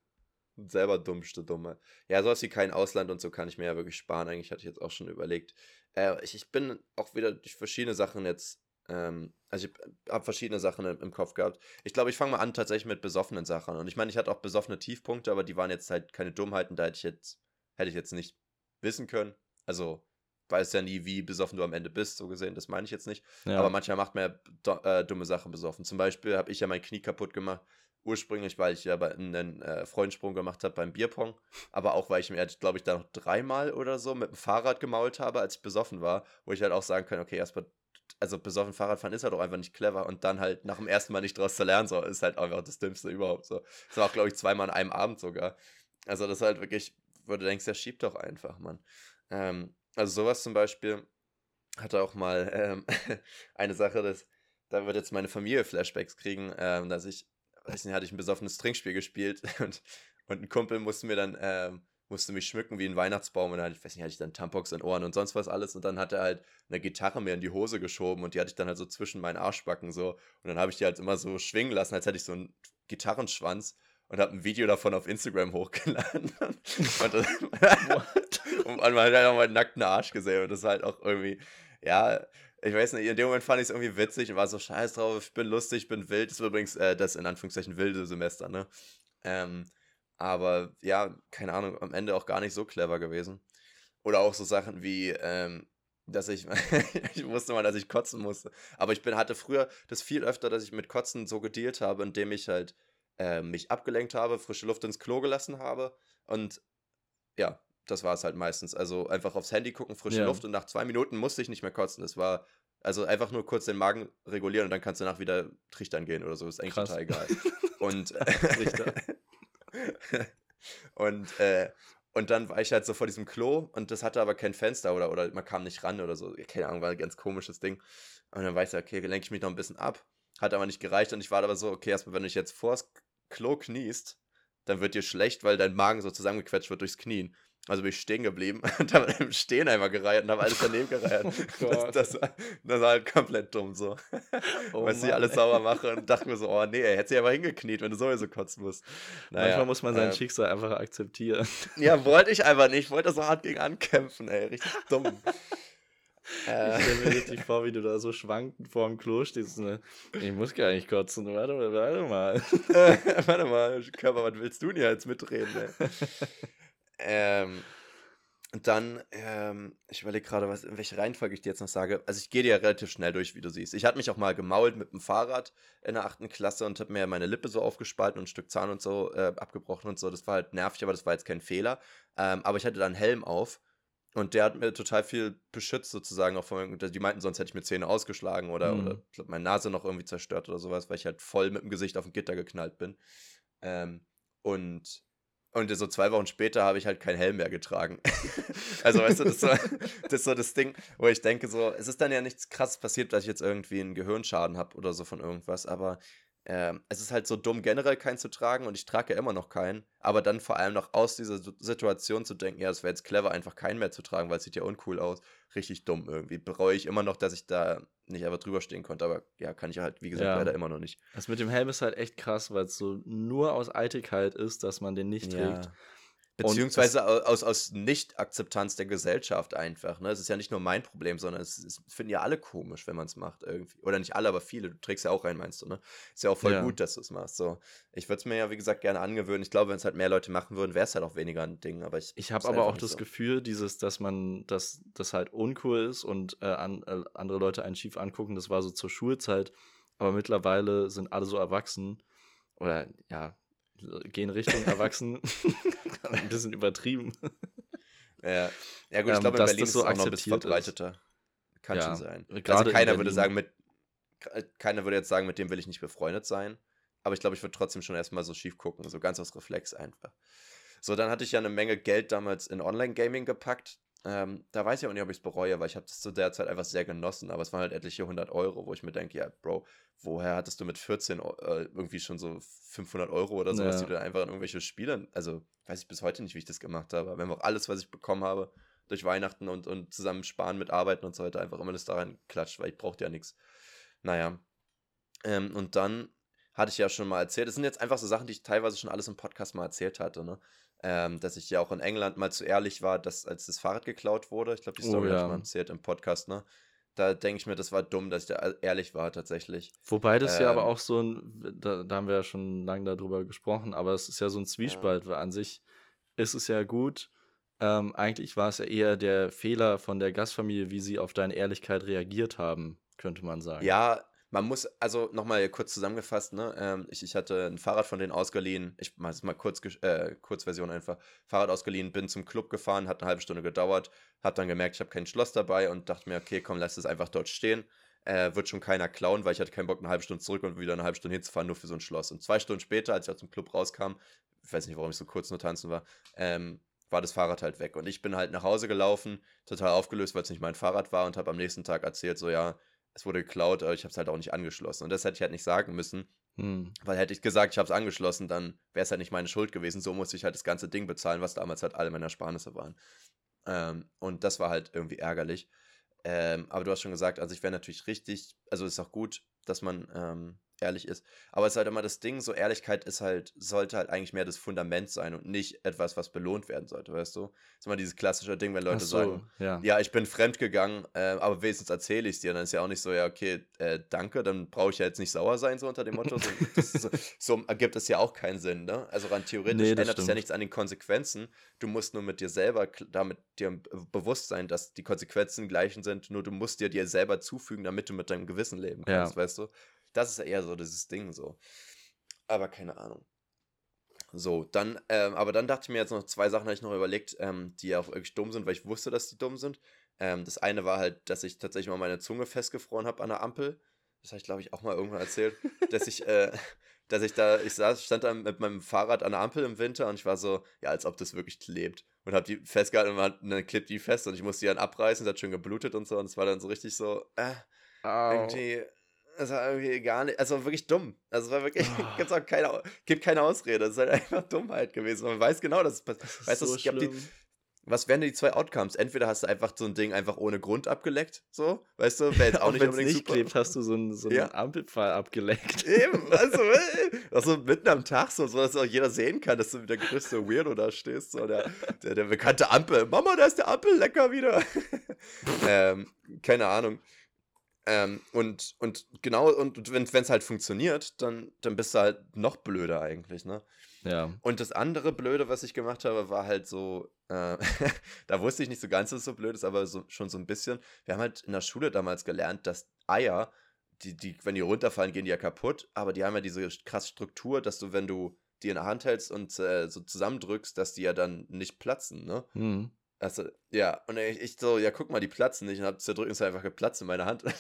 Selber dummste Dumme. Ja, sowas wie kein Ausland und so kann ich mir ja wirklich sparen. Eigentlich hatte ich jetzt auch schon überlegt. Äh, ich, ich bin auch wieder durch verschiedene Sachen jetzt ähm, also ich habe verschiedene Sachen im, Kopf gehabt. Ich glaube, ich fange mal an tatsächlich mit besoffenen Sachen. Und ich meine, ich hatte auch besoffene Tiefpunkte, aber die waren jetzt halt keine Dummheiten, da hätte ich jetzt, hätte ich jetzt nicht wissen können. Also weiß ja nie, wie besoffen du am Ende bist, so gesehen, das meine ich jetzt nicht. Ja. Aber manchmal macht man ja äh, dumme Sachen besoffen. Zum Beispiel habe ich ja mein Knie kaputt gemacht, ursprünglich, weil ich ja einen äh, Freundsprung gemacht habe beim Bierpong, aber auch, weil ich mir, glaube ich, da noch dreimal oder so mit dem Fahrrad gemault habe, als ich besoffen war, wo ich halt auch sagen kann, okay, erstmal also besoffen Fahrradfahren ist halt auch einfach nicht clever und dann halt nach dem ersten Mal nicht draus zu lernen, so ist halt einfach das Dümmste überhaupt so. Das war auch, glaube ich, zweimal an einem Abend sogar. Also das ist halt wirklich, wo du denkst, der schiebt doch einfach, Mann. Ähm, also sowas zum Beispiel hatte auch mal ähm, (laughs) eine Sache, dass da wird jetzt meine Familie Flashbacks kriegen, ähm, dass ich, weiß nicht, hatte ich ein besoffenes Trinkspiel gespielt (laughs) und, und ein Kumpel musste mir dann, ähm, musste mich schmücken wie ein Weihnachtsbaum und dann, ich weiß nicht, hatte ich dann Tampox in Ohren und sonst was alles und dann hat er halt eine Gitarre mir in die Hose geschoben und die hatte ich dann halt so zwischen meinen Arschbacken so und dann habe ich die halt immer so schwingen lassen, als hätte ich so einen Gitarrenschwanz und habe ein Video davon auf Instagram hochgeladen. (laughs) und, das, (laughs) und man hat halt auch meinen nackten Arsch gesehen und das ist halt auch irgendwie, ja, ich weiß nicht, in dem Moment fand ich es irgendwie witzig und war so, scheiß drauf, ich bin lustig, ich bin wild. Das ist übrigens äh, das in Anführungszeichen wilde Semester, ne? Ähm, aber ja, keine Ahnung, am Ende auch gar nicht so clever gewesen. Oder auch so Sachen wie, ähm, dass ich, (laughs) ich wusste mal, dass ich kotzen musste. Aber ich bin, hatte früher das viel öfter, dass ich mit Kotzen so gedealt habe, indem ich halt äh, mich abgelenkt habe, frische Luft ins Klo gelassen habe und ja, das war es halt meistens. Also einfach aufs Handy gucken, frische ja. Luft und nach zwei Minuten musste ich nicht mehr kotzen. Das war also einfach nur kurz den Magen regulieren und dann kannst du danach wieder trichtern gehen oder so. Ist eigentlich Krass. total egal. (laughs) Und, (laughs) und, äh, und dann war ich halt so vor diesem Klo und das hatte aber kein Fenster oder, oder man kam nicht ran oder so. Keine Ahnung, war ein ganz komisches Ding. Und dann war ich so, okay, lenke ich mich noch ein bisschen ab. Hat aber nicht gereicht und ich war aber so, okay, erstmal, wenn du dich jetzt vors Klo kniest, dann wird dir schlecht, weil dein Magen so zusammengequetscht wird durchs Knien. Also bin ich stehen geblieben (laughs) und habe im Stehen einfach gereiht und habe alles daneben gereiht. (laughs) Oh (laughs) das, das, das, war halt komplett dumm so. Oh Weil ich alles sauber mache und dachte mir so, oh nee, ey, hätte sie aber hingekniet, wenn du sowieso kotzen musst. Naja, Manchmal muss man sein äh, Schicksal einfach akzeptieren. Ja, wollte ich einfach nicht. Ich wollte so hart gegen ankämpfen, ey. Richtig dumm. Äh. Ich stelle mir richtig vor, wie du da so schwankend vor dem Klo stehst. Ne? Ich muss gar nicht kotzen. Warte mal, warte mal. warte mal, Körper, was willst du denn jetzt mitreden? Ey? Ähm, und dann, ähm, ich überlege gerade, was, in welche Reihenfolge ich dir jetzt noch sage. Also ich gehe dir ja relativ schnell durch, wie du siehst. Ich hatte mich auch mal gemault mit dem Fahrrad in der achten Klasse und habe mir meine Lippe so aufgespalten und ein Stück Zahn und so äh, abgebrochen und so. Das war halt nervig, aber das war jetzt kein Fehler. Ähm, aber ich hatte dann einen Helm auf und der hat mir total viel beschützt, sozusagen, auch von Die meinten, sonst hätte ich mir Zähne ausgeschlagen oder, mhm. oder glaub, meine Nase noch irgendwie zerstört oder sowas, weil ich halt voll mit dem Gesicht auf dem Gitter geknallt bin. Ähm, und, und so zwei Wochen später habe ich halt keinen Helm mehr getragen. (laughs) also, weißt du, das ist, so, das ist so das Ding, wo ich denke, so, es ist dann ja nichts krasses passiert, dass ich jetzt irgendwie einen Gehirnschaden habe oder so von irgendwas, aber ähm, es ist halt so dumm, generell keinen zu tragen und ich trage ja immer noch keinen. Aber dann vor allem noch aus dieser Situation zu denken, ja, es wäre jetzt clever, einfach keinen mehr zu tragen, weil es sieht ja uncool aus. Richtig dumm irgendwie. Bereue ich immer noch, dass ich da nicht einfach drüber stehen konnte. Aber ja, kann ich halt, wie gesagt, ja. leider immer noch nicht. Das mit dem Helm ist halt echt krass, weil es so nur aus Eitelkeit ist, dass man den nicht ja. Beziehungsweise aus, aus Nicht-Akzeptanz der Gesellschaft einfach. Ne? Es ist ja nicht nur mein Problem, sondern es, es finden ja alle komisch, wenn man es macht irgendwie. Oder nicht alle, aber viele. Du trägst ja auch rein, meinst du, ne? Ist ja auch voll ja. gut, dass du es machst. So. Ich würde es mir ja, wie gesagt, gerne angewöhnen. Ich glaube, wenn es halt mehr Leute machen würden, wäre es halt auch weniger ein Ding. Aber ich, ich habe aber auch das so. Gefühl, dieses, dass man, dass das halt uncool ist und äh, an, äh, andere Leute einen schief angucken, das war so zur Schulzeit. Aber mittlerweile sind alle so erwachsen. Oder ja, gehen Richtung (laughs) Erwachsen. ein bisschen übertrieben. Ja, ja gut, ich Ähm, glaube, in Berlin das ist so es auch noch ein bisschen ist. verbreiteter. Kann Ja, schon sein. gerade Also in keiner würde sagen, mit keiner würde jetzt sagen, mit dem will ich nicht befreundet sein. Aber ich glaube, ich würde trotzdem schon erstmal so schief gucken, so ganz aus Reflex einfach. So, dann hatte ich ja eine Menge Geld damals in Online-Gaming gepackt. Ähm, da weiß ich auch nicht, ob ich es bereue, weil ich habe das zu der Zeit einfach sehr genossen. Aber es waren halt etliche hundert Euro, wo ich mir denke, ja, Bro, woher hattest du mit 14 Eu- äh, irgendwie schon so 500 Euro oder sowas, Ja. die du dann einfach in irgendwelche Spiele, also weiß ich bis heute nicht, wie ich das gemacht habe. Aber einfach alles, was ich bekommen habe, durch Weihnachten und, und zusammen sparen mit Arbeiten und so weiter, einfach immer das da rein klatscht, weil ich brauchte ja nichts. Naja. Ähm, und dann hatte ich ja schon mal erzählt, das sind jetzt einfach so Sachen, die ich teilweise schon alles im Podcast mal erzählt hatte, ne? Ähm, dass ich ja auch in England mal zu ehrlich war, dass als das Fahrrad geklaut wurde, ich glaube, die Oh, Story habe ich ja. mal erzählt im Podcast, ne? Da denke ich mir, das war dumm, dass ich da ehrlich war tatsächlich. Wobei das ja aber Ähm. auch so ein, da, da haben wir ja schon lange darüber gesprochen, aber es ist ja so ein Zwiespalt, weil an sich ist es ja gut. Ähm, eigentlich war es ja eher der Fehler von der Gastfamilie, wie sie auf deine Ehrlichkeit reagiert haben, könnte man sagen. Ja, man muss, also nochmal kurz zusammengefasst, ne? Ähm, ich, ich hatte ein Fahrrad von denen ausgeliehen. Ich mache es mal kurz, äh, Kurzversion einfach. Fahrrad ausgeliehen, bin zum Club gefahren, hat eine halbe Stunde gedauert, hab dann gemerkt, ich habe kein Schloss dabei und dachte mir, okay, komm, lass es einfach dort stehen. Äh, wird schon keiner klauen, weil ich hatte keinen Bock, eine halbe Stunde zurück und wieder eine halbe Stunde hinzufahren, nur für so ein Schloss. Und zwei Stunden später, als ich aus dem Club rauskam, ich weiß nicht, warum ich so kurz nur tanzen war, ähm, war das Fahrrad halt weg. Und ich bin halt nach Hause gelaufen, total aufgelöst, weil es nicht mein Fahrrad war und habe am nächsten Tag erzählt, so ja, es wurde geklaut, aber ich habe es halt auch nicht angeschlossen. Und das hätte ich halt nicht sagen müssen, Hm. weil hätte ich gesagt, ich habe es angeschlossen, dann wäre es halt nicht meine Schuld gewesen. So musste ich halt das ganze Ding bezahlen, was damals halt alle meine Ersparnisse waren. Ähm, und das war halt irgendwie ärgerlich. Ähm, aber du hast schon gesagt, also ich wäre natürlich richtig, also ist auch gut, dass man ähm, ehrlich ist. Aber es ist halt immer das Ding, so Ehrlichkeit ist halt, sollte halt eigentlich mehr das Fundament sein und nicht etwas, was belohnt werden sollte, weißt du? ist immer dieses klassische Ding, wenn Leute so, sagen, ja. ja, ich bin fremdgegangen, äh, aber wenigstens erzähle ich es dir. Dann ist ja auch nicht so, ja, okay, äh, danke, dann brauche ich ja jetzt nicht sauer sein, so unter dem Motto. So, (laughs) das so, so ergibt es ja auch keinen Sinn, ne? Also rein theoretisch Nee, das ändert es ja nichts an den Konsequenzen. Du musst nur mit dir selber, damit dir b- bewusst sein, dass die Konsequenzen gleichen sind, nur du musst dir dir selber zufügen, damit du mit deinem Gewissen leben Ja. kannst, weißt du? Das ist eher so dieses Ding so. Aber keine Ahnung. So, dann, ähm, aber dann dachte ich mir jetzt noch zwei Sachen, habe ich noch überlegt, ähm, die ja auch wirklich dumm sind, weil ich wusste, dass die dumm sind. Ähm, das eine war halt, dass ich tatsächlich mal meine Zunge festgefroren habe an der Ampel. Das habe ich, glaube ich, auch mal irgendwann erzählt. (laughs) dass ich, äh, dass ich da, ich saß, stand da mit meinem Fahrrad an der Ampel im Winter und ich war so, ja, als ob das wirklich klebt. Und habe die festgehalten und man, dann klebt die fest und ich musste die dann abreißen, das hat schön geblutet und so. Und es war dann so richtig so, äh, irgendwie, es war irgendwie gar nicht, also wirklich dumm. Also es war wirklich, Ah. (laughs) gibt's auch keine, gibt keine Ausrede. Es ist halt einfach Dummheit gewesen. Man weiß genau, dass es passiert. Das Weißt du, so es gab die, schlimm. was wären denn die zwei Outcomes? Entweder hast du einfach so ein Ding einfach ohne Grund abgeleckt, so, weißt du, wäre jetzt (laughs) auch nicht unbedingt nicht super. klebt, hast du so einen, so einen Ja. Ampelpfahl abgeleckt. (laughs) Eben, also, also mitten am Tag so, so dass auch jeder sehen kann, dass du mit der größte Weirdo da stehst. So der, der, der bekannte Ampel. Mama, da ist der Ampel lecker wieder. ähm, keine Ahnung. Ähm, und, und genau, und wenn es halt funktioniert, dann, dann bist du halt noch blöder eigentlich, ne? Ja. Und das andere Blöde, was ich gemacht habe, war halt so, äh, (laughs) da wusste ich nicht so ganz, dass es so blöd ist, aber so, schon so ein bisschen. Wir haben halt in der Schule damals gelernt, dass Eier, die, die, wenn die runterfallen, gehen die ja kaputt, aber die haben ja diese krasse Struktur, dass du, wenn du die in der Hand hältst und äh, so zusammendrückst, dass die ja dann nicht platzen, ne? Hm. Also, ja, und ich, ich so, ja, guck mal, die platzen nicht. Und hab ist einfach geplatzt in meiner Hand. (laughs)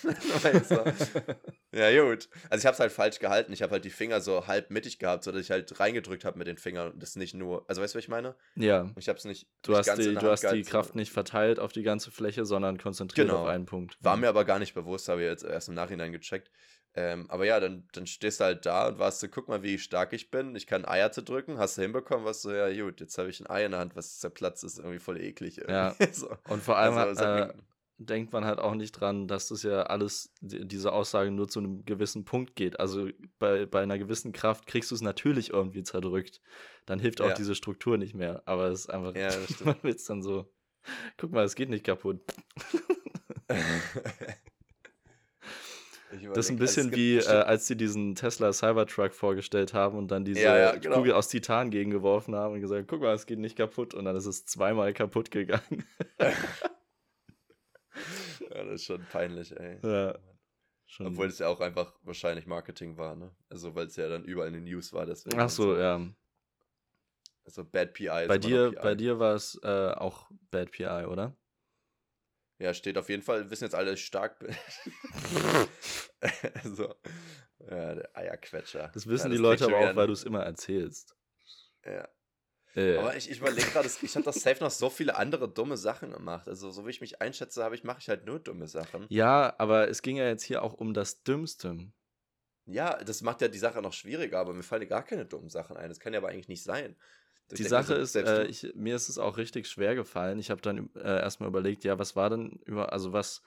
So, (laughs) ja, gut. Also ich hab's halt falsch gehalten. Ich habe halt die Finger so halb mittig gehabt, sodass ich halt reingedrückt habe mit den Fingern und das nicht nur. Also weißt du, was ich meine? ja. Ich hab's nicht. Du nicht hast, die, du Hand hast die Kraft nicht verteilt auf die ganze Fläche, sondern konzentriert Genau. auf einen Punkt. War mir aber gar nicht bewusst, habe ich jetzt erst im Nachhinein gecheckt. Ähm, aber ja, dann, dann stehst du halt da und warst so, guck mal, wie stark ich bin. Ich kann Eier zerdrücken. Hast du hinbekommen, was so, ja, gut, jetzt habe ich ein Ei in der Hand, was zerplatzt ist, irgendwie voll eklig. Irgendwie. Ja. (laughs) so. Und vor allem Also, äh, denkt man halt auch nicht dran, dass das ja alles, die- diese Aussage nur zu einem gewissen Punkt geht. Also bei, bei einer gewissen Kraft kriegst du es natürlich irgendwie zerdrückt. Dann hilft auch Ja. diese Struktur nicht mehr. Aber es ist einfach, Ja, (laughs) man will es dann so, guck mal, es geht nicht kaputt. (laughs) Das ist ein bisschen wie, äh, als sie diesen Tesla Cybertruck vorgestellt haben und dann diese Ja, ja, genau. Kugel aus Titan gegengeworfen haben und gesagt, guck mal, es geht nicht kaputt. Und dann ist es zweimal kaputt gegangen. (laughs) (laughs) ja, das ist schon peinlich, ey. ja, schon. Obwohl es ja auch einfach wahrscheinlich Marketing war, ne? Also, weil es ja dann überall in den News war, deswegen. Ach so, ja. Also Bad PI ist Bei dir, PI. bei dir war es äh, auch Bad PI, oder? Ja, steht auf jeden Fall, wissen jetzt alle, dass ich stark (laughs) bin. also, ja, der Eierquetscher. Das wissen ja, die Leute aber auch, weil du es immer erzählst. Ja. Äh, Aber ich, ich überlege gerade, ich habe doch safe noch so viele andere dumme Sachen gemacht. Also, so wie ich mich einschätze, habe ich, mache ich halt nur dumme Sachen. ja, aber es ging ja jetzt hier auch um das Dümmste. Ja, das macht ja die Sache noch schwieriger, aber mir fallen gar keine dummen Sachen ein. Das kann ja aber eigentlich nicht sein. Die Sache ist, äh, ich, mir ist es auch richtig schwer gefallen. Ich habe dann äh, erstmal überlegt, ja, was war denn über, also was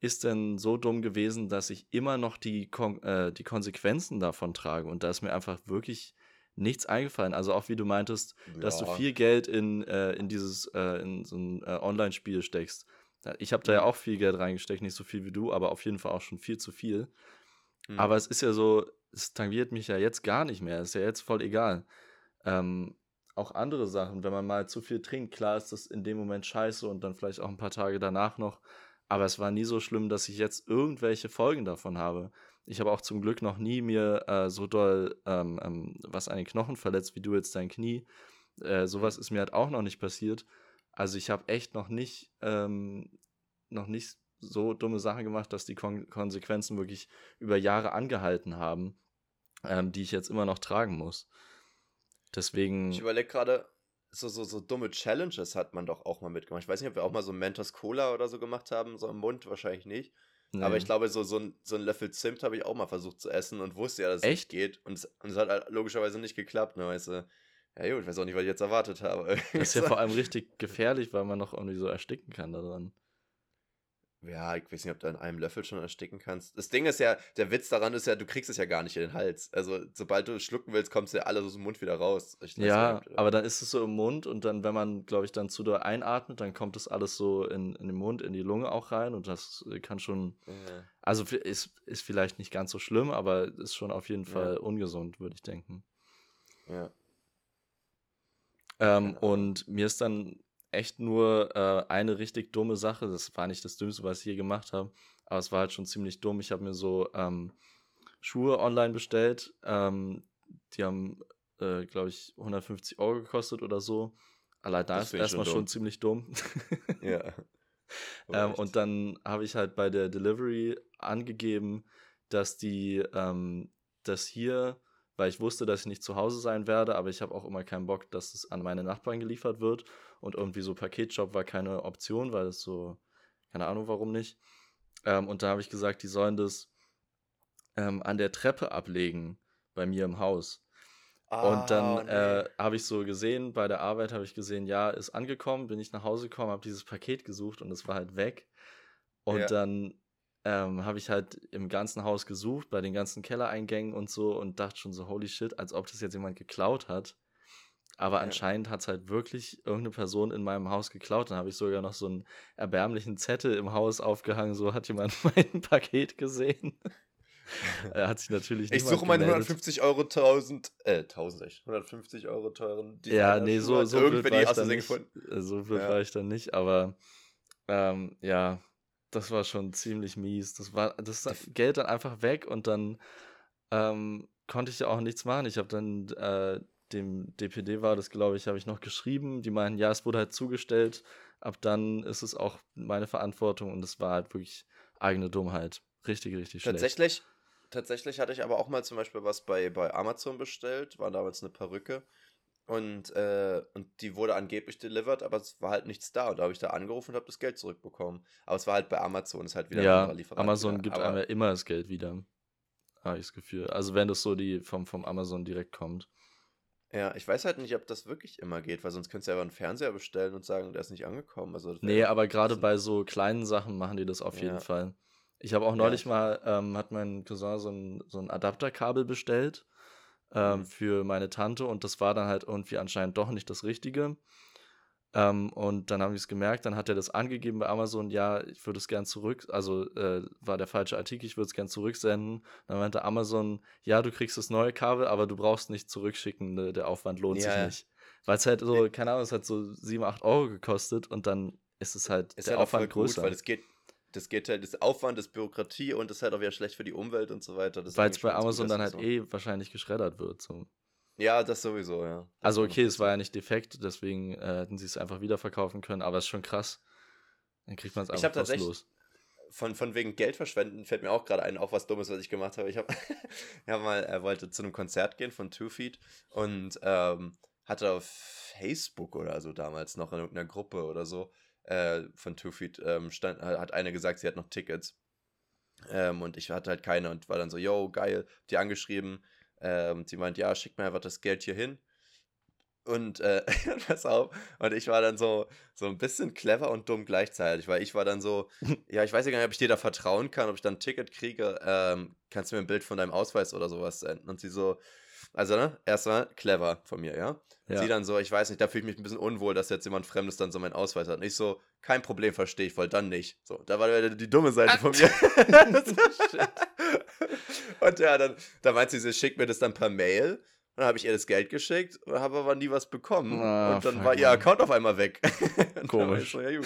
ist denn so dumm gewesen, dass ich immer noch die, Kon äh, die Konsequenzen davon trage? Und da ist mir einfach wirklich nichts eingefallen. Also auch wie du meintest, dass du Ja. viel Geld in, äh, in dieses, äh, in so ein äh, Online-Spiel steckst. Ich habe da ja Mhm. auch viel Geld reingesteckt, nicht so viel wie du, aber auf jeden Fall auch schon viel zu viel. Hm. Aber es ist ja so, es tangiert mich ja jetzt gar nicht mehr. Ist ja jetzt voll egal. Ähm, auch andere Sachen, wenn man mal zu viel trinkt, klar ist das in dem Moment scheiße und dann vielleicht auch ein paar Tage danach noch. Aber es war nie so schlimm, dass ich jetzt irgendwelche Folgen davon habe. Ich habe auch zum Glück noch nie mir äh, so doll ähm, ähm, was an den Knochen verletzt, wie du jetzt dein Knie. Äh, sowas ist mir halt auch noch nicht passiert. Also ich habe echt noch nicht, ähm, noch nicht so dumme Sachen gemacht, dass die Kon Konsequenzen wirklich über Jahre angehalten haben, ähm, die ich jetzt immer noch tragen muss. Deswegen. Ich überlege gerade, so, so, so dumme Challenges hat man doch auch mal mitgemacht. Ich weiß nicht, ob wir auch mal so Mentos Cola oder so gemacht haben, so im Mund wahrscheinlich nicht. Aber nee. ich glaube, so, so, ein, so ein Löffel Zimt habe ich auch mal versucht zu essen und wusste ja, dass es Echt? nicht geht. Und es, und es hat halt logischerweise nicht geklappt, ne, weißt du. Ja gut, ich weiß auch nicht, was ich jetzt erwartet habe. Das ist ja (laughs) vor allem richtig gefährlich, weil man noch irgendwie so ersticken kann daran. Ja, ich weiß nicht, ob du an einem Löffel schon ersticken kannst. Das Ding ist ja, der Witz daran ist ja, du kriegst es ja gar nicht in den Hals. Also, sobald du schlucken willst, kommst du ja alles aus dem Mund wieder raus. Ja, nicht, aber dann ist es so im Mund und dann, wenn man, glaube ich, dann zu doll einatmet, dann kommt das alles so in, in den Mund, in die Lunge auch rein und das äh, kann schon, Ja. also ist, ist vielleicht nicht ganz so schlimm, aber ist schon auf jeden Ja. Fall ungesund, würde ich denken. ja. Ähm, Ahnung. und mir ist dann echt nur äh, eine richtig dumme Sache, das war nicht das Dümmste, was ich je gemacht habe, aber es war halt schon ziemlich dumm. Ich habe mir so ähm, Schuhe online bestellt, ähm, die haben, äh, glaube ich, 150 Euro gekostet oder so. Allein da Das ist schon erstmal schon dumm. ziemlich dumm. Ja. (laughs) Ähm, und dann habe ich halt bei der Delivery angegeben, dass die, ähm, das hier, weil ich wusste, dass ich nicht zu Hause sein werde, aber ich habe auch immer keinen Bock, dass es an meine Nachbarn geliefert wird. Und irgendwie so Paketshop war keine Option, weil es so, keine Ahnung warum nicht. Ähm, und da habe ich gesagt, die sollen das ähm, an der Treppe ablegen bei mir im Haus. Ah, Und dann nee. äh, habe ich so gesehen, bei der Arbeit habe ich gesehen, ja, ist angekommen, bin ich nach Hause gekommen, habe dieses Paket gesucht und es war halt weg. Und Ja. dann ähm, habe ich halt im ganzen Haus gesucht, bei den ganzen Kellereingängen und so und dachte schon so, holy shit, als ob das jetzt jemand geklaut hat. Aber Ja. anscheinend hat es halt wirklich irgendeine Person in meinem Haus geklaut. Dann habe ich sogar noch so einen erbärmlichen Zettel im Haus aufgehangen, so hat jemand (laughs) mein Paket gesehen. (laughs) er hat sich natürlich Ich suche meinen gemeldet. 150 Euro 1000, äh, 1000, echt, 150 Euro teuren Ja, nee, so, so blöd war ich dann nicht. gefunden. Äh, So blöd Ja. war ich dann nicht, aber ähm, ja, das war schon ziemlich mies. Das war das Das- Geld dann einfach weg und dann ähm, konnte ich ja auch nichts machen. Ich habe dann äh, dem DPD war das, glaube ich, habe ich noch geschrieben. Die meinten, ja, es wurde halt zugestellt. Ab dann ist es auch meine Verantwortung und es war halt wirklich eigene Dummheit. Richtig, richtig schlecht. Tatsächlich, tatsächlich hatte ich aber auch mal zum Beispiel was bei, bei Amazon bestellt, war damals eine Perücke. Und, äh, und die wurde angeblich delivered, aber es war halt nichts da. Und da habe ich da angerufen und habe das Geld zurückbekommen. Aber es war halt bei Amazon, ist halt wieder ein Ja, anderer Lieferant. Amazon wieder. gibt aber, einem ja immer das Geld wieder. Habe ich das Gefühl. Also wenn das so die vom, vom Amazon direkt kommt. Ja, ich weiß halt nicht, ob das wirklich immer geht, weil sonst könntest du ja aber einen Fernseher bestellen und sagen, der ist nicht angekommen. Also, Nee, ja aber gerade bei so kleinen Sachen machen die das auf jeden Ja. Fall. Ich habe auch Ja, neulich ich- mal, ähm, hat mein Cousin so ein, so ein Adapterkabel bestellt ähm, Mhm. für meine Tante und das war dann halt irgendwie anscheinend doch nicht das Richtige. Ähm, und dann habe ich es gemerkt, dann hat er das angegeben bei Amazon, ja, ich würde es gern zurück, also äh, war der falsche Artikel, ich würde es gern zurücksenden. Dann meinte Amazon, ja, du kriegst das neue Kabel, aber du brauchst nicht zurückschicken, ne, der Aufwand lohnt Ja. sich nicht. Weil es halt so, keine Ahnung, es hat so 7, 8 Euro gekostet und dann ist es halt ist der halt Aufwand gut, größer. weil es geht, das geht halt, das Aufwand ist Bürokratie und das ist halt auch wieder schlecht für die Umwelt und so weiter. Das Weil es bei gut, Amazon dann das halt so- eh wahrscheinlich geschreddert wird. So. Ja, das sowieso, ja. Also okay, es war ja nicht defekt, deswegen äh, hätten sie es einfach wiederverkaufen können, aber es ist schon krass. Dann kriegt man es einfach kostenlos. Von, von wegen Geld verschwenden fällt mir auch gerade ein, auch was Dummes, was ich gemacht habe. Ich habe ja (laughs) mal, er wollte zu einem Konzert gehen von Two Feet und ähm, hatte auf Facebook oder so damals noch in irgendeiner Gruppe oder so äh, von Two Feet ähm, stand, hat eine gesagt, sie hat noch Tickets. Ähm, und ich hatte halt keine und war dann so, yo, geil, die angeschrieben. Ähm, sie meint, ja, schick mir einfach das Geld hier hin. Und äh, (laughs) pass auf, und ich war dann so, so ein bisschen clever und dumm gleichzeitig, weil ich war dann so, (laughs) ja, ich weiß ja gar nicht, ob ich dir da vertrauen kann, ob ich dann ein Ticket kriege, ähm, kannst du mir ein Bild von deinem Ausweis oder sowas senden? Und sie so, also, ne, erstmal clever von mir, ja? ja? Sie dann so, ich weiß nicht, da fühle ich mich ein bisschen unwohl, dass jetzt jemand Fremdes dann so meinen Ausweis hat. Und ich so, kein Problem, verstehe ich voll, dann nicht. So, da war die, dumme Seite von mir. (laughs) und ja, dann, da meint sie, sie schickt mir das dann per Mail. Dann habe ich ihr das Geld geschickt und habe aber nie was bekommen. Ah, und dann war ihr Account auf einmal weg. (laughs) Komisch. So, ja,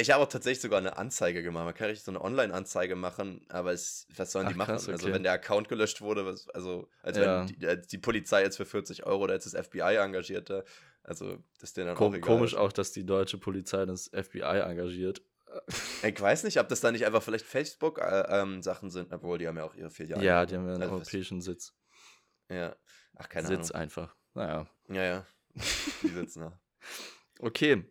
ich habe auch tatsächlich sogar eine Anzeige gemacht. Man kann richtig so eine Online-Anzeige machen, aber es, was sollen Ach, die machen? Krass, also, okay. Also wenn der Account gelöscht wurde, was, also als ja. wenn die, als die, Polizei jetzt für 40 Euro oder jetzt das FBI engagierte, also das ist denen dann Kom auch egal. Komisch auch, dass die deutsche Polizei das FBI engagiert. (laughs) Ich weiß nicht, ob das da nicht einfach vielleicht Facebook-Sachen äh, ähm, sind, obwohl die haben ja auch ihre Filialen. Ja, die haben ja einen also europäischen Sitz. Ja. Ach, keine Sitz Ahnung. Sitz einfach. Naja. Ja, ja. (laughs) Die sitzen da. okay.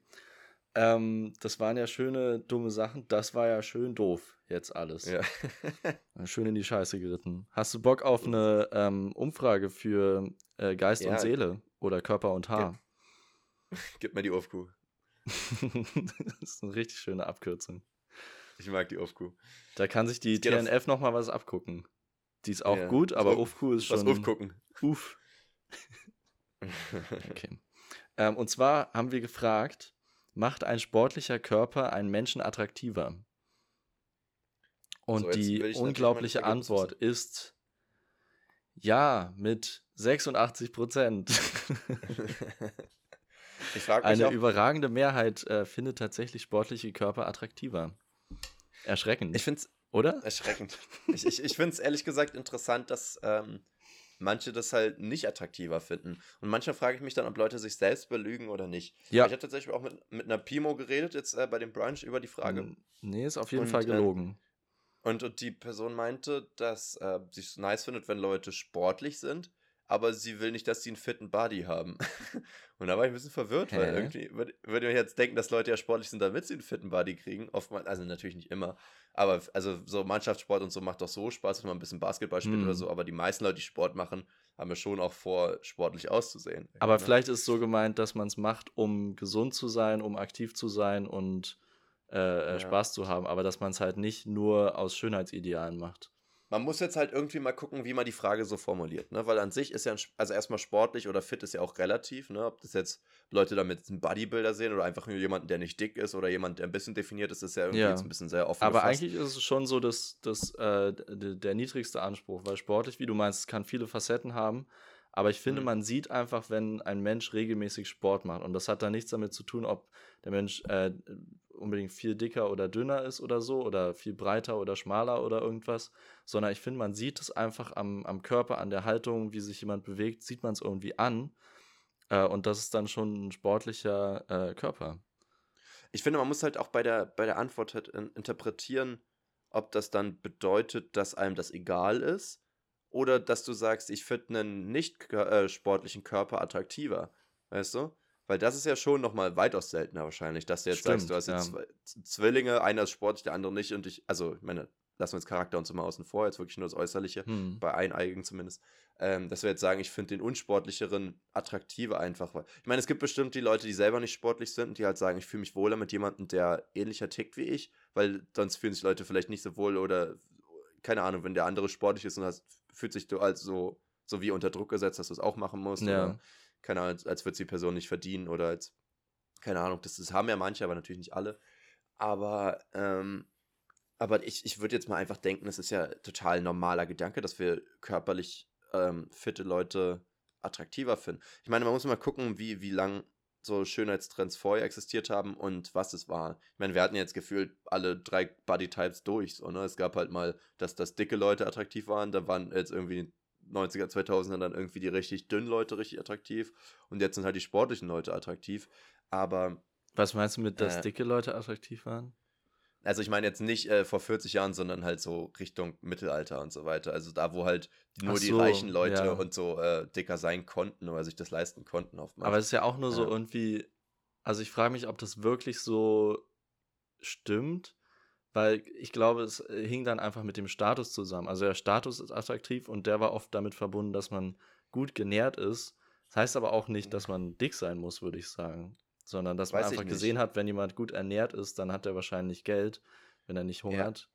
Ähm, das waren ja schöne, dumme Sachen. Das war ja schön doof, jetzt alles. Ja. (laughs) schön in die Scheiße geritten. Hast du Bock auf eine ähm, Umfrage für äh, Geist ja. und Seele oder Körper und Haar? Gib, Gib mir die Ofkuh. (laughs) das ist eine richtig schöne Abkürzung. Ich mag die Ofkuh. Da kann sich die TNF noch mal was abgucken. Die ist auch ja. gut, aber Ofkuh ist schon. Was aufgucken. Uff. (laughs) okay. Ähm, und zwar haben wir gefragt, macht ein sportlicher Körper einen Menschen attraktiver? Und so, die unglaubliche Antwort ist ja, mit 86 Prozent. (laughs) Eine auch, überragende Mehrheit äh, findet tatsächlich sportliche Körper attraktiver. Erschreckend. Ich finde es, oder? Erschreckend. ich ich, ich finde es ehrlich gesagt interessant, dass ähm, manche das halt nicht attraktiver finden. Und manchmal frage ich mich dann, ob Leute sich selbst belügen oder nicht. Ja. Ich habe tatsächlich auch mit, mit einer Pimo geredet, jetzt äh, bei dem Brunch, über die Frage. Nee, ist auf jeden und, Fall gelogen. Äh, und, und die Person meinte, dass äh, sie es nice findet, wenn Leute sportlich sind, aber sie will nicht, dass sie einen fitten Body haben. (laughs) und da war ich ein bisschen verwirrt, Hä? weil irgendwie würde würd ich jetzt denken, dass Leute ja sportlich sind, damit sie einen fitten Body kriegen. Oftmals, also natürlich nicht immer. Aber also so Mannschaftssport und so macht doch so Spaß, wenn man ein bisschen Basketball spielt mm. oder mhm. so. Aber die meisten Leute, die Sport machen, haben ja schon auch vor, sportlich auszusehen. Aber ne? vielleicht ist es so gemeint, dass man es macht, um gesund zu sein, um aktiv zu sein und äh, äh ja. Spaß zu haben. Aber dass man es halt nicht nur aus Schönheitsidealen macht man muss jetzt halt irgendwie mal gucken, wie man die Frage so formuliert, ne? Weil an sich ist ja, ein, also erstmal sportlich oder fit ist ja auch relativ, ne? Ob das jetzt Leute damit einen Bodybuilder sehen oder einfach nur jemanden, der nicht dick ist oder jemand, der ein bisschen definiert ist, ist ja irgendwie ja. jetzt ein bisschen sehr offen. Aber gefasst. eigentlich ist es schon so, dass, dass äh, der niedrigste Anspruch, weil sportlich, wie du meinst, kann viele Facetten haben. Aber ich finde, mhm. man sieht einfach, wenn ein Mensch regelmäßig Sport macht. Und das hat da nichts damit zu tun, ob der Mensch äh, unbedingt viel dicker oder dünner ist oder so oder viel breiter oder schmaler oder irgendwas, sondern ich finde, man sieht es einfach am, am Körper, an der Haltung, wie sich jemand bewegt, sieht man es irgendwie an. Äh, und das ist dann schon ein sportlicher äh, Körper. Ich finde, man muss halt auch bei der, bei der Antwort halt interpretieren, ob das dann bedeutet, dass einem das egal ist oder dass du sagst, ich finde einen nicht äh, sportlichen Körper attraktiver. Weißt du? Weil das ist ja schon nochmal weitaus seltener wahrscheinlich, dass du jetzt Stimmt, sagst, du hast ja. jetzt zwei Zwillinge, einer ist sportlich, der andere nicht und ich, also ich meine, lassen wir jetzt Charakter und so mal außen vor, jetzt wirklich nur das Äußerliche, hm. bei Eineigen zumindest, ähm, dass wir jetzt sagen, ich finde den unsportlicheren attraktiver einfach. Weil, ich meine, es gibt bestimmt die Leute, die selber nicht sportlich sind und die halt sagen, ich fühle mich wohler mit jemandem, der ähnlicher tickt wie ich, weil sonst fühlen sich Leute vielleicht nicht so wohl oder keine Ahnung, wenn der andere sportlich ist und das fühlt sich du als so, so wie unter Druck gesetzt, dass du es auch machen musst. Ja. Oder keine Ahnung, als, als würde es die Person nicht verdienen oder als, keine Ahnung, das, das haben ja manche, aber natürlich nicht alle. Aber, ähm, aber ich, ich würde jetzt mal einfach denken, es ist ja total normaler Gedanke, dass wir körperlich ähm, fitte Leute attraktiver finden. Ich meine, man muss mal gucken, wie, wie lang so Schönheitstrends vorher existiert haben und was es war. Ich meine, wir hatten jetzt gefühlt alle drei Bodytypes durch. So, ne? Es gab halt mal, dass, dass dicke Leute attraktiv waren, da waren jetzt irgendwie 90er, 2000er dann irgendwie die richtig dünnen Leute richtig attraktiv und jetzt sind halt die sportlichen Leute attraktiv. Aber. Was meinst du mit, dass äh, dicke Leute attraktiv waren? Also ich meine jetzt nicht äh, vor 40 Jahren, sondern halt so Richtung Mittelalter und so weiter. Also da, wo halt nur so, die reichen Leute ja. und so äh, dicker sein konnten oder sich das leisten konnten. Oftmals. Aber es ist ja auch nur so ja. irgendwie, also ich frage mich, ob das wirklich so stimmt, weil ich glaube, es äh, hing dann einfach mit dem Status zusammen. Also der Status ist attraktiv und der war oft damit verbunden, dass man gut genährt ist. Das heißt aber auch nicht, dass man dick sein muss, würde ich sagen sondern dass man einfach gesehen hat, wenn jemand gut ernährt ist, dann hat er wahrscheinlich Geld, wenn er nicht hungert.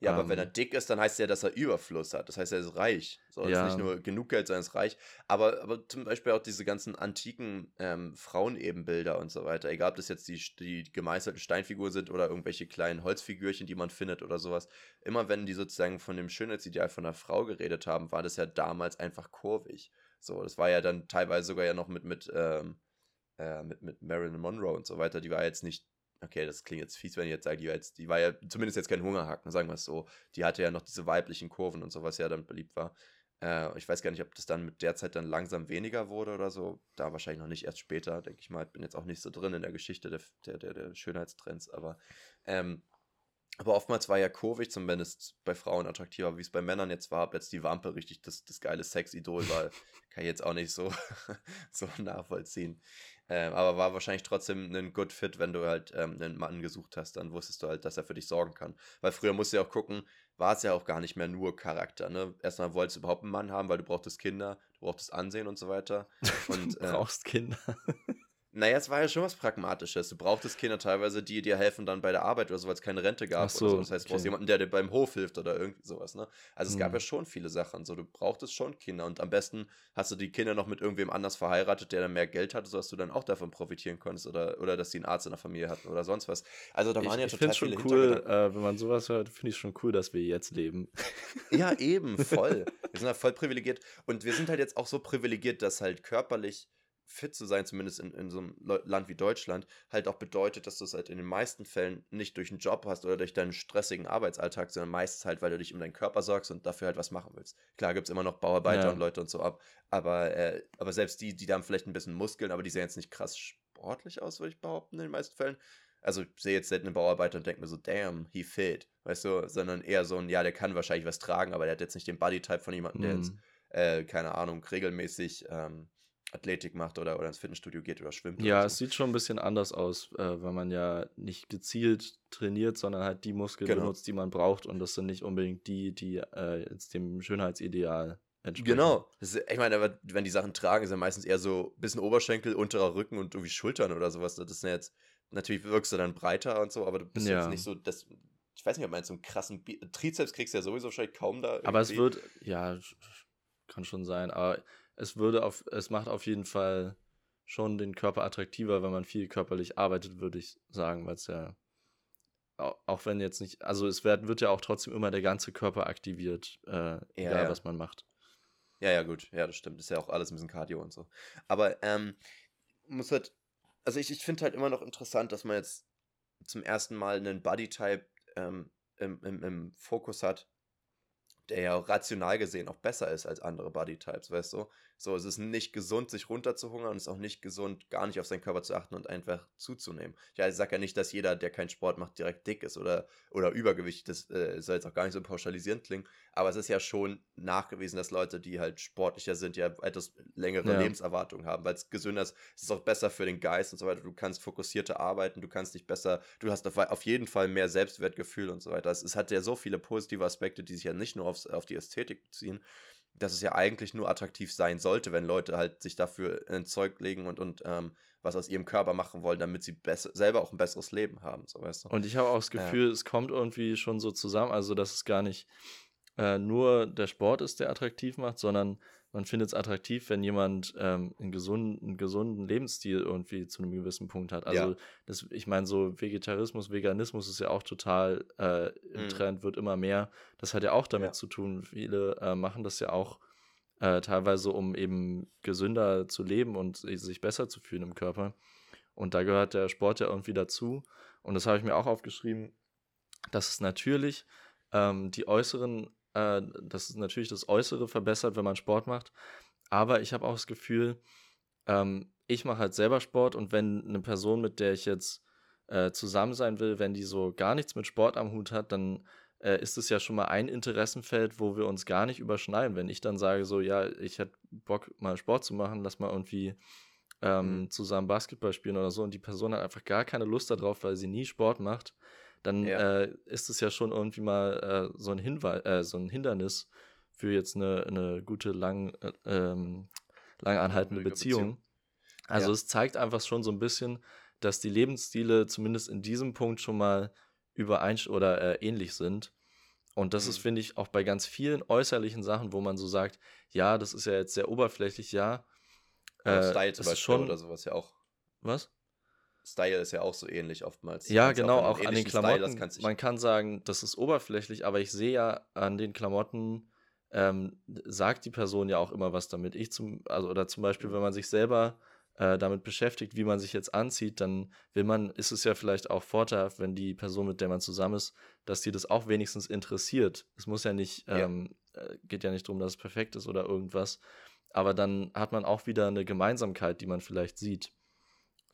Ja, ja ähm, aber wenn er ähm. dick ist, dann heißt ja, dass er Überfluss hat. Das heißt, er ist reich. So, ja. ist nicht nur genug Geld, sondern ist reich. Aber, aber zum Beispiel auch diese ganzen antiken ähm, Frauenebenbilder und so weiter. Egal, ob das jetzt die, die gemeißelten Steinfiguren sind oder irgendwelche kleinen Holzfigürchen, die man findet oder sowas. Immer wenn die sozusagen von dem Schönheitsideal von einer Frau geredet haben, war das ja damals einfach kurvig. So, das war ja dann teilweise sogar ja noch mit, mit ähm, äh, mit, mit Marilyn Monroe und so weiter, die war jetzt nicht, okay, das klingt jetzt fies, wenn ich jetzt sage, die war jetzt, die war ja zumindest jetzt kein Hungerhaken, sagen wir es so. Die hatte ja noch diese weiblichen Kurven und so, was ja dann beliebt war. Äh, ich weiß gar nicht, ob das dann mit der Zeit dann langsam weniger wurde oder so. Da wahrscheinlich noch nicht erst später, denke ich mal. Ich bin jetzt auch nicht so drin in der Geschichte der, der, der, der Schönheitstrends, aber ähm, aber oftmals war ja kurvig zumindest bei Frauen attraktiver, wie es bei Männern jetzt war. Ob jetzt die Wampe richtig das, das geile Sexidol war, (laughs) kann ich jetzt auch nicht so, (laughs) so nachvollziehen. Ähm, aber war wahrscheinlich trotzdem ein Good Fit, wenn du halt ähm, einen Mann gesucht hast, dann wusstest du halt, dass er für dich sorgen kann. Weil früher musst du ja auch gucken, war es ja auch gar nicht mehr nur Charakter. Ne? Erstmal wolltest du überhaupt einen Mann haben, weil du brauchtest Kinder, du brauchtest Ansehen und so weiter. (laughs) Und, äh, brauchst Kinder. (laughs) Naja, es war ja schon was Pragmatisches. Du brauchtest Kinder teilweise, die dir helfen dann bei der Arbeit oder so, weil es keine Rente gab. So, so. Das heißt, du brauchst jemanden, der dir beim Hof hilft oder irgendwie sowas. Ne? Also es mhm. gab ja schon viele Sachen. So, du brauchtest schon Kinder. Und am besten hast du die Kinder noch mit irgendwem anders verheiratet, der dann mehr Geld hatte, sodass du dann auch davon profitieren konntest. Oder, oder dass sie einen Arzt in der Familie hatten oder sonst was. Also da waren ich, ja total ich viele schon cool, äh, wenn man sowas hört, finde ich schon cool, dass wir jetzt leben. (laughs) Ja, eben, voll. wir sind halt voll privilegiert. Und wir sind halt jetzt auch so privilegiert, dass halt körperlich fit zu sein, zumindest in, in so einem Land wie Deutschland, halt auch bedeutet, dass du es halt in den meisten Fällen nicht durch einen Job hast oder durch deinen stressigen Arbeitsalltag, sondern meistens halt, weil du dich um deinen Körper sorgst und dafür halt was machen willst. Klar gibt es immer noch Bauarbeiter ja. und Leute und so ab, aber, äh, aber selbst die, die haben vielleicht ein bisschen Muskeln, aber die sehen jetzt nicht krass sportlich aus, würde ich behaupten, in den meisten Fällen. Also ich sehe jetzt selten einen Bauarbeiter und denke mir so, damn, he fit, weißt du, sondern eher so ein, ja, der kann wahrscheinlich was tragen, aber der hat jetzt nicht den Bodytype von jemandem, der jetzt, mhm. äh, keine Ahnung, regelmäßig ähm, Athletik macht oder, oder ins Fitnessstudio geht oder schwimmt. Ja, oder so. es sieht schon ein bisschen anders aus, äh, weil man ja nicht gezielt trainiert, sondern halt die Muskeln genau. benutzt, die man braucht und das sind nicht unbedingt die, die äh, jetzt dem Schönheitsideal entsprechen. Genau. Ist, ich meine, wenn die Sachen tragen, ist ja meistens eher so ein bisschen Oberschenkel, unterer Rücken und irgendwie Schultern oder sowas. Das ist ja jetzt, natürlich wirkst du dann breiter und so, aber du bist ja. jetzt nicht so, das, ich weiß nicht, ob man so einen krassen Bi Trizeps kriegst du ja sowieso wahrscheinlich kaum da. Irgendwie. Aber es wird, ja, kann schon sein, aber es würde auf, es macht auf jeden Fall schon den Körper attraktiver, wenn man viel körperlich arbeitet, würde ich sagen, weil es ja auch wenn jetzt nicht, also es wird, wird ja auch trotzdem immer der ganze Körper aktiviert, äh, ja, egal ja. was man macht. Ja, ja, gut, ja, das stimmt. Ist ja auch alles ein bisschen Cardio und so. Aber ähm, muss halt, also ich, ich finde halt immer noch interessant, dass man jetzt zum ersten Mal einen Bodytype ähm, im, im, im Fokus hat, der ja rational gesehen auch besser ist als andere Bodytypes, weißt du? So, es ist nicht gesund, sich runterzuhungern und es ist auch nicht gesund, gar nicht auf seinen Körper zu achten und einfach zuzunehmen. Ja, ich sage ja nicht, dass jeder, der keinen Sport macht, direkt dick ist oder, oder übergewichtig. Das äh, soll jetzt auch gar nicht so pauschalisierend klingen. Aber es ist ja schon nachgewiesen, dass Leute, die halt sportlicher sind, ja etwas längere ja. Lebenserwartung haben, weil es gesünder ist. Es ist auch besser für den Geist und so weiter. Du kannst fokussierter arbeiten, du kannst dich besser, du hast auf, auf jeden Fall mehr Selbstwertgefühl und so weiter. Es, es hat ja so viele positive Aspekte, die sich ja nicht nur aufs, auf die Ästhetik beziehen dass es ja eigentlich nur attraktiv sein sollte, wenn Leute halt sich dafür ins Zeug legen und, und ähm, was aus ihrem Körper machen wollen, damit sie selber auch ein besseres Leben haben, so weißt du. Und ich habe auch das Gefühl, ja. es kommt irgendwie schon so zusammen, also dass es gar nicht äh, nur der Sport ist, der attraktiv macht, sondern man findet es attraktiv, wenn jemand ähm, einen, gesunden, einen gesunden Lebensstil irgendwie zu einem gewissen Punkt hat. Also ja. das, ich meine, so Vegetarismus, Veganismus ist ja auch total äh, im mhm. Trend, wird immer mehr. Das hat ja auch damit ja. zu tun. Viele äh, machen das ja auch äh, teilweise, um eben gesünder zu leben und sich besser zu fühlen im Körper. Und da gehört der Sport ja irgendwie dazu. Und das habe ich mir auch aufgeschrieben, dass es natürlich ähm, die äußeren äh, dass es natürlich das Äußere verbessert, wenn man Sport macht. Aber ich habe auch das Gefühl, ähm, ich mache halt selber Sport und wenn eine Person, mit der ich jetzt äh, zusammen sein will, wenn die so gar nichts mit Sport am Hut hat, dann äh, ist es ja schon mal ein Interessenfeld, wo wir uns gar nicht überschneiden. Wenn ich dann sage, so, ja, ich hätte Bock, mal Sport zu machen, lass mal irgendwie ähm, mhm. zusammen Basketball spielen oder so und die Person hat einfach gar keine Lust darauf, weil sie nie Sport macht, dann ja. äh, ist es ja schon irgendwie mal äh, so ein Hinweis, äh, so ein Hindernis für jetzt eine, eine gute, lang, äh, ähm, lang anhaltende Beziehung. Beziehung. Also ja. es zeigt einfach schon so ein bisschen, dass die Lebensstile zumindest in diesem Punkt schon mal übereinst oder äh, ähnlich sind. Und das mhm. ist, finde ich, auch bei ganz vielen äußerlichen Sachen, wo man so sagt, ja, das ist ja jetzt sehr oberflächlich, ja. Äh, Style zum Beispiel schon, oder sowas ja auch. Was? Style ist ja auch so ähnlich oftmals. Ja, genau, auch, an den Klamotten. Style, man kann sagen, das ist oberflächlich, aber ich sehe ja an den Klamotten, ähm, sagt die Person ja auch immer was damit. Ich zum, also, oder zum Beispiel, mhm. wenn man sich selber äh, damit beschäftigt, wie man sich jetzt anzieht, dann will man, ist es ja vielleicht auch vorteilhaft, wenn die Person, mit der man zusammen ist, dass die das auch wenigstens interessiert. Es muss ja nicht, ähm, äh, geht ja nicht darum, dass es perfekt ist oder irgendwas, aber dann hat man auch wieder eine Gemeinsamkeit, die man vielleicht sieht.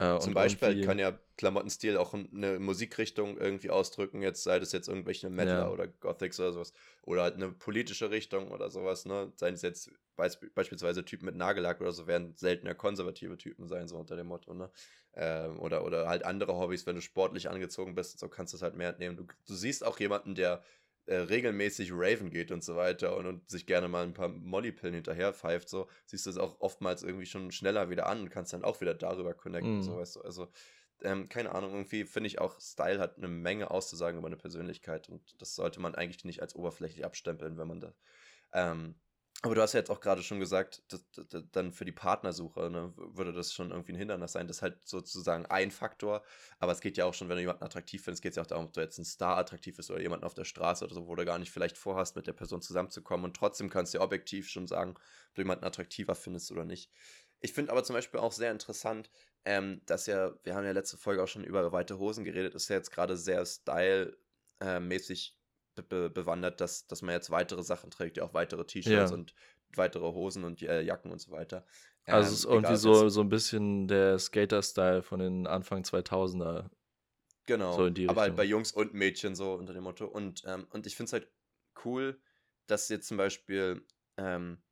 Äh, Zum Beispiel kann ja Klamottenstil auch eine Musikrichtung irgendwie ausdrücken, jetzt sei das jetzt irgendwelche Metal ja. oder Gothics oder sowas. Oder halt eine politische Richtung oder sowas, ne? Seien es jetzt beisp beispielsweise Typen mit Nagellack oder so, werden seltener konservative Typen sein, so unter dem Motto, ne? Ähm, oder, oder halt andere Hobbys, wenn du sportlich angezogen bist, so kannst du es halt mehr nehmen. Du, du siehst auch jemanden, der äh, regelmäßig Raven geht und so weiter und, und sich gerne mal ein paar Mollypillen hinterher pfeift, so, siehst du es auch oftmals irgendwie schon schneller wieder an und kannst dann auch wieder darüber connecten, mm. so, weißt du, also, ähm, keine Ahnung, irgendwie finde ich auch, Style hat eine Menge auszusagen über eine Persönlichkeit und das sollte man eigentlich nicht als oberflächlich abstempeln, wenn man da ähm, aber du hast ja jetzt auch gerade schon gesagt, dass, dass, dann für die Partnersuche ne, würde das schon irgendwie ein Hindernis sein. Das ist halt sozusagen ein Faktor. Aber es geht ja auch schon, wenn du jemanden attraktiv findest, geht es ja auch darum, ob du jetzt ein Star attraktiv bist oder jemanden auf der Straße oder so, wo du gar nicht vielleicht vorhast, mit der Person zusammenzukommen. Und trotzdem kannst du ja objektiv schon sagen, ob du jemanden attraktiver findest oder nicht. Ich finde aber zum Beispiel auch sehr interessant, ähm, dass ja, wir haben ja letzte Folge auch schon über weite Hosen geredet, ist ja jetzt gerade sehr style-mäßig be bewandert, dass, dass man jetzt weitere Sachen trägt, ja auch weitere T-Shirts ja. und weitere Hosen und äh, Jacken und so weiter. Also ähm, es ist irgendwie so, so ein bisschen der Skater-Style von den Anfang 2000er. Genau, so aber halt bei Jungs und Mädchen so unter dem Motto. Und, ähm, und ich finde es halt cool, dass jetzt zum Beispiel ähm,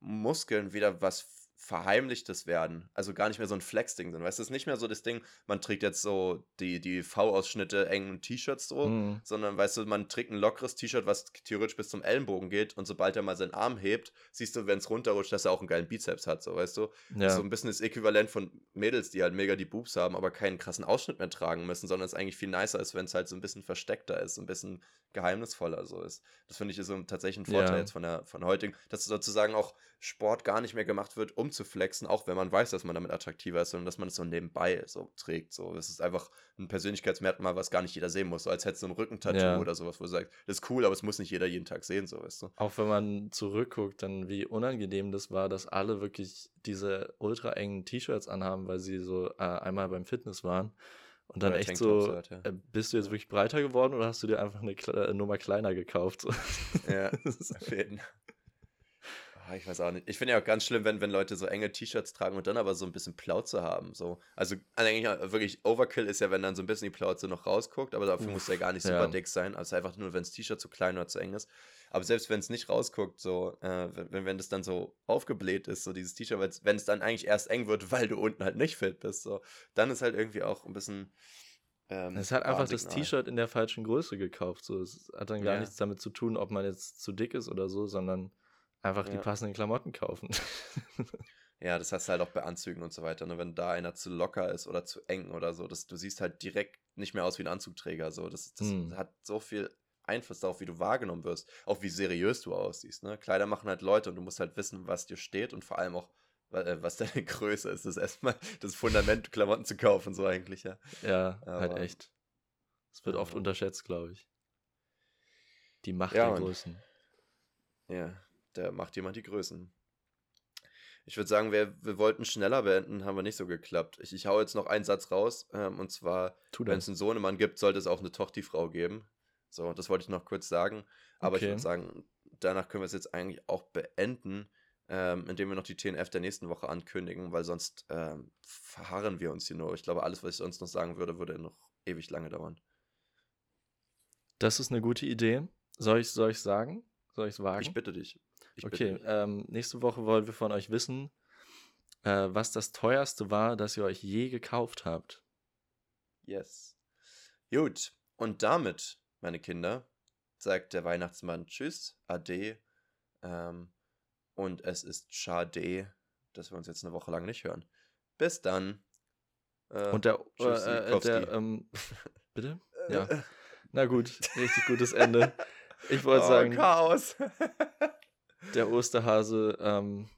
Muskeln wieder was verheimlichtes werden. Also gar nicht mehr so ein Flex-Ding sind. Weißt du, es ist nicht mehr so das Ding, man trägt jetzt so die, die V-Ausschnitte engen T-Shirts so, mhm. sondern weißt du, man trägt ein lockeres T-Shirt, was theoretisch bis zum Ellenbogen geht und sobald er mal seinen Arm hebt, siehst du, wenn es runterrutscht, dass er auch einen geilen Bizeps hat, so, weißt du? Ja. So ein bisschen das Äquivalent von Mädels, die halt mega die Boobs haben, aber keinen krassen Ausschnitt mehr tragen müssen, sondern es eigentlich viel nicer ist, wenn es halt so ein bisschen versteckter ist, so ein bisschen geheimnisvoller so ist. Das finde ich ist so tatsächlich ein Vorteil ja. jetzt von der von heutigen, dass sozusagen auch Sport gar nicht mehr gemacht wird, um zu flexen, auch wenn man weiß, dass man damit attraktiver ist, sondern dass man es so nebenbei so trägt. So, es ist einfach ein Persönlichkeitsmerkmal, was gar nicht jeder sehen muss. So als hättest du ein Rückentattoo ja. oder sowas, wo du sagst, das ist cool, aber es muss nicht jeder jeden Tag sehen, so weißt du. Auch wenn man zurückguckt, dann wie unangenehm das war, dass alle wirklich diese ultra engen T-Shirts anhaben, weil sie so äh, einmal beim Fitness waren. Und dann echt so, halt, ja. Äh, bist du jetzt wirklich breiter geworden oder hast du dir einfach eine Kle Nummer kleiner gekauft? Ja, (laughs) Fall. Ah, ich weiß auch nicht. Ich finde ja auch ganz schlimm, wenn, wenn Leute so enge T-Shirts tragen und dann aber so ein bisschen Plauze haben. So. Also eigentlich wirklich Overkill ist ja, wenn dann so ein bisschen die Plauze noch rausguckt, aber dafür Uff, muss ja gar nicht super ja. dick sein. Also einfach nur, wenn das T-Shirt zu klein oder zu eng ist. Aber selbst wenn es nicht rausguckt, so, äh, wenn, wenn das dann so aufgebläht ist, so dieses T-Shirt, wenn es dann eigentlich erst eng wird, weil du unten halt nicht fit bist, so, dann ist halt irgendwie auch ein bisschen. Ähm, es hat einfach das T-Shirt in der falschen Größe gekauft. So. Es hat dann gar ja. nichts damit zu tun, ob man jetzt zu dick ist oder so, sondern Einfach ja. die passenden Klamotten kaufen. ja, das hast du halt auch bei Anzügen und so weiter. Ne? Wenn da einer zu locker ist oder zu eng oder so, das, du siehst halt direkt nicht mehr aus wie ein Anzugträger. So. Das, das hm. hat so viel Einfluss darauf, wie du wahrgenommen wirst, auch wie seriös du aussiehst. Ne? Kleider machen halt Leute und du musst halt wissen, was dir steht und vor allem auch, äh, was (laughs) deine Größe ist. Das ist erstmal das Fundament, Klamotten zu kaufen, so eigentlich, ja. Ja, halt Aber, halt echt. Das wird oft unterschätzt, glaube ich. Die Macht ja, der Größen. Ja, der macht jemand die Größen. Ich würde sagen, wir, wir wollten schneller beenden, haben wir nicht so geklappt. Ich, ich hau jetzt noch einen Satz raus. Ähm, und zwar, wenn es einen Sohnemann gibt, sollte es auch eine Tochti-Frau geben. So, das wollte ich noch kurz sagen. Aber okay. ich würde sagen, danach können wir es jetzt eigentlich auch beenden, ähm, indem wir noch die TNF der nächsten Woche ankündigen, weil sonst ähm, verharren wir uns hier nur. Ich glaube, alles, was ich sonst noch sagen würde, würde noch ewig lange dauern. Das ist eine gute Idee. Soll ich soll ich sagen? Soll ich es wagen? Ich bitte dich. Ich okay, ähm, nächste Woche wollen wir von euch wissen, äh, was das teuerste war, das ihr euch je gekauft habt. Yes. Gut. Und damit, meine Kinder, sagt der Weihnachtsmann Tschüss, Ade. Ähm, und es ist schade, dass wir uns jetzt eine Woche lang nicht hören. Bis dann. Äh, Und der, äh, äh, Kowski. der ähm, (laughs) bitte? äh, Ja. Na gut, richtig gutes Ende. Ich (laughs) wollte oh, sagen, Chaos. (laughs) der Osterhase ähm,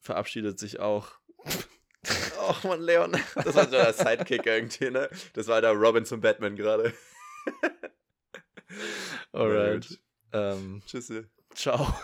verabschiedet sich auch. (laughs) oh Mann, Leon. Das war so der Sidekick irgendwie, ne? Das war der Robin zum Batman gerade. Alright. Ähm, Tschüssi. ciao.